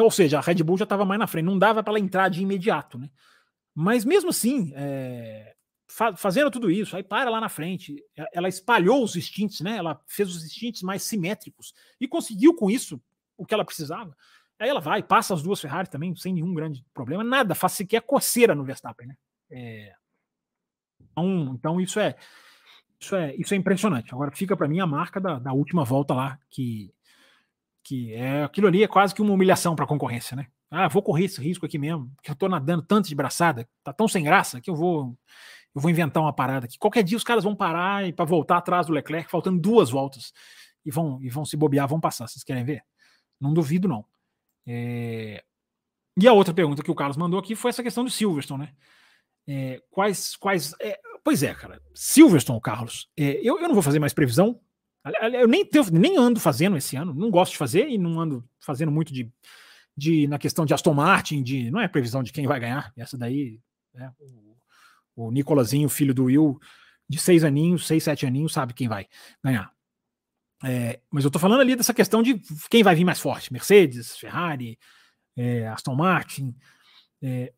ou seja, a Red Bull já estava mais na frente, não dava para ela entrar de imediato, né? Mas mesmo assim, é, fa fazendo tudo isso, aí para lá na frente, ela espalhou os instintos, né? Ela fez os instintos mais simétricos e conseguiu com isso o que ela precisava. Aí ela vai, passa as duas Ferrari também, sem nenhum grande problema, nada, faz sequer coceira no Verstappen, né? É, então, então isso é isso é isso é impressionante. Agora fica para mim a marca da, da última volta lá que que é aquilo ali é quase que uma humilhação para a concorrência, né? Ah, vou correr esse risco aqui mesmo, porque eu tô nadando tanto de braçada, tá tão sem graça que eu vou eu vou inventar uma parada aqui. Qualquer dia os caras vão parar e para voltar atrás do Leclerc, faltando duas voltas e vão e vão se bobear, vão passar. Vocês querem ver? Não duvido não. É... E a outra pergunta que o Carlos mandou aqui foi essa questão do Silverstone, né? É, quais quais é... Pois é, cara. Silverstone, Carlos. É, eu, eu não vou fazer mais previsão. Eu nem, tenho, nem ando fazendo esse ano, não gosto de fazer e não ando fazendo muito de de na questão de Aston Martin, de não é previsão de quem vai ganhar. Essa daí, né, o, o Nicolazinho, filho do Will, de seis aninhos, seis, sete aninhos, sabe quem vai ganhar. É, mas eu tô falando ali dessa questão de quem vai vir mais forte: Mercedes, Ferrari, é, Aston Martin. É,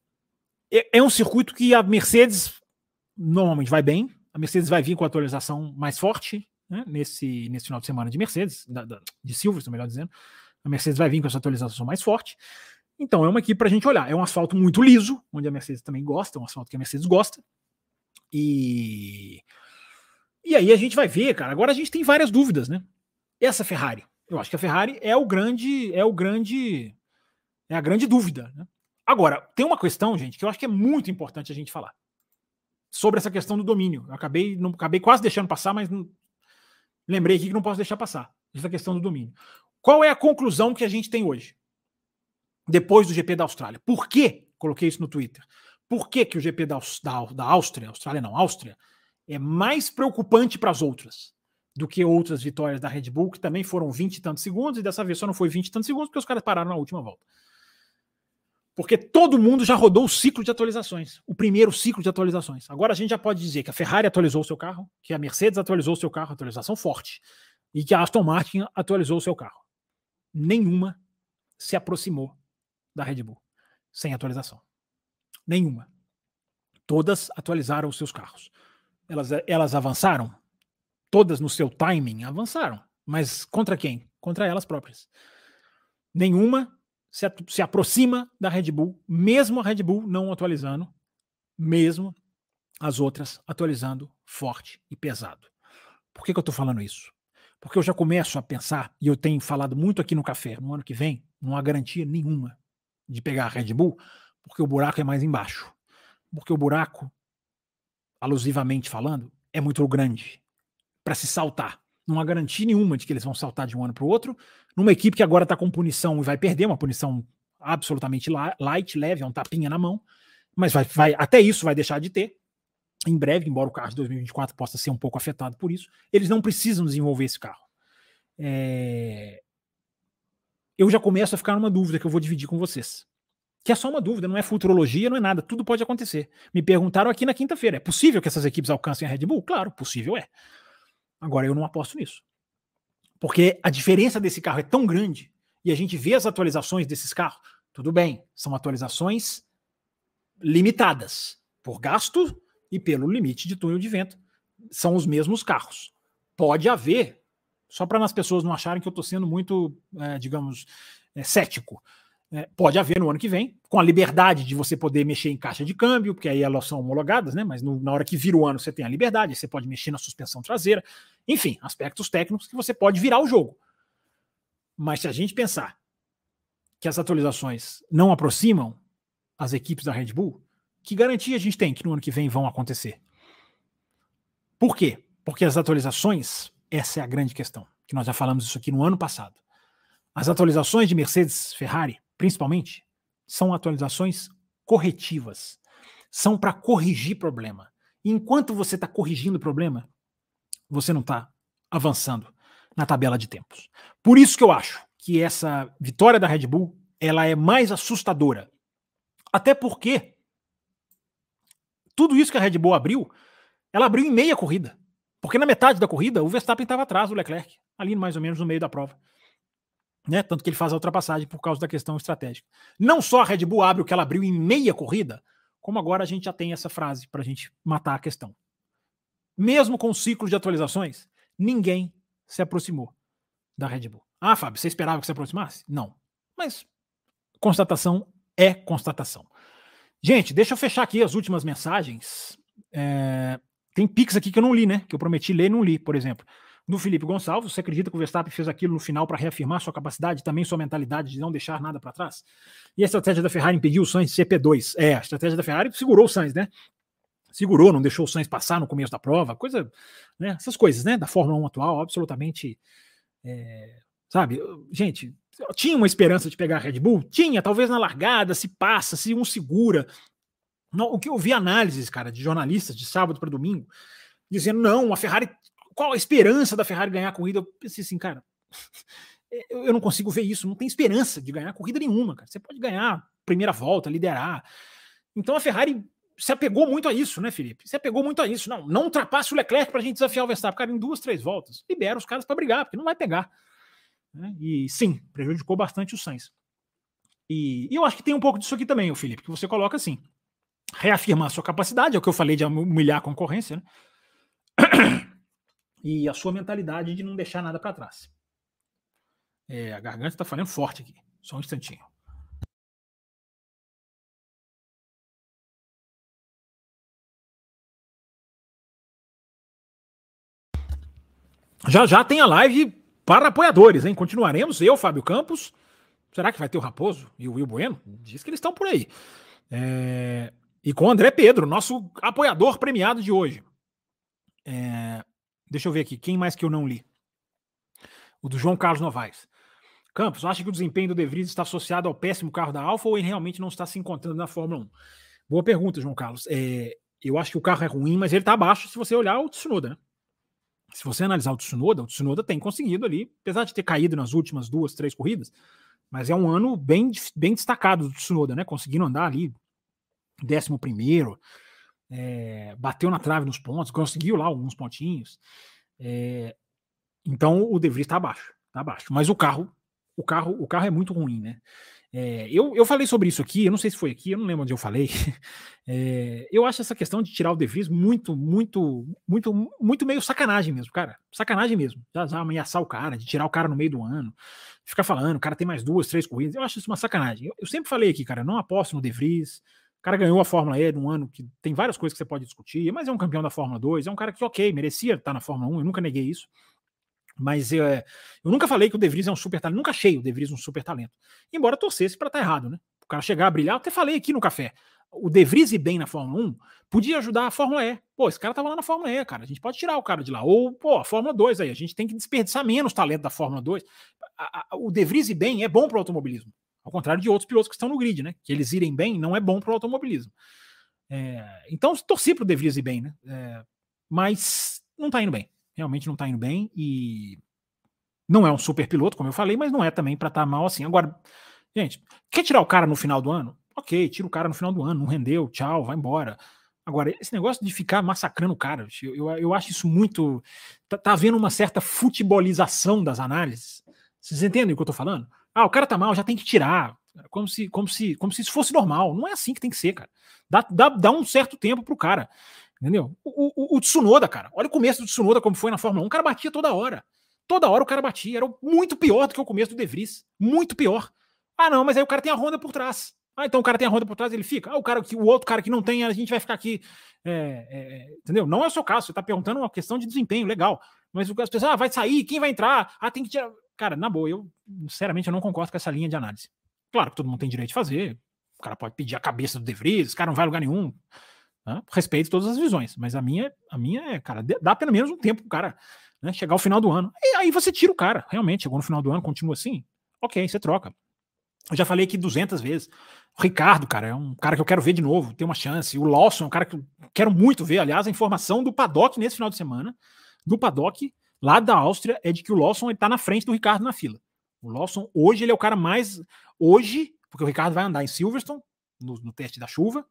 é, é um circuito que a Mercedes normalmente vai bem. A Mercedes vai vir com a atualização mais forte né, nesse, nesse final de semana de Mercedes, da, da, de Silverstone, melhor dizendo. A Mercedes vai vir com essa atualização mais forte. Então é uma equipe para a gente olhar. É um asfalto muito liso, onde a Mercedes também gosta, é um asfalto que a Mercedes gosta. E e aí a gente vai ver, cara. Agora a gente tem várias dúvidas, né? Essa Ferrari, eu acho que a Ferrari é o grande, é o grande, é a grande dúvida. Né? Agora tem uma questão, gente, que eu acho que é muito importante a gente falar sobre essa questão do domínio. Eu acabei, não, acabei quase deixando passar, mas não, lembrei aqui que não posso deixar passar essa questão do domínio. Qual é a conclusão que a gente tem hoje? Depois do GP da Austrália. Por que? Coloquei isso no Twitter. Por que, que o GP da, da, da Áustria, Austrália não, Áustria, é mais preocupante para as outras do que outras vitórias da Red Bull, que também foram 20 e tantos segundos, e dessa vez só não foi 20 e tantos segundos, porque os caras pararam na última volta. Porque todo mundo já rodou o ciclo de atualizações, o primeiro ciclo de atualizações. Agora a gente já pode dizer que a Ferrari atualizou o seu carro, que a Mercedes atualizou o seu carro, atualização forte, e que a Aston Martin atualizou o seu carro nenhuma se aproximou da Red Bull sem atualização. Nenhuma. Todas atualizaram os seus carros. Elas, elas avançaram? Todas no seu timing avançaram. Mas contra quem? Contra elas próprias. Nenhuma se, se aproxima da Red Bull, mesmo a Red Bull não atualizando, mesmo as outras atualizando forte e pesado. Por que, que eu estou falando isso? Porque eu já começo a pensar, e eu tenho falado muito aqui no café, no ano que vem, não há garantia nenhuma de pegar a Red Bull, porque o buraco é mais embaixo. Porque o buraco, alusivamente falando, é muito grande para se saltar. Não há garantia nenhuma de que eles vão saltar de um ano para o outro. Numa equipe que agora está com punição e vai perder, uma punição absolutamente light, leve, é um tapinha na mão, mas vai, vai, até isso vai deixar de ter em breve, embora o carro de 2024 possa ser um pouco afetado por isso, eles não precisam desenvolver esse carro. É... Eu já começo a ficar numa dúvida que eu vou dividir com vocês. Que é só uma dúvida, não é futurologia, não é nada, tudo pode acontecer. Me perguntaram aqui na quinta-feira: é possível que essas equipes alcancem a Red Bull? Claro, possível é. Agora eu não aposto nisso. Porque a diferença desse carro é tão grande e a gente vê as atualizações desses carros Tudo bem, são atualizações limitadas por gasto e pelo limite de túnel de vento. São os mesmos carros. Pode haver, só para as pessoas não acharem que eu estou sendo muito, é, digamos, é, cético. É, pode haver no ano que vem, com a liberdade de você poder mexer em caixa de câmbio, porque aí elas são homologadas, né? Mas no, na hora que vira o ano você tem a liberdade, você pode mexer na suspensão traseira, enfim, aspectos técnicos que você pode virar o jogo. Mas se a gente pensar que as atualizações não aproximam as equipes da Red Bull, que garantia a gente tem que no ano que vem vão acontecer? Por quê? Porque as atualizações, essa é a grande questão, que nós já falamos isso aqui no ano passado. As atualizações de Mercedes, Ferrari, principalmente, são atualizações corretivas. São para corrigir problema. E enquanto você está corrigindo o problema, você não está avançando na tabela de tempos. Por isso que eu acho que essa vitória da Red Bull ela é mais assustadora. Até porque tudo isso que a Red Bull abriu, ela abriu em meia corrida. Porque na metade da corrida o Verstappen estava atrás do Leclerc, ali mais ou menos no meio da prova né? Tanto que ele faz a ultrapassagem por causa da questão estratégica. Não só a Red Bull abre o que ela abriu em meia corrida, como agora a gente já tem essa frase para a gente matar a questão. Mesmo com o ciclo de atualizações, ninguém se aproximou da Red Bull. Ah, Fábio, você esperava que se aproximasse? Não. Mas constatação é constatação. Gente, deixa eu fechar aqui as últimas mensagens. É, tem Pix aqui que eu não li, né? Que eu prometi ler e não li, por exemplo do Felipe Gonçalves. Você acredita que o Verstappen fez aquilo no final para reafirmar sua capacidade, também sua mentalidade de não deixar nada para trás? E a estratégia da Ferrari impediu o Sainz de ser P2? É, a estratégia da Ferrari segurou o Sainz, né? Segurou, não deixou o Sainz passar no começo da prova, coisa, né? Essas coisas, né? Da Fórmula 1 atual, absolutamente. É, sabe, gente, tinha uma esperança de pegar a Red Bull? Tinha, talvez na largada, se passa, se um segura. o que eu vi análises, cara, de jornalistas de sábado para domingo, dizendo: não, a Ferrari qual a esperança da Ferrari ganhar a corrida? Eu pensei assim, cara, eu não consigo ver isso. Não tem esperança de ganhar corrida nenhuma, cara. Você pode ganhar primeira volta, liderar. Então a Ferrari se apegou muito a isso, né, Felipe? Se apegou muito a isso. Não, não ultrapasse o Leclerc para a gente desafiar o Verstappen. Cara, em duas, três voltas, libera os caras para brigar, porque não vai pegar. Né? E sim, prejudicou bastante o Sainz. E, e, eu acho que tem um pouco disso aqui também, o Felipe, que você coloca assim: reafirmar sua capacidade, é o que eu falei de humilhar a concorrência, né? e a sua mentalidade de não deixar nada para trás. É, a garganta está falando forte aqui. Só um instantinho. Já já tem a live para apoiadores, hein? Continuaremos, eu, Fábio Campos. Será que vai ter o Raposo e o Will Bueno? Diz que eles estão por aí. É... E com o André Pedro, nosso apoiador premiado de hoje. É... Deixa eu ver aqui, quem mais que eu não li? O do João Carlos Novaes. Campos, acha que o desempenho do De Vries está associado ao péssimo carro da Alfa ou ele realmente não está se encontrando na Fórmula 1? Boa pergunta, João Carlos. É, eu acho que o carro é ruim, mas ele está abaixo se você olhar o Tsunoda, né? Se você analisar o Tsunoda, o Tsunoda tem conseguido ali, apesar de ter caído nas últimas duas, três corridas, mas é um ano bem, bem destacado do Tsunoda, né? Conseguindo andar ali, décimo primeiro, é, bateu na trave nos pontos, conseguiu lá alguns pontinhos. É, então o De Vries está abaixo, tá abaixo. Mas o carro, o carro, o carro é muito ruim, né? É, eu, eu falei sobre isso aqui, eu não sei se foi aqui, eu não lembro onde eu falei. É, eu acho essa questão de tirar o De Vries muito, muito, muito, muito meio sacanagem mesmo, cara. Sacanagem mesmo. Já, já ameaçar o cara, de tirar o cara no meio do ano, ficar falando, o cara tem mais duas, três corridas. Eu acho isso uma sacanagem. Eu, eu sempre falei aqui, cara, não aposto no De Vries. O cara ganhou a Fórmula E num ano que tem várias coisas que você pode discutir, mas é um campeão da Fórmula 2, é um cara que, ok, merecia estar na Fórmula 1, eu nunca neguei isso. Mas eu, é, eu nunca falei que o De Vries é um super talento, nunca achei o De Vries um super talento. Embora torcesse para estar tá errado, né? O cara chegar a brilhar, até falei aqui no café. O De Vries ir bem na Fórmula 1 podia ajudar a Fórmula E. Pô, esse cara tava lá na Fórmula E, cara. A gente pode tirar o cara de lá. Ou, pô, a Fórmula 2 aí. A gente tem que desperdiçar menos talento da Fórmula 2. A, a, o De Vries ir bem é bom para o automobilismo. Ao contrário de outros pilotos que estão no grid, né? Que eles irem bem não é bom para o automobilismo. É, então, torci para o De Vries ir bem, né? É, mas não está indo bem. Realmente não está indo bem. E não é um super piloto, como eu falei, mas não é também para estar tá mal assim. Agora, gente, quer tirar o cara no final do ano? Ok, tira o cara no final do ano, não rendeu, tchau, vai embora. Agora, esse negócio de ficar massacrando o cara, eu, eu, eu acho isso muito. Tá, tá havendo uma certa futebolização das análises. Vocês entendem o que eu tô falando? Ah, o cara tá mal, já tem que tirar. Como se, como se, como se isso fosse normal. Não é assim que tem que ser, cara. Dá, dá, dá um certo tempo pro cara. Entendeu? O, o, o Tsunoda, cara. Olha o começo do Tsunoda como foi na Fórmula 1. O cara batia toda hora. Toda hora o cara batia. Era muito pior do que o começo do De Vries. Muito pior. Ah, não, mas aí o cara tem a Honda por trás. Ah, então o cara tem a Honda por trás, ele fica. Ah, o cara o outro cara que não tem, a gente vai ficar aqui. É, é, entendeu? Não é o seu caso, você está perguntando uma questão de desempenho, legal. Mas as pessoas, ah, vai sair, quem vai entrar? Ah, tem que tirar. Cara, na boa, eu, sinceramente, eu não concordo com essa linha de análise. Claro que todo mundo tem direito de fazer. O cara pode pedir a cabeça do De Vries, o cara não vai a lugar nenhum. Né? Respeito todas as visões, mas a minha, a minha é, cara, dá pelo menos um tempo pro cara né, chegar ao final do ano. E aí você tira o cara, realmente, chegou no final do ano, continua assim, ok, você troca. Eu já falei aqui 200 vezes. O Ricardo, cara, é um cara que eu quero ver de novo, tem uma chance. O Lawson é um cara que eu quero muito ver. Aliás, a informação do Paddock nesse final de semana, do Paddock, lá da Áustria, é de que o Lawson está na frente do Ricardo na fila. O Lawson, hoje, ele é o cara mais. Hoje, porque o Ricardo vai andar em Silverstone, no, no teste da chuva,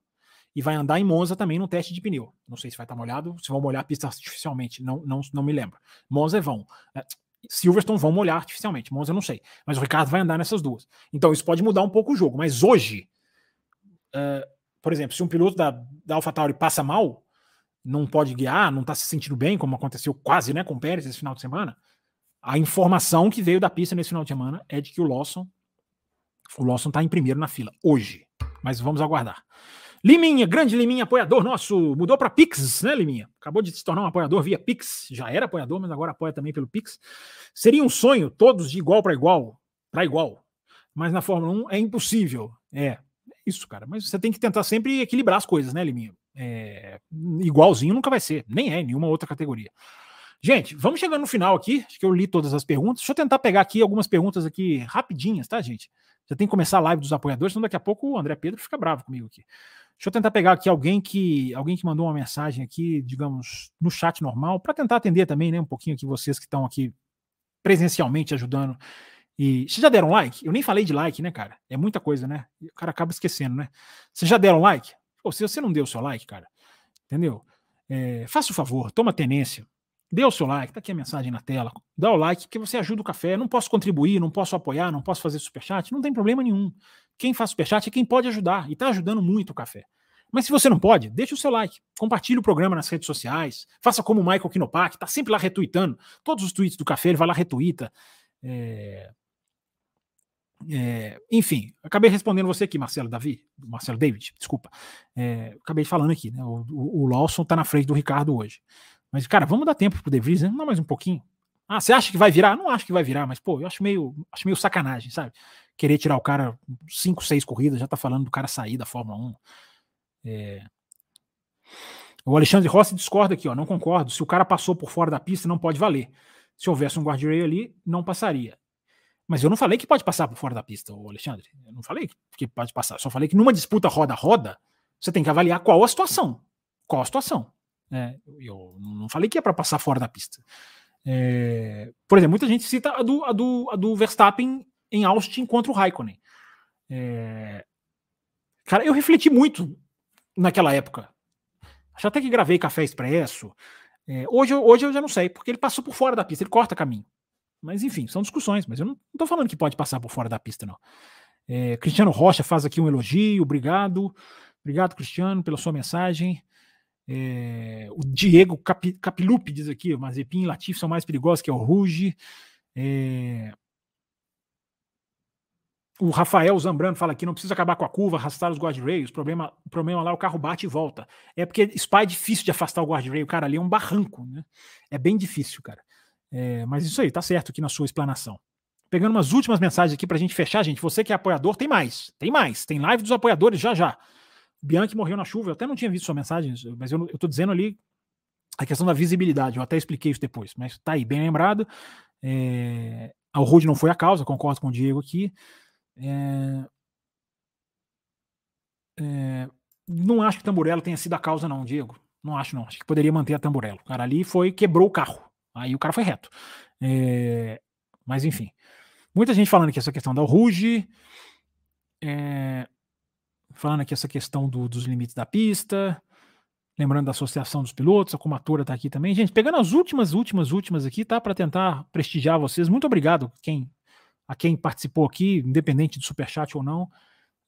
e vai andar em Monza também no teste de pneu. Não sei se vai estar molhado, se vão molhar a pista artificialmente, não, não, não me lembro. Monza é vão. É, Silverstone vão molhar artificialmente, Monza eu não sei. Mas o Ricardo vai andar nessas duas. Então isso pode mudar um pouco o jogo. Mas hoje, uh, por exemplo, se um piloto da, da AlphaTauri passa mal, não pode guiar, não está se sentindo bem, como aconteceu quase né, com o Pérez esse final de semana, a informação que veio da pista nesse final de semana é de que o Lawson o Lawson está em primeiro na fila, hoje. Mas vamos aguardar. Liminha, grande Liminha, apoiador nosso, mudou para Pix, né, Liminha? Acabou de se tornar um apoiador via Pix, já era apoiador, mas agora apoia também pelo Pix. Seria um sonho, todos de igual para igual, para igual. Mas na Fórmula 1 é impossível. É, é isso, cara. Mas você tem que tentar sempre equilibrar as coisas, né, Liminha? É, igualzinho nunca vai ser, nem é em nenhuma outra categoria. Gente, vamos chegando no final aqui. Acho que eu li todas as perguntas. Deixa eu tentar pegar aqui algumas perguntas aqui rapidinhas, tá, gente? Já tem que começar a live dos apoiadores, senão daqui a pouco o André Pedro fica bravo comigo aqui. Deixa eu tentar pegar aqui alguém que alguém que mandou uma mensagem aqui, digamos, no chat normal, para tentar atender também, né, um pouquinho aqui vocês que estão aqui presencialmente ajudando. E vocês já deram like? Eu nem falei de like, né, cara? É muita coisa, né? O cara acaba esquecendo, né? Vocês já deram like? Pô, se você não deu o seu like, cara, entendeu? É, faça o favor, toma tenência. Dê o seu like, tá aqui a mensagem na tela. Dá o like que você ajuda o café. Não posso contribuir, não posso apoiar, não posso fazer superchat, não tem problema nenhum. Quem faz superchat é quem pode ajudar e está ajudando muito o café. Mas se você não pode, deixe o seu like, compartilhe o programa nas redes sociais, faça como o Michael Kinopak, está sempre lá retweetando. Todos os tweets do café, ele vai lá retweeta. É... É... enfim, acabei respondendo você aqui, Marcelo Davi, Marcelo David, desculpa. É... acabei falando aqui, né? O, o, o Lawson está na frente do Ricardo hoje. Mas, cara, vamos dar tempo pro De Vries, né? Não mais um pouquinho. Ah, você acha que vai virar? Não acho que vai virar, mas, pô, eu acho meio, acho meio sacanagem, sabe? querer tirar o cara 5, 6 corridas, já tá falando do cara sair da Fórmula 1. É... O Alexandre Rossi discorda aqui, ó, não concordo. Se o cara passou por fora da pista, não pode valer. Se houvesse um guardrail ali, não passaria. Mas eu não falei que pode passar por fora da pista, o Alexandre. Eu não falei que pode passar. só falei que numa disputa roda-roda, você tem que avaliar qual a situação. Qual a situação. É, eu não falei que é para passar fora da pista. É, por exemplo, muita gente cita a do, a do, a do Verstappen em Austin contra o Raikkonen. É... Cara, eu refleti muito naquela época. Acho até que gravei Café Expresso. É, hoje, hoje eu já não sei, porque ele passou por fora da pista, ele corta caminho. Mas enfim, são discussões, mas eu não estou falando que pode passar por fora da pista, não. É, Cristiano Rocha faz aqui um elogio, obrigado. Obrigado, Cristiano, pela sua mensagem. É, o Diego Cap, Capilupi diz aqui: Mazepin e Latif são mais perigosos que o Ruge. É, o Rafael Zambrano fala aqui, não precisa acabar com a curva, arrastar os guardrails, o problema, o problema lá é o carro bate e volta. É porque Spa é difícil de afastar o guardrail, cara, ali é um barranco, né? É bem difícil, cara. É, mas isso aí, tá certo aqui na sua explanação. Pegando umas últimas mensagens aqui pra gente fechar, gente. Você que é apoiador, tem mais, tem mais. Tem live dos apoiadores já já. Bianchi morreu na chuva, eu até não tinha visto sua mensagem, mas eu, eu tô dizendo ali a questão da visibilidade, eu até expliquei isso depois, mas tá aí, bem lembrado. É, o Rude não foi a causa, concordo com o Diego aqui. É, é, não acho que Tamburello tenha sido a causa, não, Diego. Não acho, não. Acho que poderia manter a Tamburello. O cara ali foi, quebrou o carro. Aí o cara foi reto. É, mas enfim. Muita gente falando que essa questão da Ruge. É, falando aqui essa questão do, dos limites da pista. Lembrando da Associação dos Pilotos, a Comatora está aqui também. Gente, pegando as últimas, últimas, últimas aqui, tá? Para tentar prestigiar vocês. Muito obrigado quem a quem participou aqui, independente do superchat ou não,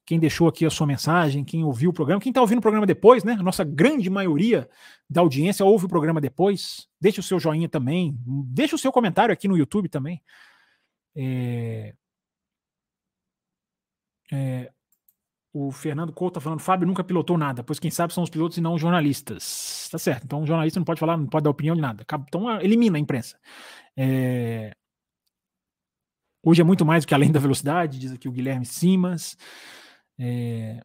quem deixou aqui a sua mensagem, quem ouviu o programa, quem está ouvindo o programa depois, né? A nossa grande maioria da audiência ouve o programa depois. Deixa o seu joinha também, deixa o seu comentário aqui no YouTube também. É... É... O Fernando Couto está falando, Fábio nunca pilotou nada, pois quem sabe são os pilotos e não os jornalistas. Tá certo. Então o jornalista não pode falar, não pode dar opinião de nada. Então elimina a imprensa. É... Hoje é muito mais do que além da velocidade, diz aqui o Guilherme Simas. É...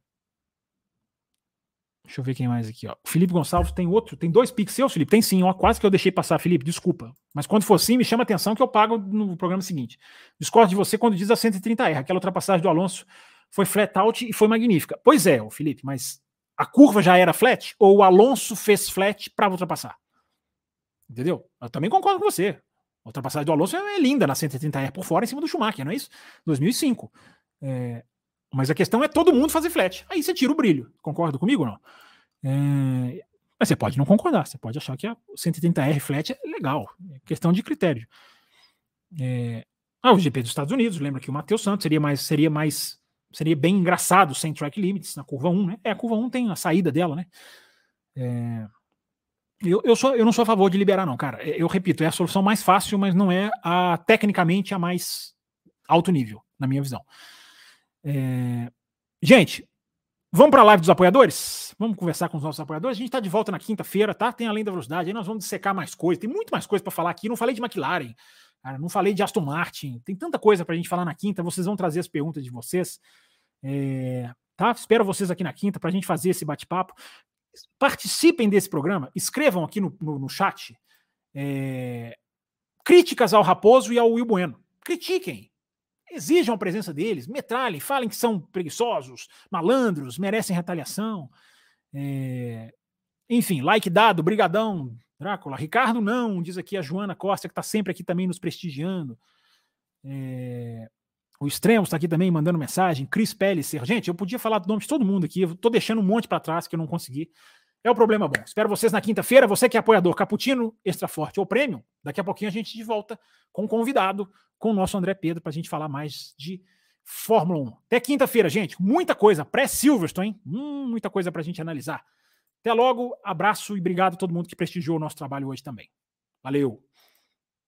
Deixa eu ver quem mais aqui. O Felipe Gonçalves tem outro, tem dois pixels, Felipe. Tem sim, ó, quase que eu deixei passar, Felipe, desculpa. Mas quando for assim, me chama atenção que eu pago no programa seguinte. Discordo de você quando diz a 130R. Aquela ultrapassagem do Alonso foi flat out e foi magnífica. Pois é, Felipe, mas a curva já era flat ou o Alonso fez flat para ultrapassar? Entendeu? Eu também concordo com você. A ultrapassagem do Alonso é linda na 130R por fora em cima do Schumacher, não é isso? 2005. É, mas a questão é todo mundo fazer flat. Aí você tira o brilho. Concorda comigo ou não? É, mas você pode não concordar. Você pode achar que a 130R flat é legal. É questão de critério. É, ah, o GP dos Estados Unidos, lembra que o Matheus Santos seria mais, seria mais, seria bem engraçado sem track limits na curva 1, né? É, a curva 1 tem a saída dela, né? É, eu, eu, sou, eu não sou a favor de liberar, não, cara. Eu repito, é a solução mais fácil, mas não é a tecnicamente a mais alto nível, na minha visão. É... Gente, vamos para a live dos apoiadores? Vamos conversar com os nossos apoiadores. A gente está de volta na quinta-feira, tá? Tem além da velocidade, aí nós vamos dissecar mais coisas. Tem muito mais coisa para falar aqui. Não falei de McLaren, cara, não falei de Aston Martin. Tem tanta coisa para a gente falar na quinta. Vocês vão trazer as perguntas de vocês. É... Tá? Espero vocês aqui na quinta para a gente fazer esse bate-papo. Participem desse programa, escrevam aqui no, no, no chat é... críticas ao Raposo e ao Will Bueno. Critiquem, exijam a presença deles, metralhem, falem que são preguiçosos, malandros, merecem retaliação. É... Enfim, like dado, brigadão, Drácula. Ricardo não, diz aqui a Joana Costa, que está sempre aqui também nos prestigiando. É... O Extremo está aqui também mandando mensagem. Cris Pellicer. Gente, eu podia falar do nome de todo mundo aqui, eu estou deixando um monte para trás que eu não consegui. É o problema bom. Espero vocês na quinta-feira. Você que é apoiador Caputino, Extra Forte ou Premium, daqui a pouquinho a gente de volta com um convidado, com o nosso André Pedro, para a gente falar mais de Fórmula 1. Até quinta-feira, gente. Muita coisa. Pré-Silverstone, hein? Hum, muita coisa para a gente analisar. Até logo. Abraço e obrigado a todo mundo que prestigiou o nosso trabalho hoje também. Valeu!